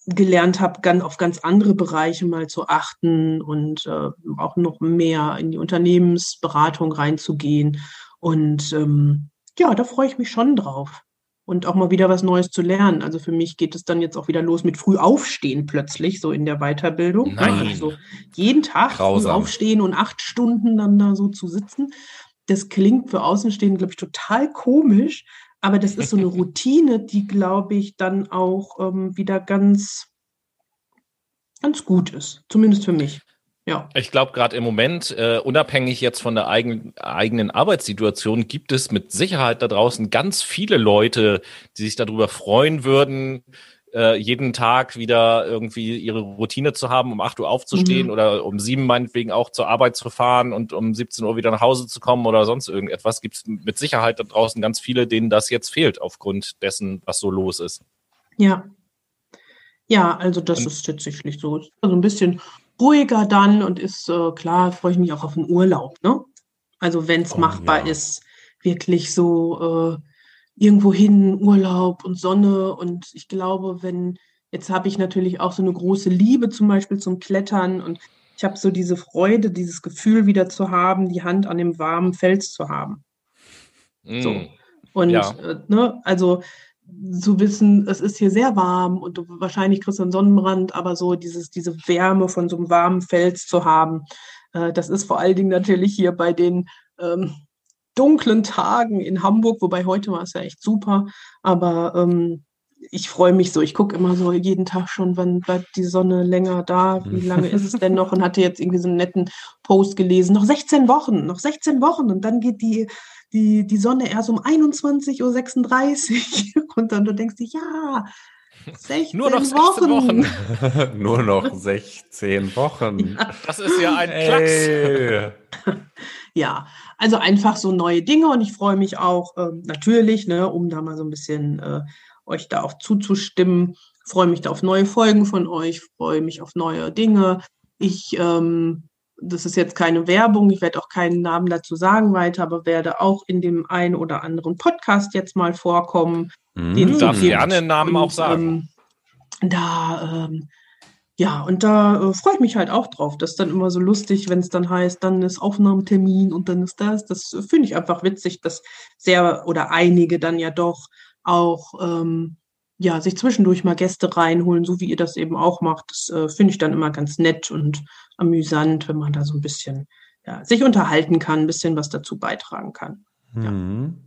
gelernt habe, ganz, auf ganz andere Bereiche mal zu achten und äh, auch noch mehr in die Unternehmensberatung reinzugehen. Und ähm, ja, da freue ich mich schon drauf und auch mal wieder was Neues zu lernen. Also für mich geht es dann jetzt auch wieder los mit früh aufstehen plötzlich, so in der Weiterbildung. Nein. Also jeden Tag früh aufstehen und acht Stunden dann da so zu sitzen. Das klingt für Außenstehende, glaube ich, total komisch, aber das ist so eine Routine, die, glaube ich, dann auch ähm, wieder ganz, ganz gut ist. Zumindest für mich. Ja. Ich glaube, gerade im Moment, äh, unabhängig jetzt von der eigen, eigenen Arbeitssituation, gibt es mit Sicherheit da draußen ganz viele Leute, die sich darüber freuen würden, äh, jeden Tag wieder irgendwie ihre Routine zu haben, um 8 Uhr aufzustehen mhm. oder um 7 meinetwegen auch zur Arbeit zu fahren und um 17 Uhr wieder nach Hause zu kommen oder sonst irgendetwas. Gibt es mit Sicherheit da draußen ganz viele, denen das jetzt fehlt aufgrund dessen, was so los ist. Ja. Ja, also das und, ist tatsächlich so. Also ein bisschen ruhiger dann und ist äh, klar, freue ich mich auch auf den Urlaub. Ne? Also wenn es oh, machbar ja. ist, wirklich so äh, irgendwo hin, Urlaub und Sonne. Und ich glaube, wenn, jetzt habe ich natürlich auch so eine große Liebe zum Beispiel zum Klettern und ich habe so diese Freude, dieses Gefühl wieder zu haben, die Hand an dem warmen Fels zu haben. Mm. So. Und ja. äh, ne, also zu wissen, es ist hier sehr warm und du, wahrscheinlich kriegst du einen Sonnenbrand, aber so dieses, diese Wärme von so einem warmen Fels zu haben, äh, das ist vor allen Dingen natürlich hier bei den ähm, dunklen Tagen in Hamburg, wobei heute war es ja echt super, aber ähm, ich freue mich so. Ich gucke immer so jeden Tag schon, wann bleibt die Sonne länger da, wie lange ist es denn noch und hatte jetzt irgendwie so einen netten Post gelesen. Noch 16 Wochen, noch 16 Wochen und dann geht die, die, die Sonne erst um 21.36 Uhr und dann du denkst dir, ja, 16 Nur noch 16 Wochen. Wochen. Nur noch 16 Wochen. Ja. Das ist ja ein Klacks. ja, also einfach so neue Dinge und ich freue mich auch äh, natürlich, ne, um da mal so ein bisschen äh, euch da auch zuzustimmen. Freue mich da auf neue Folgen von euch, freue mich auf neue Dinge. Ich, ähm, das ist jetzt keine Werbung, ich werde auch keinen Namen dazu sagen weiter, aber werde auch in dem einen oder anderen Podcast jetzt mal vorkommen. Mhm, den du darfst gerne einen Namen und, auch sagen. Ähm, da, ähm, ja, und da äh, freue ich mich halt auch drauf. Das ist dann immer so lustig, wenn es dann heißt, dann ist Aufnahmetermin und dann ist das. Das finde ich einfach witzig, dass sehr oder einige dann ja doch auch ähm, ja, sich zwischendurch mal Gäste reinholen, so wie ihr das eben auch macht. Das äh, finde ich dann immer ganz nett und amüsant, wenn man da so ein bisschen ja, sich unterhalten kann, ein bisschen was dazu beitragen kann. Ja. Mhm.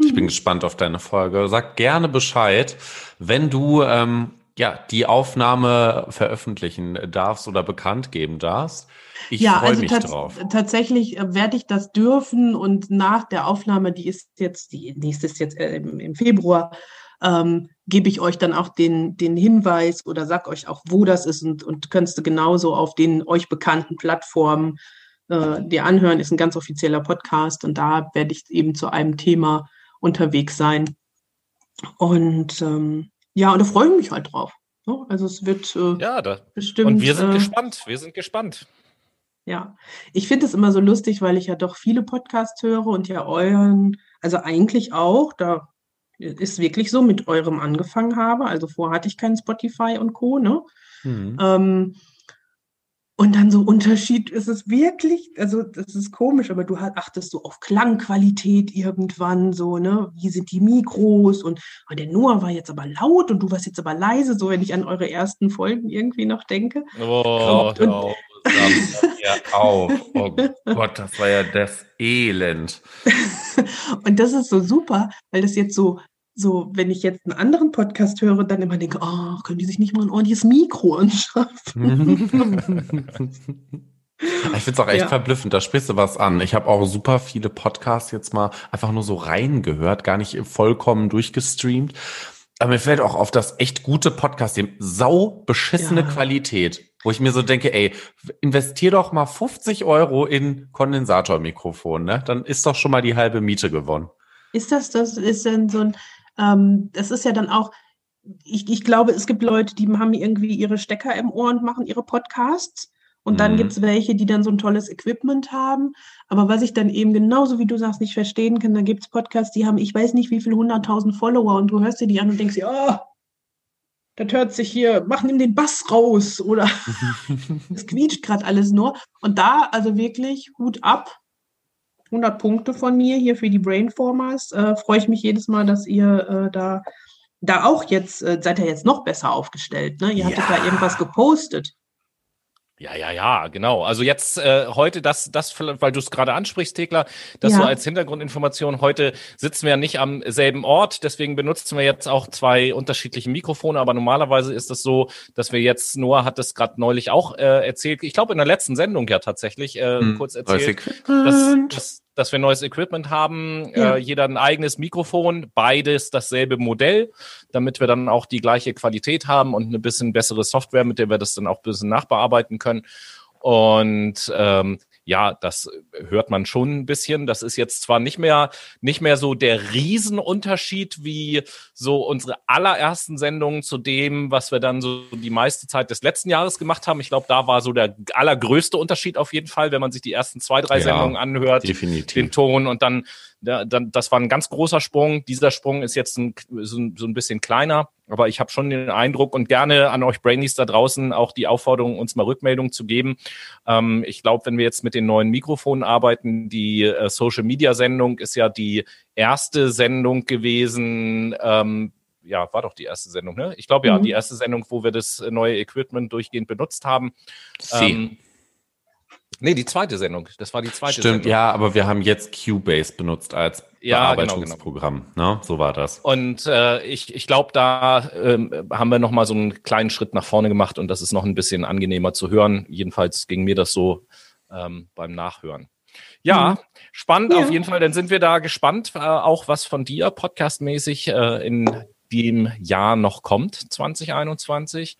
Ich bin gespannt auf deine Folge. Sag gerne Bescheid, wenn du ähm, ja die Aufnahme veröffentlichen darfst oder bekannt geben darfst. Ich ja, freue also mich drauf. Tatsächlich äh, werde ich das dürfen und nach der Aufnahme, die ist jetzt, die nächste ist jetzt äh, im, im, Februar, ähm, gebe ich euch dann auch den, den Hinweis oder sag euch auch, wo das ist und, und könntest du genauso auf den euch bekannten Plattformen äh, dir anhören. Ist ein ganz offizieller Podcast und da werde ich eben zu einem Thema unterwegs sein. Und ähm, ja, und da freue ich mich halt drauf. Also es wird äh, ja, da, bestimmt. Und wir sind äh, gespannt. Wir sind gespannt. Ja, ich finde es immer so lustig, weil ich ja doch viele Podcasts höre und ja euren, also eigentlich auch, da ist wirklich so, mit eurem angefangen habe. Also vorher hatte ich kein Spotify und Co. Ne? Mhm. Ähm, und dann so Unterschied ist es wirklich, also das ist komisch, aber du achtest so auf Klangqualität irgendwann so, ne? Wie sind die Mikros und oh, der Noah war jetzt aber laut und du warst jetzt aber leise, so wenn ich an eure ersten Folgen irgendwie noch denke. Oh, und, und, ja auf. Oh Gott, das war ja das Elend. und das ist so super, weil das jetzt so, so, wenn ich jetzt einen anderen Podcast höre, dann immer denke, oh, können die sich nicht mal ein ordentliches Mikro anschaffen? Ich finde es auch echt ja. verblüffend, da sprichst du was an. Ich habe auch super viele Podcasts jetzt mal einfach nur so reingehört, gar nicht vollkommen durchgestreamt. Aber mir fällt auch auf das echt gute Podcast, dem sau beschissene ja. Qualität. Wo ich mir so denke, ey, investier doch mal 50 Euro in Kondensatormikrofon, ne? Dann ist doch schon mal die halbe Miete gewonnen. Ist das, das ist denn so ein, ähm, das ist ja dann auch, ich, ich glaube, es gibt Leute, die haben irgendwie ihre Stecker im Ohr und machen ihre Podcasts. Und dann mhm. gibt es welche, die dann so ein tolles Equipment haben. Aber was ich dann eben genauso wie du sagst, nicht verstehen kann, da gibt es Podcasts, die haben, ich weiß nicht, wie viele hunderttausend Follower und du hörst dir die an und denkst dir, oh, das hört sich hier, mach nimm den Bass raus oder es quietscht gerade alles nur. Und da also wirklich Hut ab. 100 Punkte von mir hier für die Brainformers. Äh, Freue ich mich jedes Mal, dass ihr äh, da, da auch jetzt, äh, seid ihr jetzt noch besser aufgestellt. Ne? Ihr ja. hattet da irgendwas gepostet. Ja, ja, ja, genau. Also jetzt äh, heute das, das, weil du es gerade ansprichst, Thekla, das ja. so als Hintergrundinformation. Heute sitzen wir ja nicht am selben Ort, deswegen benutzen wir jetzt auch zwei unterschiedliche Mikrofone. Aber normalerweise ist es so, dass wir jetzt, Noah hat es gerade neulich auch äh, erzählt, ich glaube in der letzten Sendung ja tatsächlich äh, hm, kurz erzählt, dass, dass, dass wir neues Equipment haben, ja. äh, jeder ein eigenes Mikrofon, beides dasselbe Modell, damit wir dann auch die gleiche Qualität haben und eine bisschen bessere Software, mit der wir das dann auch ein bisschen nachbearbeiten können. Und ähm, ja, das hört man schon ein bisschen. Das ist jetzt zwar nicht mehr, nicht mehr so der Riesenunterschied wie so unsere allerersten Sendungen zu dem, was wir dann so die meiste Zeit des letzten Jahres gemacht haben. Ich glaube, da war so der allergrößte Unterschied auf jeden Fall, wenn man sich die ersten zwei, drei ja, Sendungen anhört, definitiv. den Ton und dann, dann, das war ein ganz großer Sprung. Dieser Sprung ist jetzt ein, so, so ein bisschen kleiner. Aber ich habe schon den Eindruck und gerne an euch Brainies da draußen auch die Aufforderung, uns mal Rückmeldung zu geben. Ähm, ich glaube, wenn wir jetzt mit den neuen Mikrofonen arbeiten, die äh, Social Media Sendung ist ja die erste Sendung gewesen. Ähm, ja, war doch die erste Sendung, ne? Ich glaube ja, mhm. die erste Sendung, wo wir das neue Equipment durchgehend benutzt haben. Ähm, Nee, die zweite Sendung. Das war die zweite Stimmt, Sendung. ja, aber wir haben jetzt Cubase benutzt als Ja, genau, Bearbeitungsprogramm. Ne? So war das. Und äh, ich, ich glaube, da ähm, haben wir noch mal so einen kleinen Schritt nach vorne gemacht und das ist noch ein bisschen angenehmer zu hören. Jedenfalls ging mir das so ähm, beim Nachhören. Ja, Mhm. spannend Ja. auf jeden Fall. Dann sind wir da gespannt, äh, auch was von dir podcastmäßig äh, in dem Jahr noch kommt, 2021.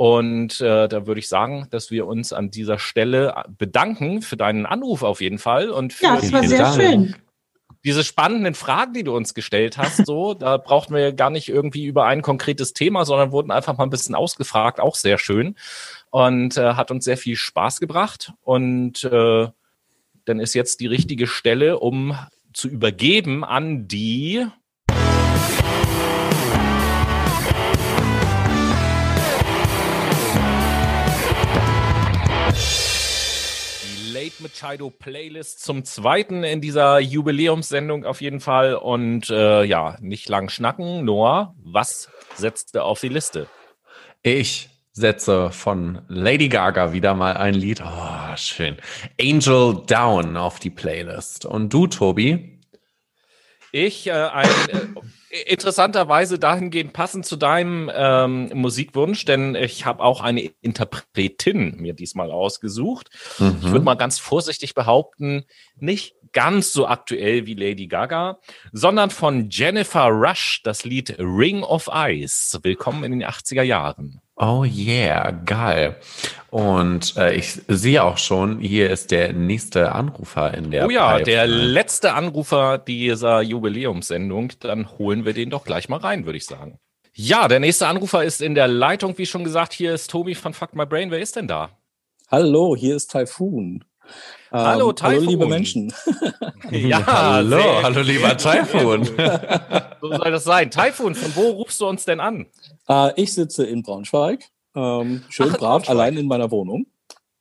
Und äh, da würde ich sagen, dass wir uns an dieser Stelle bedanken für deinen Anruf auf jeden Fall und für Ja, das war sehr schön. diese spannenden Fragen, die du uns gestellt hast, so, da brauchten wir gar nicht irgendwie über ein konkretes Thema, sondern wurden einfach mal ein bisschen ausgefragt, auch sehr schön. Und äh, hat uns sehr viel Spaß gebracht. Und äh, dann ist jetzt die richtige Stelle, um zu übergeben an die. Die Late Machado Playlist zum zweiten in dieser Jubiläumssendung auf jeden Fall. Und äh, ja, nicht lang schnacken. Noah, was setzt du auf die Liste? Ich setze von Lady Gaga wieder mal ein Lied. Oh, schön. Angel Down auf die Playlist. Und du, Tobi? Ich äh, ein äh, interessanterweise dahingehend passend zu deinem ähm, Musikwunsch, denn ich habe auch eine Interpretin mir diesmal ausgesucht. Ich würde Mhm. mal ganz vorsichtig behaupten, nicht ganz so aktuell wie Lady Gaga, sondern von Jennifer Rush das Lied Ring of Ice. Willkommen in den 80er Jahren. Oh yeah, geil. Und äh, ich sehe auch schon, hier ist der nächste Anrufer in der oh ja, der Pipeline. letzte Anrufer dieser Jubiläumssendung. Dann holen wir den doch gleich mal rein, würde ich sagen. Ja, der nächste Anrufer ist in der Leitung, wie schon gesagt. Hier ist Tobi von Fuck My Brain. Wer ist denn da? Hallo, hier ist Taifun. Hallo, Hallo, Taifun. liebe Menschen. Ja, hallo, sehr hallo lieber Taifun. So soll das sein. Taifun, von wo rufst du uns denn an? Äh, ich sitze in Braunschweig, ähm, schön Ach, brav, Braunschweig. allein in meiner Wohnung,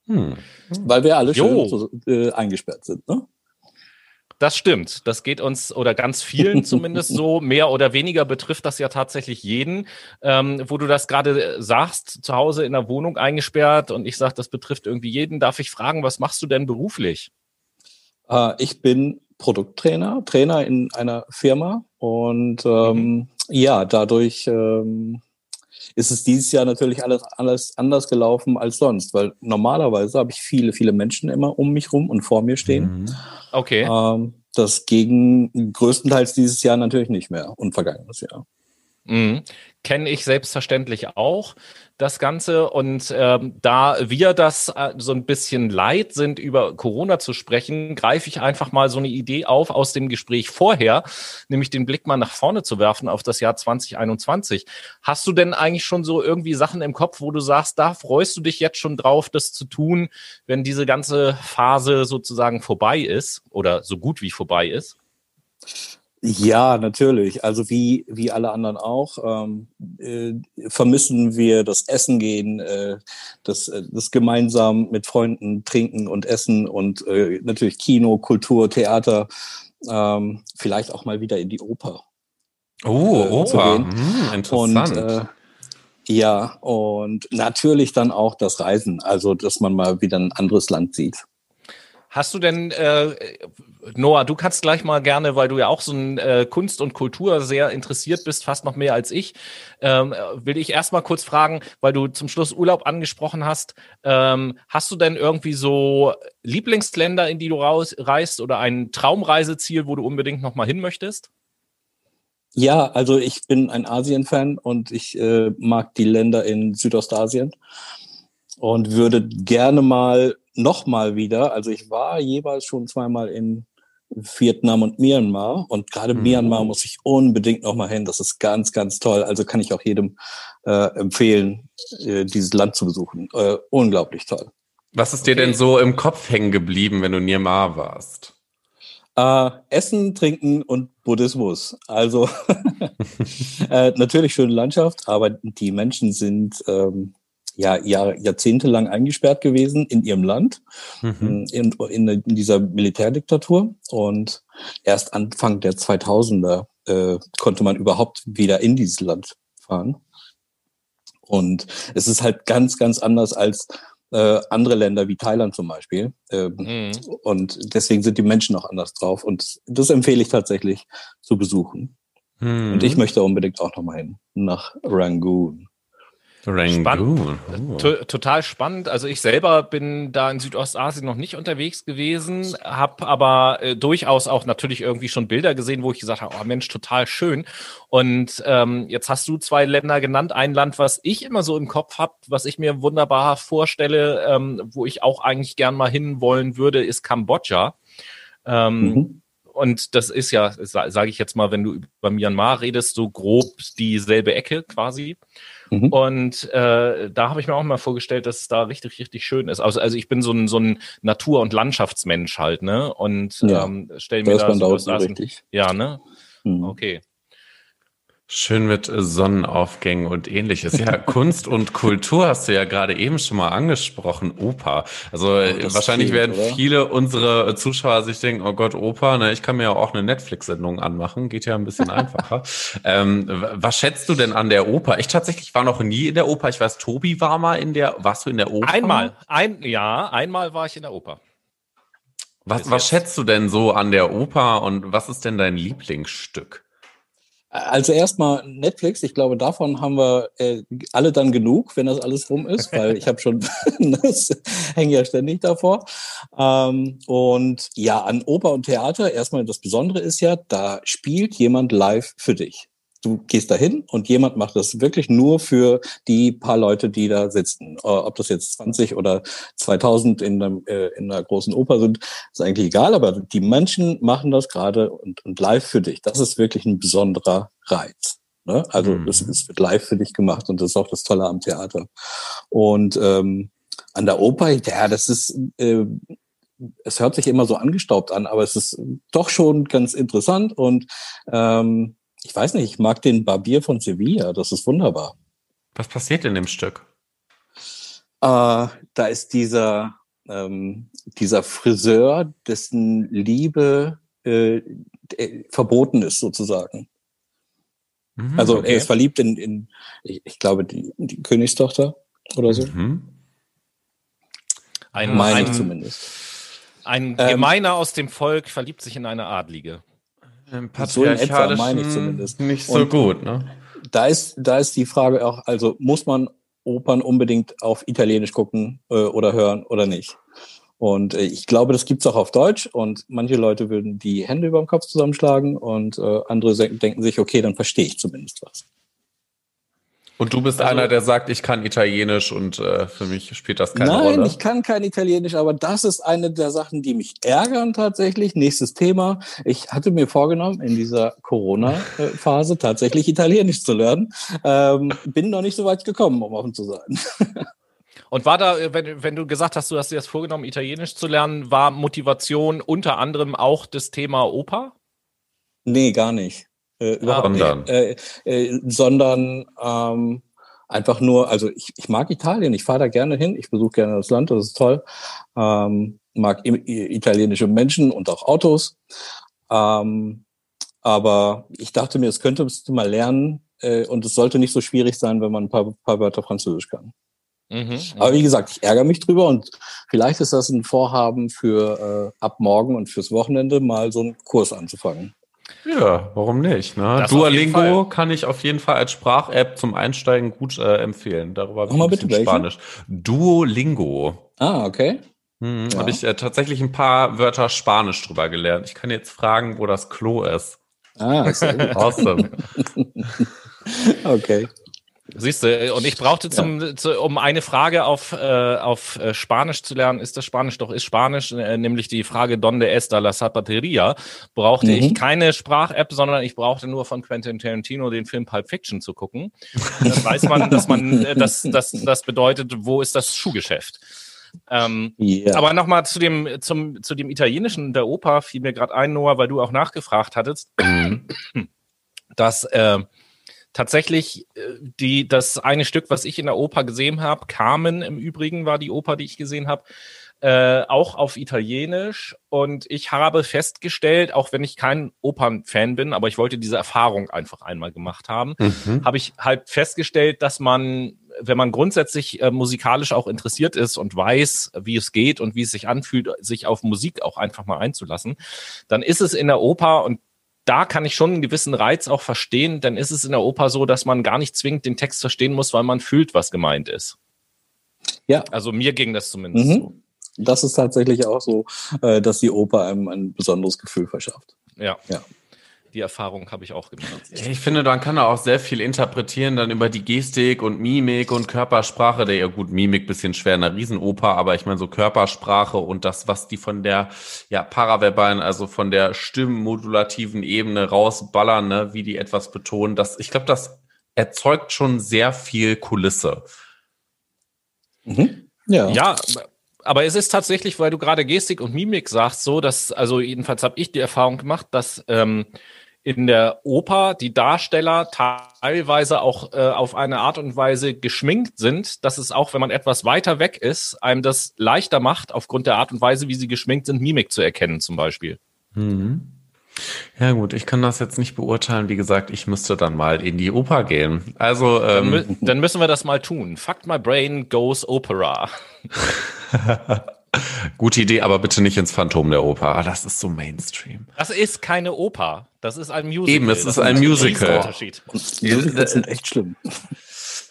Hm. weil wir alle Jo. schön so, äh, eingesperrt sind. Ne? Das stimmt. Das geht uns oder ganz vielen zumindest so. Mehr oder weniger betrifft das ja tatsächlich jeden. Ähm, wo du das gerade sagst, zu Hause in der Wohnung eingesperrt und ich sage, das betrifft irgendwie jeden. Darf ich fragen, was machst du denn beruflich? Äh, ich bin Produkttrainer, Trainer in einer Firma und ähm, ja, dadurch ähm, ist es dieses Jahr natürlich alles, alles anders gelaufen als sonst, weil normalerweise habe ich viele, viele Menschen immer um mich rum und vor mir stehen. Mhm. Okay. Ähm, das ging größtenteils dieses Jahr natürlich nicht mehr und vergangenes Jahr. Mhm. Kenne ich selbstverständlich auch das Ganze. Und ähm, da wir das äh, so ein bisschen leid sind, über Corona zu sprechen, greife ich einfach mal so eine Idee auf aus dem Gespräch vorher, nämlich den Blick mal nach vorne zu werfen auf das Jahr 2021. Hast du denn eigentlich schon so irgendwie Sachen im Kopf, wo du sagst, da freust du dich jetzt schon drauf, das zu tun, wenn diese ganze Phase sozusagen vorbei ist oder so gut wie vorbei ist? Ja, natürlich. Also wie, wie alle anderen auch, ähm, äh, vermissen wir das Essen gehen, äh, das, äh, das gemeinsam mit Freunden trinken und essen und äh, natürlich Kino, Kultur, Theater, ähm, vielleicht auch mal wieder in die Oper. Oh, äh, gehen. Hm, interessant. Und äh, ja, und natürlich dann auch das Reisen, also dass man mal wieder ein anderes Land sieht. Hast du denn, äh, Noah, du kannst gleich mal gerne, weil du ja auch so ein äh, Kunst und Kultur sehr interessiert bist, fast noch mehr als ich, ähm, will ich erst mal kurz fragen, weil du zum Schluss Urlaub angesprochen hast, ähm, hast du denn irgendwie so Lieblingsländer, in die du raus, reist oder ein Traumreiseziel, wo du unbedingt noch mal hin möchtest? Ja, also ich bin ein Asien-Fan und ich äh, mag die Länder in Südostasien und würde gerne mal noch mal wieder, also ich war jeweils schon zweimal in Vietnam und Myanmar und gerade Mhm. Myanmar muss ich unbedingt noch mal hin. Das ist ganz, ganz toll. Also kann ich auch jedem äh, empfehlen, äh, dieses Land zu besuchen. Äh, unglaublich toll. Was ist dir Okay. denn so im Kopf hängen geblieben, wenn du in Myanmar warst? Äh, Essen, Trinken und Buddhismus. Also äh, natürlich schöne Landschaft, aber die Menschen sind ähm, ja, Jahr, jahrzehntelang eingesperrt gewesen in ihrem Land, Mhm. in, in, in dieser Militärdiktatur. Und erst Anfang der 2000er äh, konnte man überhaupt wieder in dieses Land fahren. Und es ist halt ganz, ganz anders als äh, andere Länder wie Thailand zum Beispiel. Ähm, mhm. Und deswegen sind die Menschen auch anders drauf. Und das empfehle ich tatsächlich zu besuchen. Mhm. Und ich möchte unbedingt auch nochmal hin nach Rangoon. Rangoon. Oh. Total spannend. Also ich selber bin da in Südostasien noch nicht unterwegs gewesen, habe aber äh, durchaus auch natürlich irgendwie schon Bilder gesehen, wo ich gesagt habe, oh Mensch, total schön. Und ähm, jetzt hast du zwei Länder genannt. Ein Land, was ich immer so im Kopf habe, was ich mir wunderbar vorstelle, ähm, wo ich auch eigentlich gern mal hin wollen würde, ist Kambodscha. Ähm, mhm. Und das ist ja, sage ich jetzt mal, wenn du über Myanmar redest, so grob dieselbe Ecke quasi. Mhm. Und äh, da habe ich mir auch mal vorgestellt, dass es da richtig, richtig schön ist. Also, also ich bin so ein, so ein Natur- und Landschaftsmensch halt, ne? Und ja, ähm, stell mir da, da so richtig. Ja, ne? Mhm. Okay. Schön mit Sonnenaufgängen und ähnliches. Ja, Kunst und Kultur hast du ja gerade eben schon mal angesprochen. Oper. Also oh, wahrscheinlich fehlt, werden oder? viele unsere Zuschauer sich denken, oh Gott, Oper, ne, ich kann mir ja auch eine Netflix-Sendung anmachen. Geht ja ein bisschen einfacher. Ähm, was schätzt du denn an der Oper? Ich tatsächlich war noch nie in der Oper. Ich weiß, Tobi war mal in der, warst du in der Oper? Einmal. Ein, ja, einmal war ich in der Oper. Was, was schätzt du denn so an der Oper und was ist denn dein Lieblingsstück? Also erstmal Netflix, ich glaube, davon haben wir äh, alle dann genug, wenn das alles rum ist, weil ich habe schon, das hänge ja ständig davor. Ähm, und ja, an Oper und Theater, erstmal das Besondere ist ja, da spielt jemand live für dich du gehst dahin und jemand macht das wirklich nur für die paar Leute, die da sitzen. Äh, ob das jetzt 20 oder 2000 in, einem, äh, in einer großen Oper sind, ist eigentlich egal, aber die Menschen machen das gerade und, und live für dich. Das ist wirklich ein besonderer Reiz. Ne? Also mhm. wird live für dich gemacht und das ist auch das Tolle am Theater. Und ähm, an der Oper, ja, das ist, äh, es hört sich immer so angestaubt an, aber es ist doch schon ganz interessant und ähm, ich weiß nicht, ich mag den Barbier von Sevilla, das ist wunderbar. Was passiert in dem Stück? Äh, da ist dieser, ähm, dieser Friseur, dessen Liebe äh, verboten ist, sozusagen. Mhm, also okay. er ist verliebt in, in ich, ich glaube, die, die, Königstochter oder so. Mhm. Ein, Meine ein, zumindest. Ein ähm, Gemeiner ähm, aus dem Volk verliebt sich in eine Adlige. So in etwa meine ich zumindest. Nicht so Und gut, ne? Da ist, da ist die Frage auch, also muss man Opern unbedingt auf Italienisch gucken äh, oder hören oder nicht? Und äh, ich glaube, das gibt's auch auf Deutsch und manche Leute würden die Hände über dem Kopf zusammenschlagen und äh, andere denken sich, okay, dann verstehe ich zumindest was. Und du bist also, einer, der sagt, ich kann Italienisch und äh, für mich spielt das keine nein, Rolle. Nein, ich kann kein Italienisch, aber das ist eine der Sachen, die mich ärgern tatsächlich. Nächstes Thema. Ich hatte mir vorgenommen, in dieser Corona-Phase tatsächlich Italienisch zu lernen. Ähm, bin noch nicht so weit gekommen, um offen zu sein. Und war da, wenn, wenn du gesagt hast, du hast dir das vorgenommen, Italienisch zu lernen, war Motivation unter anderem auch das Thema Oper? Nee, gar nicht. Äh, überhaupt sondern. nicht. Äh, äh, sondern ähm, einfach nur, also ich, ich mag Italien, ich fahre da gerne hin, ich besuche gerne das Land, das ist toll. Ähm, mag italienische Menschen und auch Autos. Ähm, aber ich dachte mir, es könnte du mal lernen äh, und es sollte nicht so schwierig sein, wenn man ein paar, paar Wörter Französisch kann. Mhm, Aber wie gesagt, ich ärgere mich drüber und vielleicht ist das ein Vorhaben für äh, ab morgen und fürs Wochenende mal so einen Kurs anzufangen. Ja, warum nicht? Ne? Duolingo kann ich auf jeden Fall als Sprach-App zum Einsteigen gut äh, empfehlen. Darüber habe ich ein bisschen Spanisch. Duolingo. Ah, okay. Hm, ja. Habe ich äh, tatsächlich ein paar Wörter Spanisch drüber gelernt. Ich kann jetzt fragen, wo das Klo ist. Ah, sehr gut. awesome. okay. Siehst du, und ich brauchte zum, ja. zu, um eine Frage auf, äh, auf äh, Spanisch zu lernen, ist das Spanisch doch, ist Spanisch, äh, nämlich die Frage Donde está la zapateria, brauchte mhm. ich keine Sprach-App, sondern ich brauchte nur von Quentin Tarantino den Film Pulp Fiction zu gucken. Dann weiß man, dass man, äh, dass, dass, das bedeutet, wo ist das Schuhgeschäft? Ähm, yeah. Aber nochmal zu dem, zum, zu dem Italienischen der Oper fiel mir gerade ein, Noah, weil du auch nachgefragt hattest, mhm. dass äh, tatsächlich äh, die, das eine Stück, was ich in der Oper gesehen habe, Carmen im Übrigen war die Oper, die ich gesehen habe, äh, auch auf Italienisch. Und ich habe festgestellt, auch wenn ich kein Opernfan bin, aber ich wollte diese Erfahrung einfach einmal gemacht haben, mhm. habe ich halt festgestellt, dass man wenn man grundsätzlich äh, musikalisch auch interessiert ist und weiß, wie es geht und wie es sich anfühlt, sich auf Musik auch einfach mal einzulassen, dann ist es in der Oper und da kann ich schon einen gewissen Reiz auch verstehen, dann ist es in der Oper so, dass man gar nicht zwingend den Text verstehen muss, weil man fühlt, was gemeint ist. Ja. Also mir ging das zumindest Mhm. so. Das ist tatsächlich auch so, äh, dass die Oper einem ein besonderes Gefühl verschafft. Ja. Ja. Die Erfahrung habe ich auch gemacht. Ich finde, man kann da auch sehr viel interpretieren, dann über die Gestik und Mimik und Körpersprache. Der ja gut, Mimik bisschen schwer in einer Riesenoper, aber ich meine so Körpersprache und das, was die von der ja paraverbalen, also von der stimmmodulativen Ebene rausballern, ne, wie die etwas betonen, das, ich glaube, das erzeugt schon sehr viel Kulisse. Mhm. Ja. Ja, aber es ist tatsächlich, weil du gerade Gestik und Mimik sagst, so, dass, also jedenfalls habe ich die Erfahrung gemacht, dass ähm, in der Oper die Darsteller teilweise auch äh, auf eine Art und Weise geschminkt sind, dass es auch, wenn man etwas weiter weg ist, einem das leichter macht, aufgrund der Art und Weise, wie sie geschminkt sind, Mimik zu erkennen zum Beispiel. Mhm. Ja gut, ich kann das jetzt nicht beurteilen. Wie gesagt, ich müsste dann mal in die Oper gehen. Also Dann, ähm, mü dann müssen wir das mal tun. Fuck my brain goes Opera. gute Idee, aber bitte nicht ins Phantom der Oper. Ah, Das ist so Mainstream. Das ist keine Oper. Das ist ein Musical. Eben, es Das ist ein Musical. Unterschied. Musicals sind echt schlimm.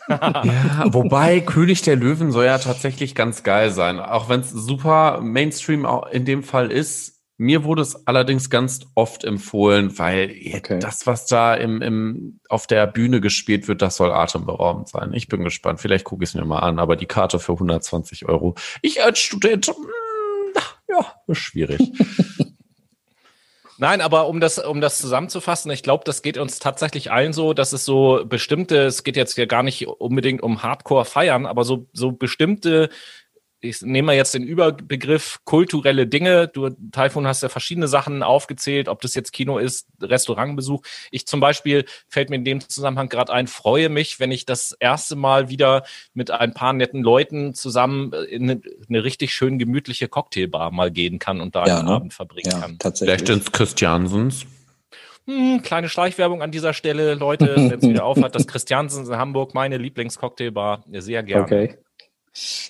Ja, wobei König der Löwen soll ja tatsächlich ganz geil sein. Auch wenn es super Mainstream auch in dem Fall ist. Mir wurde es allerdings ganz oft empfohlen, weil Okay. das, was da im, im, auf der Bühne gespielt wird, das soll atemberaubend sein. Ich bin gespannt. Vielleicht gucke ich es mir mal an, aber die Karte für 120 Euro. Ich als Student, mm, ja, ist schwierig. Nein, aber um das, um das zusammenzufassen, ich glaube, das geht uns tatsächlich allen so, dass es so bestimmte, es geht jetzt ja gar nicht unbedingt um Hardcore feiern, aber so, so bestimmte, ich nehme mal jetzt den Überbegriff kulturelle Dinge. Du, Taifun, hast ja verschiedene Sachen aufgezählt, ob das jetzt Kino ist, Restaurantbesuch. Ich zum Beispiel fällt mir in dem Zusammenhang gerade ein, freue mich, wenn ich das erste Mal wieder mit ein paar netten Leuten zusammen in eine, eine richtig schön gemütliche Cocktailbar mal gehen kann und da Ja, einen ne? Abend verbringen Ja, kann. tatsächlich. Vielleicht ins Christiansens. Hm, kleine Schleichwerbung an dieser Stelle, Leute, wenn es wieder aufhat. Das Christiansens in Hamburg, meine Lieblingscocktailbar, sehr gerne. Okay.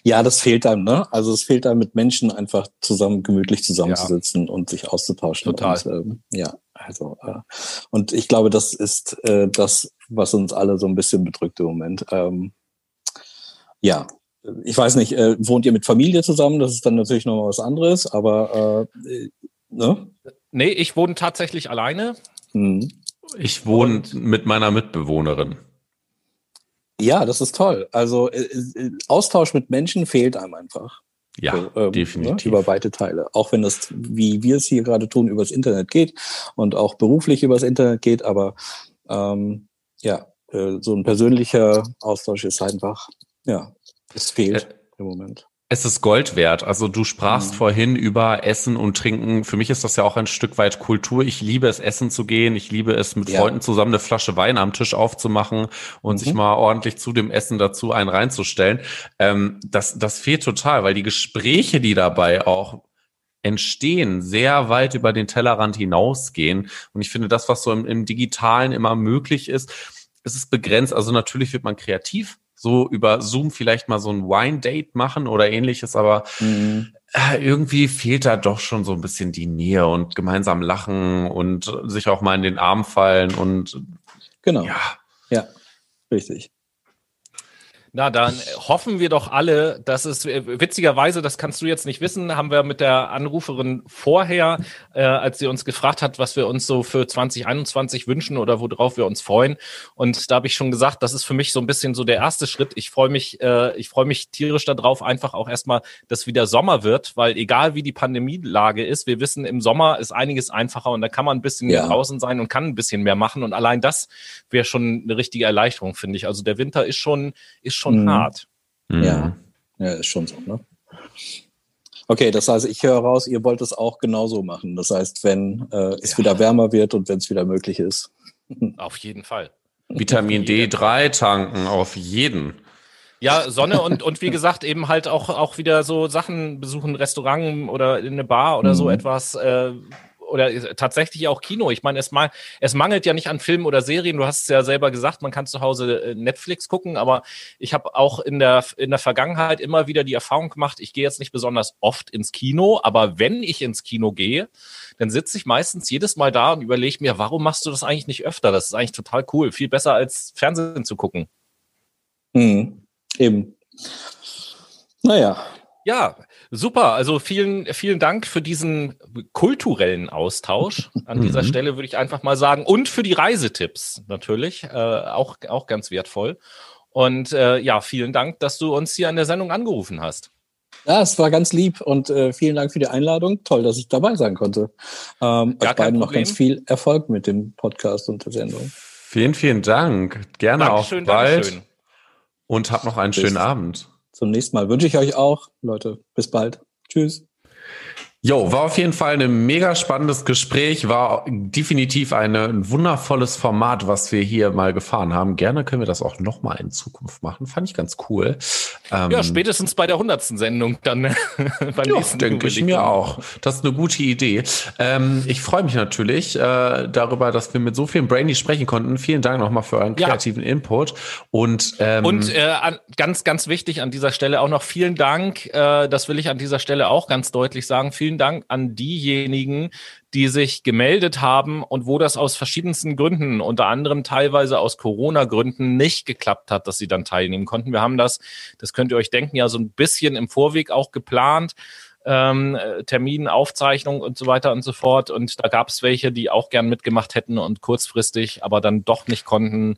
Ja, das fehlt einem, ne? Also es fehlt einem mit Menschen einfach zusammen gemütlich zusammenzusitzen und sich auszutauschen. Total. Und, ähm, ja, also äh, und ich glaube, das ist äh, das, was uns alle so ein bisschen bedrückt im Moment. Ähm, ja, ich weiß nicht, äh, wohnt ihr mit Familie zusammen? Das ist dann natürlich noch mal was anderes, aber äh, ne? Nee, ich wohne tatsächlich alleine. Hm. Ich wohne mit meiner Mitbewohnerin. Ja, das ist toll. Also äh, äh, Austausch mit Menschen fehlt einem einfach. Ja, So, ähm, definitiv. Ne, über weite Teile. Auch wenn das, wie wir es hier gerade tun, übers Internet geht und auch beruflich übers Internet geht, aber ähm, ja, äh, so ein persönlicher Austausch ist einfach, ja, es fehlt Äh, im Moment. Es ist Gold wert. Also du sprachst Mhm. vorhin über Essen und Trinken. Für mich ist das ja auch ein Stück weit Kultur. Ich liebe es, essen zu gehen. Ich liebe es, mit Ja. Freunden zusammen eine Flasche Wein am Tisch aufzumachen und Mhm. sich mal ordentlich zu dem Essen dazu einen reinzustellen. Ähm, das, das fehlt total, weil die Gespräche, die dabei auch entstehen, sehr weit über den Tellerrand hinausgehen. Und ich finde, das, was so im, im Digitalen immer möglich ist, es ist begrenzt. Also natürlich wird man kreativ, so über Zoom vielleicht mal so ein Wine-Date machen oder ähnliches, aber Mhm. äh, irgendwie fehlt da doch schon so ein bisschen die Nähe und gemeinsam lachen und sich auch mal in den Arm fallen und Genau, ja, ja, richtig. Na, dann hoffen wir doch alle, dass es äh, witzigerweise, das kannst du jetzt nicht wissen, haben wir mit der Anruferin vorher, äh, als sie uns gefragt hat, was wir uns so für 2021 wünschen oder worauf wir uns freuen. Und da habe ich schon gesagt, das ist für mich so ein bisschen so der erste Schritt. Ich freue mich, äh, ich freue mich tierisch darauf, einfach auch erstmal, dass wieder Sommer wird, weil egal wie die Pandemielage ist, wir wissen, im Sommer ist einiges einfacher und da kann man ein bisschen Ja. mehr draußen sein und kann ein bisschen mehr machen. Und allein das wäre schon eine richtige Erleichterung, finde ich. Also der Winter ist schon, ist schon Mhm. hart. Mhm. Ja. Ja, ist schon so, ne? Okay, das heißt, ich höre raus, ihr wollt es auch genauso machen. Das heißt, wenn äh, es Ja. wieder wärmer wird und wenn es wieder möglich ist. Auf jeden Fall. Vitamin D3 tanken auf jeden. Ja, Sonne und, und wie gesagt, eben halt auch, auch wieder so Sachen besuchen, Restaurant oder in eine Bar oder so Mhm. etwas. Äh, oder tatsächlich auch Kino. Ich meine, es, mal, es mangelt ja nicht an Filmen oder Serien. Du hast es ja selber gesagt, man kann zu Hause äh, Netflix gucken, aber ich habe auch in der, in der Vergangenheit immer wieder die Erfahrung gemacht, ich gehe jetzt nicht besonders oft ins Kino, aber wenn ich ins Kino gehe, dann sitze ich meistens jedes Mal da und überlege mir, warum machst du das eigentlich nicht öfter? Das ist eigentlich total cool. Viel besser als Fernsehen zu gucken. Mhm. Eben. Naja. Ja, super. Also vielen, vielen Dank für diesen kulturellen Austausch. An dieser mhm. Stelle würde ich einfach mal sagen. Und für die Reisetipps natürlich. Äh, auch, auch ganz wertvoll. Und äh, ja, vielen Dank, dass du uns hier an der Sendung angerufen hast. Ja, es war ganz lieb und äh, vielen Dank für die Einladung. Toll, dass ich dabei sein konnte. Ähm, euch beiden noch ganz viel Erfolg mit dem Podcast und der Sendung. Vielen, vielen Dank. Gerne Dankeschön, auch bald. Dankeschön. Und habt noch einen Bis schönen Abend. Zum nächsten Mal wünsche ich euch auch, Leute. Bis bald. Tschüss. Jo, war auf jeden Fall ein mega spannendes Gespräch, war definitiv eine, ein wundervolles Format, was wir hier mal gefahren haben. Gerne können wir das auch nochmal in Zukunft machen. Fand ich ganz cool. Ähm, ja, spätestens bei der hundertsten Sendung dann beim ja, nächsten denke ich mir auch. Das ist eine gute Idee. Ähm, ich freue mich natürlich äh, darüber, dass wir mit so vielen Brainy sprechen konnten. Vielen Dank nochmal für euren kreativen ja. Input. Und, ähm, Und äh, an, ganz, ganz wichtig an dieser Stelle auch noch vielen Dank. Äh, das will ich an dieser Stelle auch ganz deutlich sagen. Vielen vielen Dank an diejenigen, die sich gemeldet haben und wo das aus verschiedensten Gründen, unter anderem teilweise aus Corona-Gründen, nicht geklappt hat, dass sie dann teilnehmen konnten. Wir haben das, das könnt ihr euch denken, ja so ein bisschen im Vorweg auch geplant. Ähm, Termin, Aufzeichnung und so weiter und so fort. Und da gab es welche, die auch gern mitgemacht hätten und kurzfristig, aber dann doch nicht konnten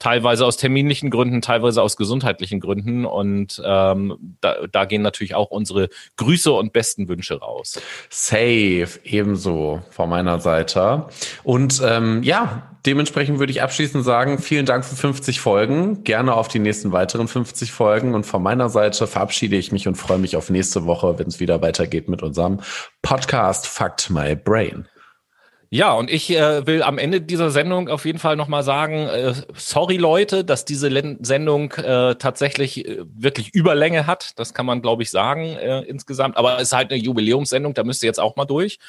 teilweise aus terminlichen Gründen, teilweise aus gesundheitlichen Gründen. Und ähm, da, da gehen natürlich auch unsere Grüße und besten Wünsche raus. Safe, ebenso von meiner Seite. Und ähm, ja, dementsprechend würde ich abschließend sagen, vielen Dank für 50 Folgen. Gerne auf die nächsten weiteren 50 Folgen. Und von meiner Seite verabschiede ich mich und freue mich auf nächste Woche, wenn es wieder weitergeht mit unserem Podcast Fact My Brain. Ja, und ich äh, will am Ende dieser Sendung auf jeden Fall nochmal sagen, äh, sorry Leute, dass diese Len Sendung äh, tatsächlich äh, wirklich Überlänge hat. Das kann man, glaube ich, sagen äh, insgesamt. Aber es ist halt eine Jubiläumssendung, da müsst ihr jetzt auch mal durch.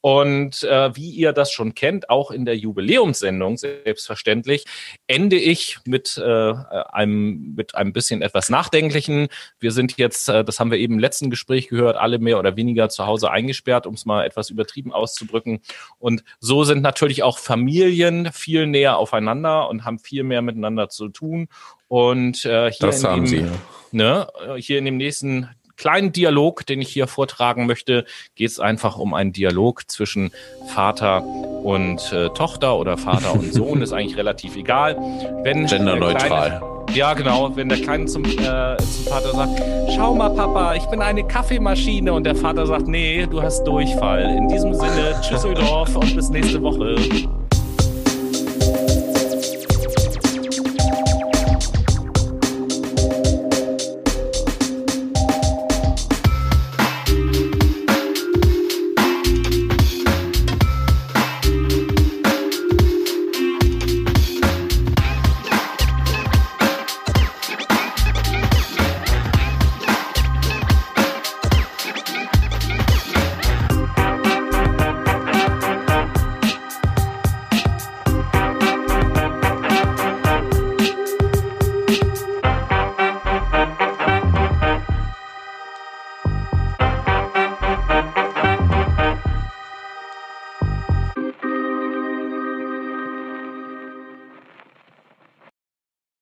Und äh, wie ihr das schon kennt, auch in der Jubiläumssendung selbstverständlich, ende ich mit äh, einem mit einem bisschen etwas Nachdenklichen. Wir sind jetzt, äh, das haben wir eben im letzten Gespräch gehört, alle mehr oder weniger zu Hause eingesperrt, um es mal etwas übertrieben auszudrücken. Und so sind natürlich auch Familien viel näher aufeinander und haben viel mehr miteinander zu tun. Und äh, hier, das haben dem, Sie. Ne, hier in dem nächsten kleinen Dialog, den ich hier vortragen möchte, geht es einfach um einen Dialog zwischen Vater und äh, Tochter oder Vater und Sohn, ist eigentlich relativ egal. Wenn Genderneutral. Ja, genau. Wenn der Kleine zum, äh, zum Vater sagt, schau mal, Papa, ich bin eine Kaffeemaschine. Und der Vater sagt, nee, du hast Durchfall. In diesem Sinne, Tschüsseldorf und bis nächste Woche.